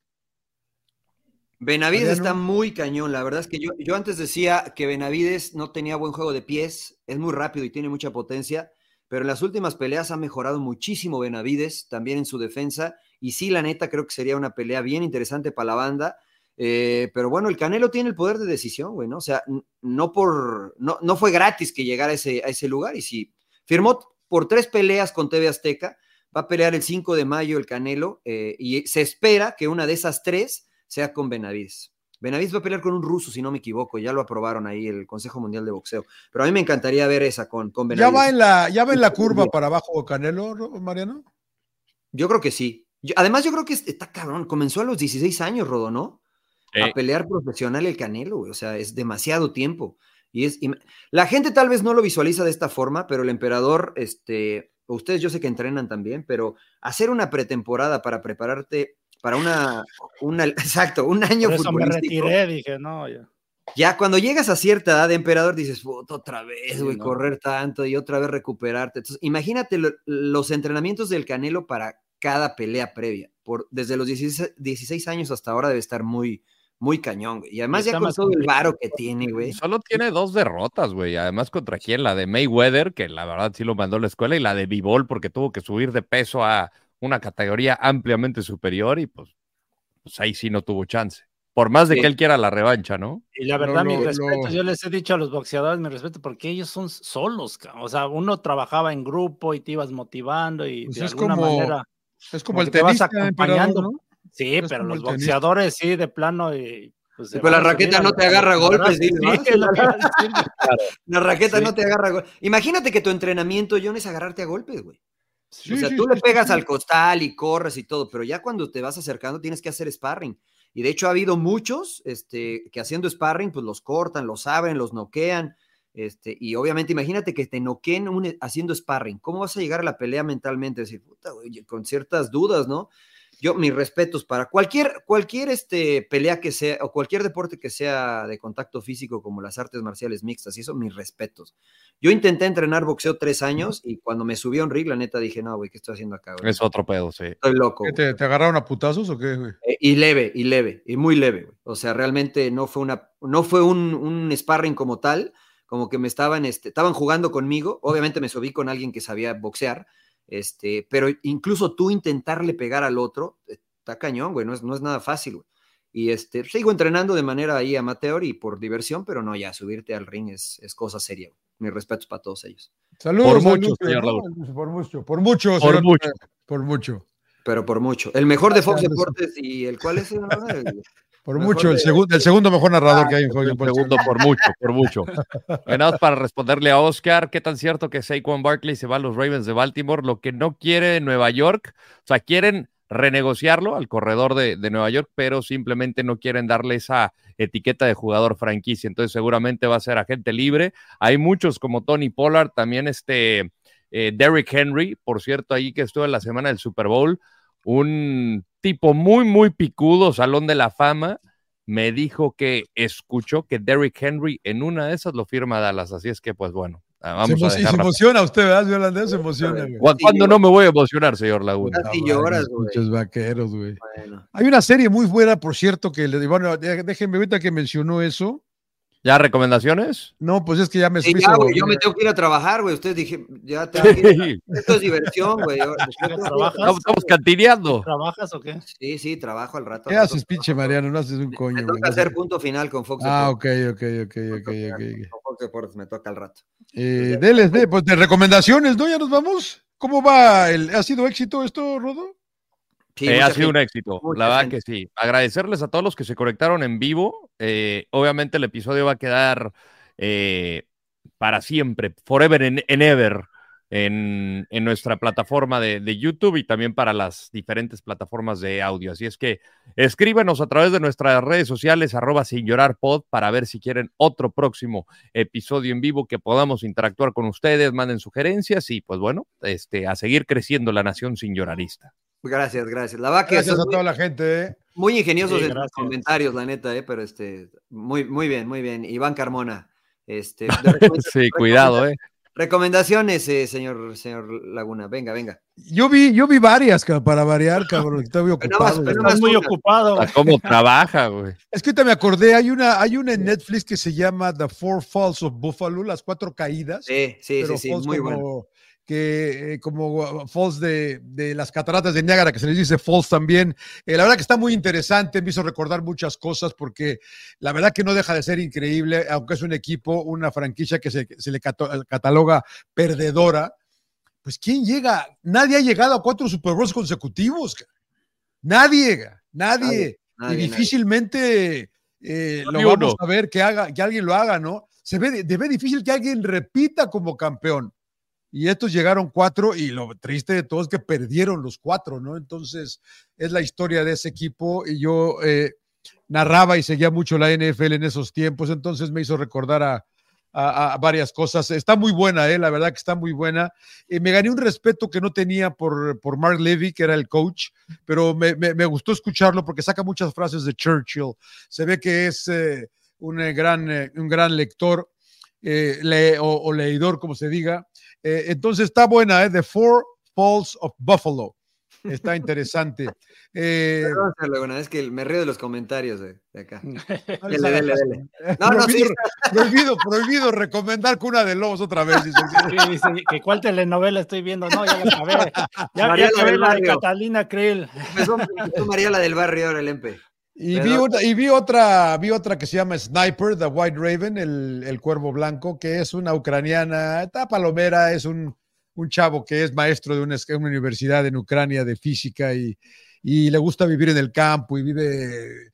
Benavides Mariano. está muy cañón. La verdad es que yo, yo antes decía que Benavides no tenía buen juego de pies, es muy rápido y tiene mucha potencia, pero en las últimas peleas ha mejorado muchísimo Benavides, también en su defensa. Y sí, la neta, creo que sería una pelea bien interesante para la banda. Eh, pero bueno, el Canelo tiene el poder de decisión, güey, ¿no? O sea, no por. No, no fue gratis que llegara a ese, a ese lugar. Y si firmó por tres peleas con TV Azteca, va a pelear el 5 de mayo el Canelo, eh, y se espera que una de esas tres sea con Benavides. Benavides va a pelear con un ruso, si no me equivoco, ya lo aprobaron ahí el Consejo Mundial de Boxeo. Pero a mí me encantaría ver esa con, con ¿Ya Benavides. va en la, ya va en la curva para abajo Canelo, Mariano? Yo creo que sí. Yo- además, yo creo que es- está cabrón. Comenzó a los 16 años, Rodo, ¿no? Sí. A pelear profesional el Canelo, güey. O sea, es demasiado tiempo. Y es, y la gente tal vez no lo visualiza de esta forma, pero el emperador, este, ustedes yo sé que entrenan también, pero hacer una pretemporada para prepararte para una, una exacto, un año Por eso me futbolístico. retiré, dije, no, ya. Ya cuando llegas a cierta edad de emperador dices, otra vez, Sí, güey, no. correr tanto y otra vez recuperarte. Entonces, imagínate lo- los entrenamientos del Canelo para cada pelea previa. Por, desde los 16, 16 años hasta ahora debe estar muy, muy cañón, güey. Y además Está ya con más todo el varo que tiene, güey. Solo tiene dos derrotas, güey. Además, ¿contra quién? La de Mayweather, que la verdad sí lo mandó a la escuela, y la de Bivol, porque tuvo que subir de peso a una categoría ampliamente superior y pues, pues ahí sí no tuvo chance. Por más de Sí. que él quiera la revancha, ¿no? Y la verdad, Lo- mi lo- respeto, yo les he dicho a los boxeadores, mi respeto, porque ellos son solos, o sea, uno trabajaba en grupo y te ibas motivando y Pues de alguna como- manera, Es como como el te vas acompañando. Sí, es pero los boxeadores sí, de plano y... Pues, se Pero la raqueta no te agarra golpes, Sí, es. La raqueta Sí. no te agarra. gol- Imagínate que tu entrenamiento, John, es agarrarte a golpes, güey. Sí, o sea, sí, tú sí, le sí, pegas sí. al costal y corres y todo, pero ya cuando te vas acercando tienes que hacer sparring. Y de hecho ha habido muchos este, que haciendo sparring, pues los cortan, los abren, los noquean. Este, y obviamente imagínate que te noqueen un- haciendo sparring. ¿Cómo vas a llegar a la pelea mentalmente? Decir, puta, güey, con ciertas dudas, ¿no? Yo, mis respetos para cualquier, cualquier este, pelea que sea, o cualquier deporte que sea de contacto físico, como las artes marciales mixtas, y eso, mis respetos. Yo intenté entrenar boxeo tres años y cuando me subí a un ring, la neta dije, no, güey, ¿qué estoy haciendo acá? güey? Es otro pedo, sí. Estoy loco. ¿Qué, güey". ¿Te, te agarraron a putazos o qué, güey? Eh, y leve, y leve, y muy leve. güey. O sea, realmente no fue una, no fue un, un sparring como tal, como que me estaban, este, estaban jugando conmigo. Obviamente me subí con alguien que sabía boxear, este, pero incluso tú intentarle pegar al otro, eh, está cañón, güey, no es, no es nada fácil, güey. Y este, sigo entrenando de manera ahí amateur y por diversión, pero no, ya subirte al ring es, es cosa seria. güey. Mis respetos para todos ellos. Saludos. Por saludos, mucho, señor. Raúl. Por mucho, por mucho. Por señor, mucho. Por mucho. Pero por mucho. El mejor de Fox. Deportes y el cual es el, el- Por Mejor mucho. El, segundo el segundo mejor narrador que hay en El segundo por mucho, por mucho. Más para responderle a Oscar, ¿qué tan cierto que Saquon Barkley se va a los Ravens de Baltimore? Lo que no quiere Nueva York, o sea, quieren renegociarlo al corredor de, de Nueva York, pero simplemente no quieren darle esa etiqueta de jugador franquicia. Entonces, seguramente va a ser agente libre. Hay muchos como Tony Pollard, también este eh, Derrick Henry, por cierto, ahí que estuvo en la semana del Super Bowl, un tipo muy, muy picudo, Salón de la Fama, me dijo que escuchó que Derrick Henry en una de esas lo firma Dallas. Así es que, pues bueno, Se vamos emo- a y se dejarla. emociona usted, ¿verdad, señor Landés? Se emociona, güey. ¿Cu- ¿Cuándo no me voy a emocionar, señor Laguna? Casi Ah, lloras, güey. Muchos vaqueros, güey. Bueno. Hay una serie muy buena, por cierto, que le bueno, déjenme ahorita que mencionó eso. ¿Ya recomendaciones? No, pues es que ya me Sí, ya, yo me tengo que ir a trabajar, güey. Ustedes dije, ya tengo que ir a- Sí, Esto es diversión, güey. ¿Trabajas? Estamos, estamos cantineando. ¿Trabajas o qué? Sí, sí, trabajo al rato. ¿Qué al rato haces, pinche. Mariano? No haces un coño, Me toca hacer punto final con Fox Ah, ok, ok, ok, ok, ok. con Fox Deportes, me toca al rato. Eh, deles, de, pues de recomendaciones, ¿no? Ya nos vamos. ¿Cómo va? El, ¿Ha sido éxito esto, Rodo? Sí, Eh, ha sido un éxito, la verdad gente. que sí. Agradecerles a todos los que se conectaron en vivo. Eh, obviamente el episodio va a quedar eh, para siempre, forever and, and ever, en, en nuestra plataforma de, de YouTube y también para las diferentes plataformas de audio. Así es que escríbenos a través de nuestras redes sociales, arroba sin llorar pod, para ver si quieren otro próximo episodio en vivo que podamos interactuar con ustedes, manden sugerencias y pues bueno, este, a seguir creciendo la nación sin llorarista. Gracias, gracias. La que Gracias a muy, toda la gente, ¿eh? muy ingeniosos Sí, en gracias. comentarios, la neta, eh, pero este, muy, muy bien, muy bien. Iván Carmona. Este, Sí, cuidado, eh. Recomendaciones, eh, señor, señor Laguna. Venga, venga. Yo vi, yo vi varias, para variar, cabrón. Estaba muy Pero ocupado. pero nada Estás muy ocupado. A cómo trabaja, güey. Es que ahorita me acordé, hay una, hay una en Netflix que se llama The Four Falls of Buffalo, las cuatro caídas. Sí, sí, pero sí, sí, muy como, bueno. Que, eh, como falls de, de las cataratas de Niágara, que se les dice falls también. Eh, la verdad que está muy interesante, me hizo recordar muchas cosas porque la verdad que no deja de ser increíble, aunque es un equipo, una franquicia que se, se le cato- cataloga perdedora. Pues ¿quién llega? Nadie ha llegado a cuatro Super Bowls consecutivos. Nadie, nadie. Nadie, y nadie. difícilmente eh, No lo vamos uno. a ver que haga, que alguien lo haga, ¿no? Se ve, de- ve difícil que alguien repita como campeón. Y estos llegaron cuatro y lo triste de todo es que perdieron los cuatro, ¿no? Entonces es la historia de ese equipo y yo eh, narraba y seguía mucho la NFL en esos tiempos, entonces me hizo recordar a, varias cosas. Está muy buena, ¿eh? la verdad que está muy buena. Eh, me gané un respeto que no tenía por, por Mark Levy, que era el coach, pero me, me- me gustó escucharlo porque saca muchas frases de Churchill. Se ve que es eh, un, eh, gran, un gran lector eh, le- o, o leidor, como se diga. Eh, entonces está buena, ¿eh? The Four Falls of Buffalo. Está interesante. Eh, Perdón, es que me río de los comentarios de, de acá. Dele, dele, dele. No, no, sí. prohibido, prohibido, prohibido recomendar Cuna de Lobos otra vez. dice. Sí, dice que cuál telenovela estoy viendo. No, ya la acabé. Ya, ya Mariela acabé del la de Barrio. Catalina Krill. Empezó, empezó María la del barrio ahora el Empe. Y Pero- vi, otra, y vi otra, vi otra que se llama Sniper, The White Raven, el, el cuervo blanco, que es una ucraniana, está palomera, es un, un chavo que es maestro de una, universidad en Ucrania de física y, y le gusta vivir en el campo y vive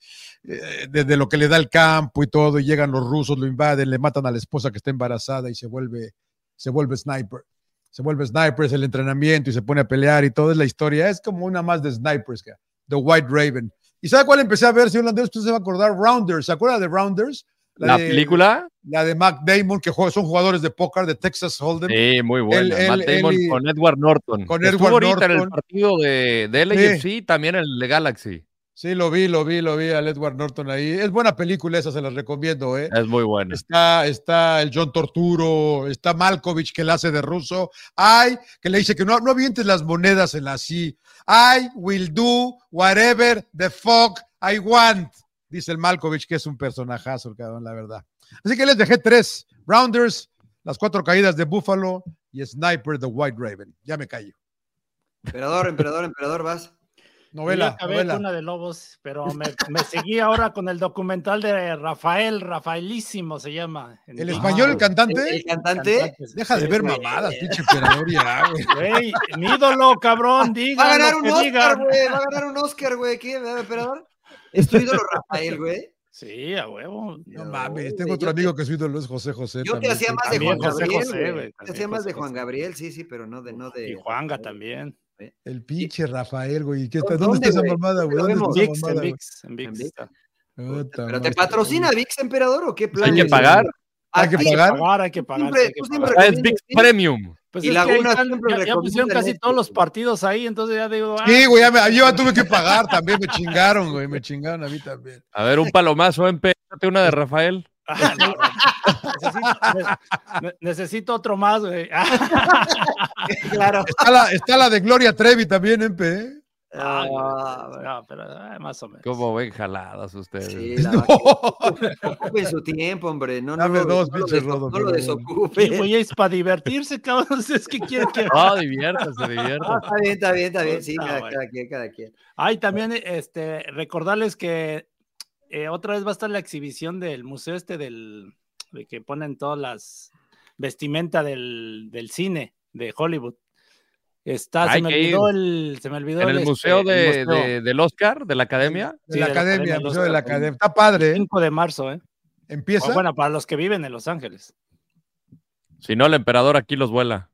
eh, desde lo que le da el campo y todo, y llegan los rusos, lo invaden, le matan a la esposa que está embarazada y se vuelve, se vuelve sniper. Se vuelve sniper, es el entrenamiento y se pone a pelear y todo es la historia. Es como una más de snipers, The White Raven. ¿Y sabe cuál empecé a ver, señor Landés? Usted se va a acordar, Rounders. ¿Se acuerda de Rounders? La de- película, La de Mac Damon, que juega- son jugadores de póker de Texas Hold'em. sí, muy buena. Matt Damon con Edward Norton. con Estuvo Edward ahorita en el Norton. partido de, de LAFC, también en el de Galaxy. Sí, lo vi, lo vi, lo vi al Edward Norton ahí. Es buena película esa, se la recomiendo, ¿eh? Es muy buena. Está, está el John Torturo, está Malkovich que la hace de ruso. Ay, que le dice que no, no avientes las monedas en la sí. I will do whatever the fuck I want. Dice el Malkovich, que es un personajazo, el cabrón, la verdad. Así que les dejé tres: Rounders, las cuatro caídas de Buffalo y Sniper the White Raven. Ya me callo. Emperador, emperador, emperador, vas. Yo Novela, acabé novela. Cuna de Lobos, pero me, me seguí ahora con el documental de Rafael, Rafaelísimo se llama. ¿El español, el cantante? el cantante. Deja de ver mamadas, pinche emperador ya, güey. Güey, mi ídolo, cabrón, diga. Va a ganar un Oscar, güey. Va a ganar un Oscar, güey. ¿Qué, emperador? Es tu ídolo Rafael, güey. Sí, a huevo. No No, mames, tengo otro yo te- amigo que su ídolo es José José. Yo te hacía más de Juan José Gabriel, José, Te hacía más de Juan. Gabriel, sí, sí, pero no de, no de. Y Juanga también. El pinche Rafael, güey. ¿Qué ¿Dónde, está? ¿Dónde está esa güey? mamada, güey? ¿Dónde ¿Dónde está Vix, en mamada? Vix, en Vix En Vix. Pero te madre. patrocina VIX, emperador, o qué plan? Hay que Sí, pagar. Hay que pagar. Hay que pagar. Siempre- hay que tú pagar. siempre- Es sí. Premium. Pues Y están- siempre ya, ya pusieron casi todos los partidos ahí, entonces ya digo, ah, Sí, güey, ya, me- yo ya tuve que pagar también, me chingaron, güey, me chingaron a mí también. A ver, un palomazo, MP. Date una de Rafael. ah, no. Necesito, ne- ne- necesito otro más, güey. Claro. Está la, está la de Gloria Trevi también, MP. ¿eh? Ah, Ah, no, pero ah, más o menos. ¿Cómo ven jaladas ustedes? Sí, la No. Ocupen su tiempo, hombre. No, Dame lo, dos, no lo Rodo, no lo pero bueno. desocupe. Sí, güey, es para divertirse, cabrón. Es que quiere que. No, diviértase, Ah, diviértase. está bien, está bien, está bien. Sí, cada, güey. cada quien, cada quien. Ay, también este, recordarles que eh, otra vez va a estar la exhibición del museo este del de que ponen todas las vestimenta del, del cine de Hollywood. Está, se me olvidó el, se me olvidó En el este, museo, el de, museo. de- del Oscar, de la academia. De Sí, la de la academia, Academia, Museo de la Academia. Está padre, ¿eh? 5 de marzo, ¿eh? Empieza. O bueno, para los que viven en Los Ángeles. Si no, el emperador aquí los vuela.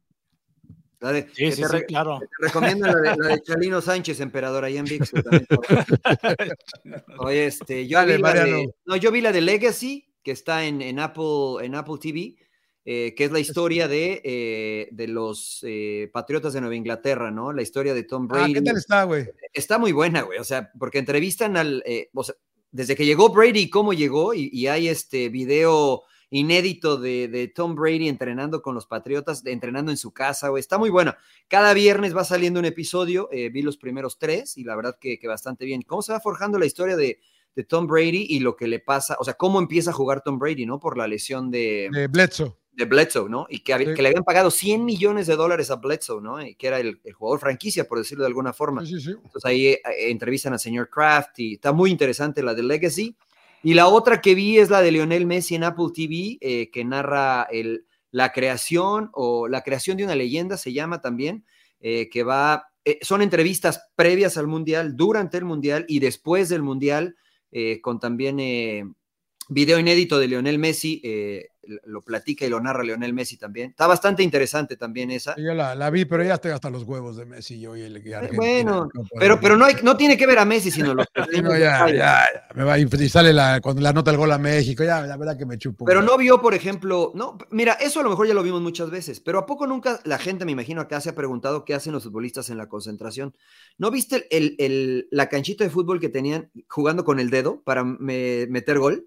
De- Sí, sí, te, sí, claro. te recomiendo la de, la de Chalino Sánchez, emperador, ahí en VIX. Oye, este, yo Dale, vi la de, Mariano. no, yo vi la de Legacy, que está en, en Apple, en Apple TV, eh, que es la historia de, eh, de los eh, Patriotas de Nueva Inglaterra, ¿no? La historia de Tom Ah, Brady. ¿qué tal está, güey? Está muy buena, güey. O sea, porque entrevistan al. o sea, desde que llegó Brady, cómo llegó, y, y hay este video inédito de, de Tom Brady entrenando con los Patriotas, de- entrenando en su casa, güey. Está muy bueno. Cada viernes va saliendo un episodio. eh, vi los primeros tres y la verdad que, que bastante bien. ¿Cómo se va forjando la historia de, de Tom Brady y lo que le pasa? O sea, cómo empieza a jugar Tom Brady, ¿no? Por la lesión de, De Bledsoe. de Bledsoe, ¿no? Y que, hab- Sí. que le habían pagado 100 millones de dólares a Bledsoe, ¿no? Y que era el, el jugador franquicia, por decirlo de alguna forma. Sí, sí, sí. Entonces ahí eh, entrevistan al señor Kraft y está muy interesante la de Legacy. Y la otra que vi es la de Lionel Messi en Apple TV, eh, que narra el, la creación o la creación de una leyenda, se llama también, eh, que va, eh, son entrevistas previas al Mundial, durante el Mundial y después del Mundial, con también eh, video inédito de Lionel Messi, eh, lo platica y lo narra Lionel Messi también. Está bastante interesante también esa. Yo la, la vi, pero ya estoy hasta los huevos de Messi yo y el y Argentina. bueno. Pero, pero no, hay, no tiene que ver a Messi, sino los no, ya, ya, ya, me va, y sale la, cuando la nota el gol a México, ya, la verdad que me chupo. Pero no vio, por ejemplo, no, mira, eso a lo mejor ya lo vimos muchas veces, pero ¿a poco nunca la gente, me imagino, acá se ha preguntado qué hacen los futbolistas en la concentración? ¿No viste el, el- la canchita de fútbol que tenían jugando con el dedo para me- meter gol?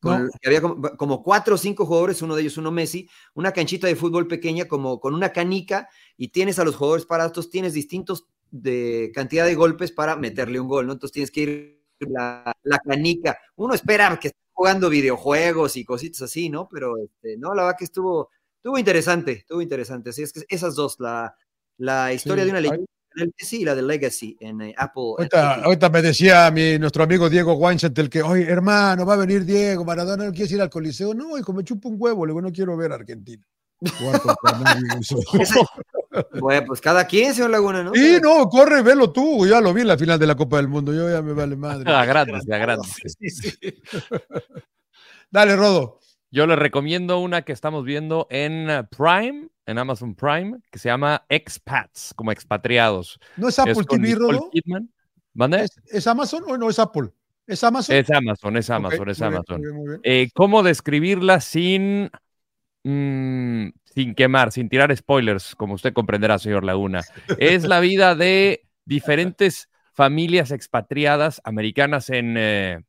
Con- No. que había como, como cuatro o cinco jugadores, uno de ellos uno Messi, una canchita de fútbol pequeña como con una canica y tienes a los jugadores parados, tienes distintos de cantidad de golpes para meterle un gol, ¿no? Entonces tienes que ir la, la canica. Uno espera que esté jugando videojuegos y cositas así, ¿no? Pero este, no, la verdad que estuvo, estuvo interesante, estuvo interesante. Así es que esas dos, la, la historia Sí, de una leyenda en el Messi y la de Legacy en eh, Apple. Ahorita, ahorita me decía mi, nuestro amigo Diego Weinzettel que, oye, hermano, va a venir Diego, Maradona, ¿no quieres ir al Coliseo? No, hijo, me chupa un huevo, le digo, no quiero ver a Argentina. Bueno, pues cada quien, señor Laguna, ¿no? Sí, no, corre, velo tú, ya lo vi en la final de la Copa del Mundo, yo ya me vale madre. A grandes, a grandes. Sí, sí. Dale, Rodo. Yo les recomiendo una que estamos viendo en Prime, en Amazon Prime, que se llama Expats, como expatriados. ¿No es Apple Es TV. ¿Es, es Amazon o no es Apple? ¿Es Amazon? Es Amazon, es Amazon, es muy bien, Amazon. muy bien, muy bien. Eh, ¿Cómo describirla sin, mm, sin quemar, sin tirar spoilers, como usted comprenderá, señor Laguna? Es la vida de diferentes familias expatriadas americanas en, eh,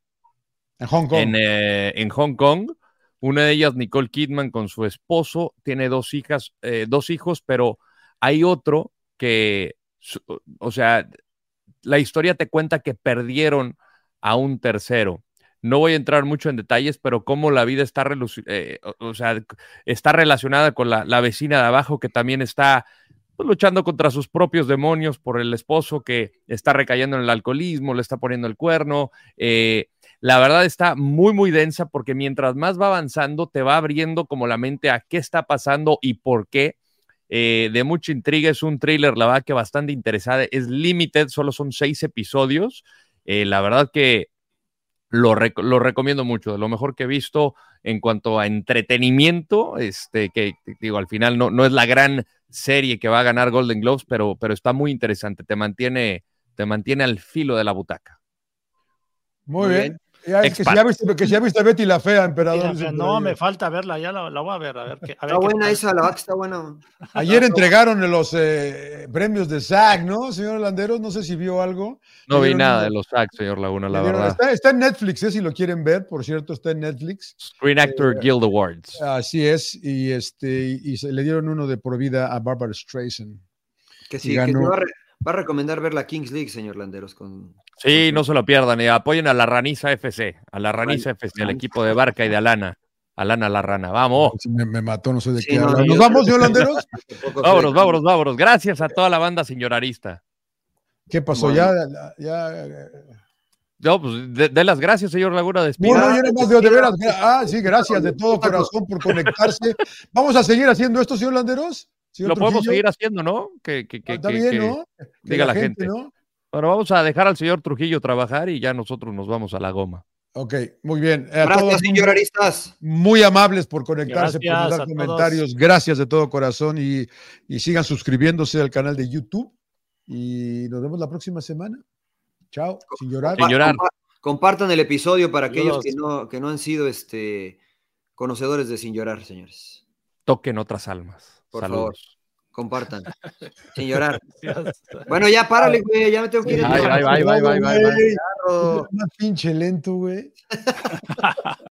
En Hong Kong. en, eh, en Hong Kong. Una de ellas, Nicole Kidman, con su esposo, tiene dos hijas, eh, dos hijos, pero hay otro que, o sea, la historia te cuenta que perdieron a un tercero. No voy a entrar mucho en detalles, pero cómo la vida está, eh, o, sea, está relacionada con la, la vecina de abajo que también está pues, luchando contra sus propios demonios por el esposo que está recayendo en el alcoholismo, le está poniendo el cuerno. eh, la verdad está muy, muy densa porque mientras más va avanzando, te va abriendo como la mente a qué está pasando y por qué. Eh, de mucha intriga, es un thriller, la verdad que bastante interesada. Es limited, solo son seis episodios. Eh, la verdad que lo, rec- lo recomiendo mucho, de lo mejor que he visto en cuanto a entretenimiento, este, que que digo, al final no, no es la gran serie que va a ganar Golden Globes, pero, pero está muy interesante, te mantiene, te mantiene al filo de la butaca. Muy Muy bien. bien. Ya, es que, si ya viste, que si ya viste Betty la Fea, emperador. Mira, no, me falta verla, ya la, la voy a ver, a ver qué. A ver Está qué buena tal. esa, la está buena. Ayer entregaron los eh, premios de SAG, ¿no, señor Landeros? No sé si vio algo. No vi nada de los sacks, señor Laguna, la le dieron- verdad. Está, está en Netflix, eh, si lo quieren ver, por cierto, está en Netflix. Screen Actor Eh, Guild Awards. Así es, y este y se le dieron uno de por vida a Barbara Streisand. Que sí, Y que ganó. Va, a recomendar ver la Kings League, señor Landeros. Con... Sí, no se lo pierdan. Y apoyen a la Raniza FC, a la Raniza FC, el equipo de Barca y de Alana. Alana la rana. Vamos. Me, me mató, no sé de Sí, qué no, habla. yo- ¿Nos vamos, señor Landeros? Vámonos, vámonos, vámonos. Gracias a toda la banda señorarista. ¿Qué pasó? Bueno. Ya, ya, eh, No, pues de, de las gracias, señor Laguna. Despida. Bueno, yo nada más de, de veras. Ah, sí, gracias de todo corazón por conectarse. Vamos a seguir haciendo esto, señor Landeros. Señor lo podemos seguir haciendo, ¿no? Que, que, que, Ah, Está que- diga la gente. ¿no? Bueno, vamos a dejar al señor Trujillo trabajar y ya nosotros nos vamos a la goma. Ok, muy bien. A todos, Gracias, señoraristas. muy amables por conectarse, Gracias por dar todos. comentarios. Gracias de todo corazón y, y sigan suscribiéndose al canal de YouTube. Y nos vemos la próxima semana. Chao, sin llorar. Sin llorar. Compa- Compartan el episodio para aquellos que no, que no han sido este, conocedores de Sin Llorar, señores. Toquen otras almas. Por Saludos. Compartan. Sin llorar. Bueno, ya párale, güey. Ya me tengo que ir. Ay, ay, ay, ay, ay, ay, ay. Más pinche lento, güey.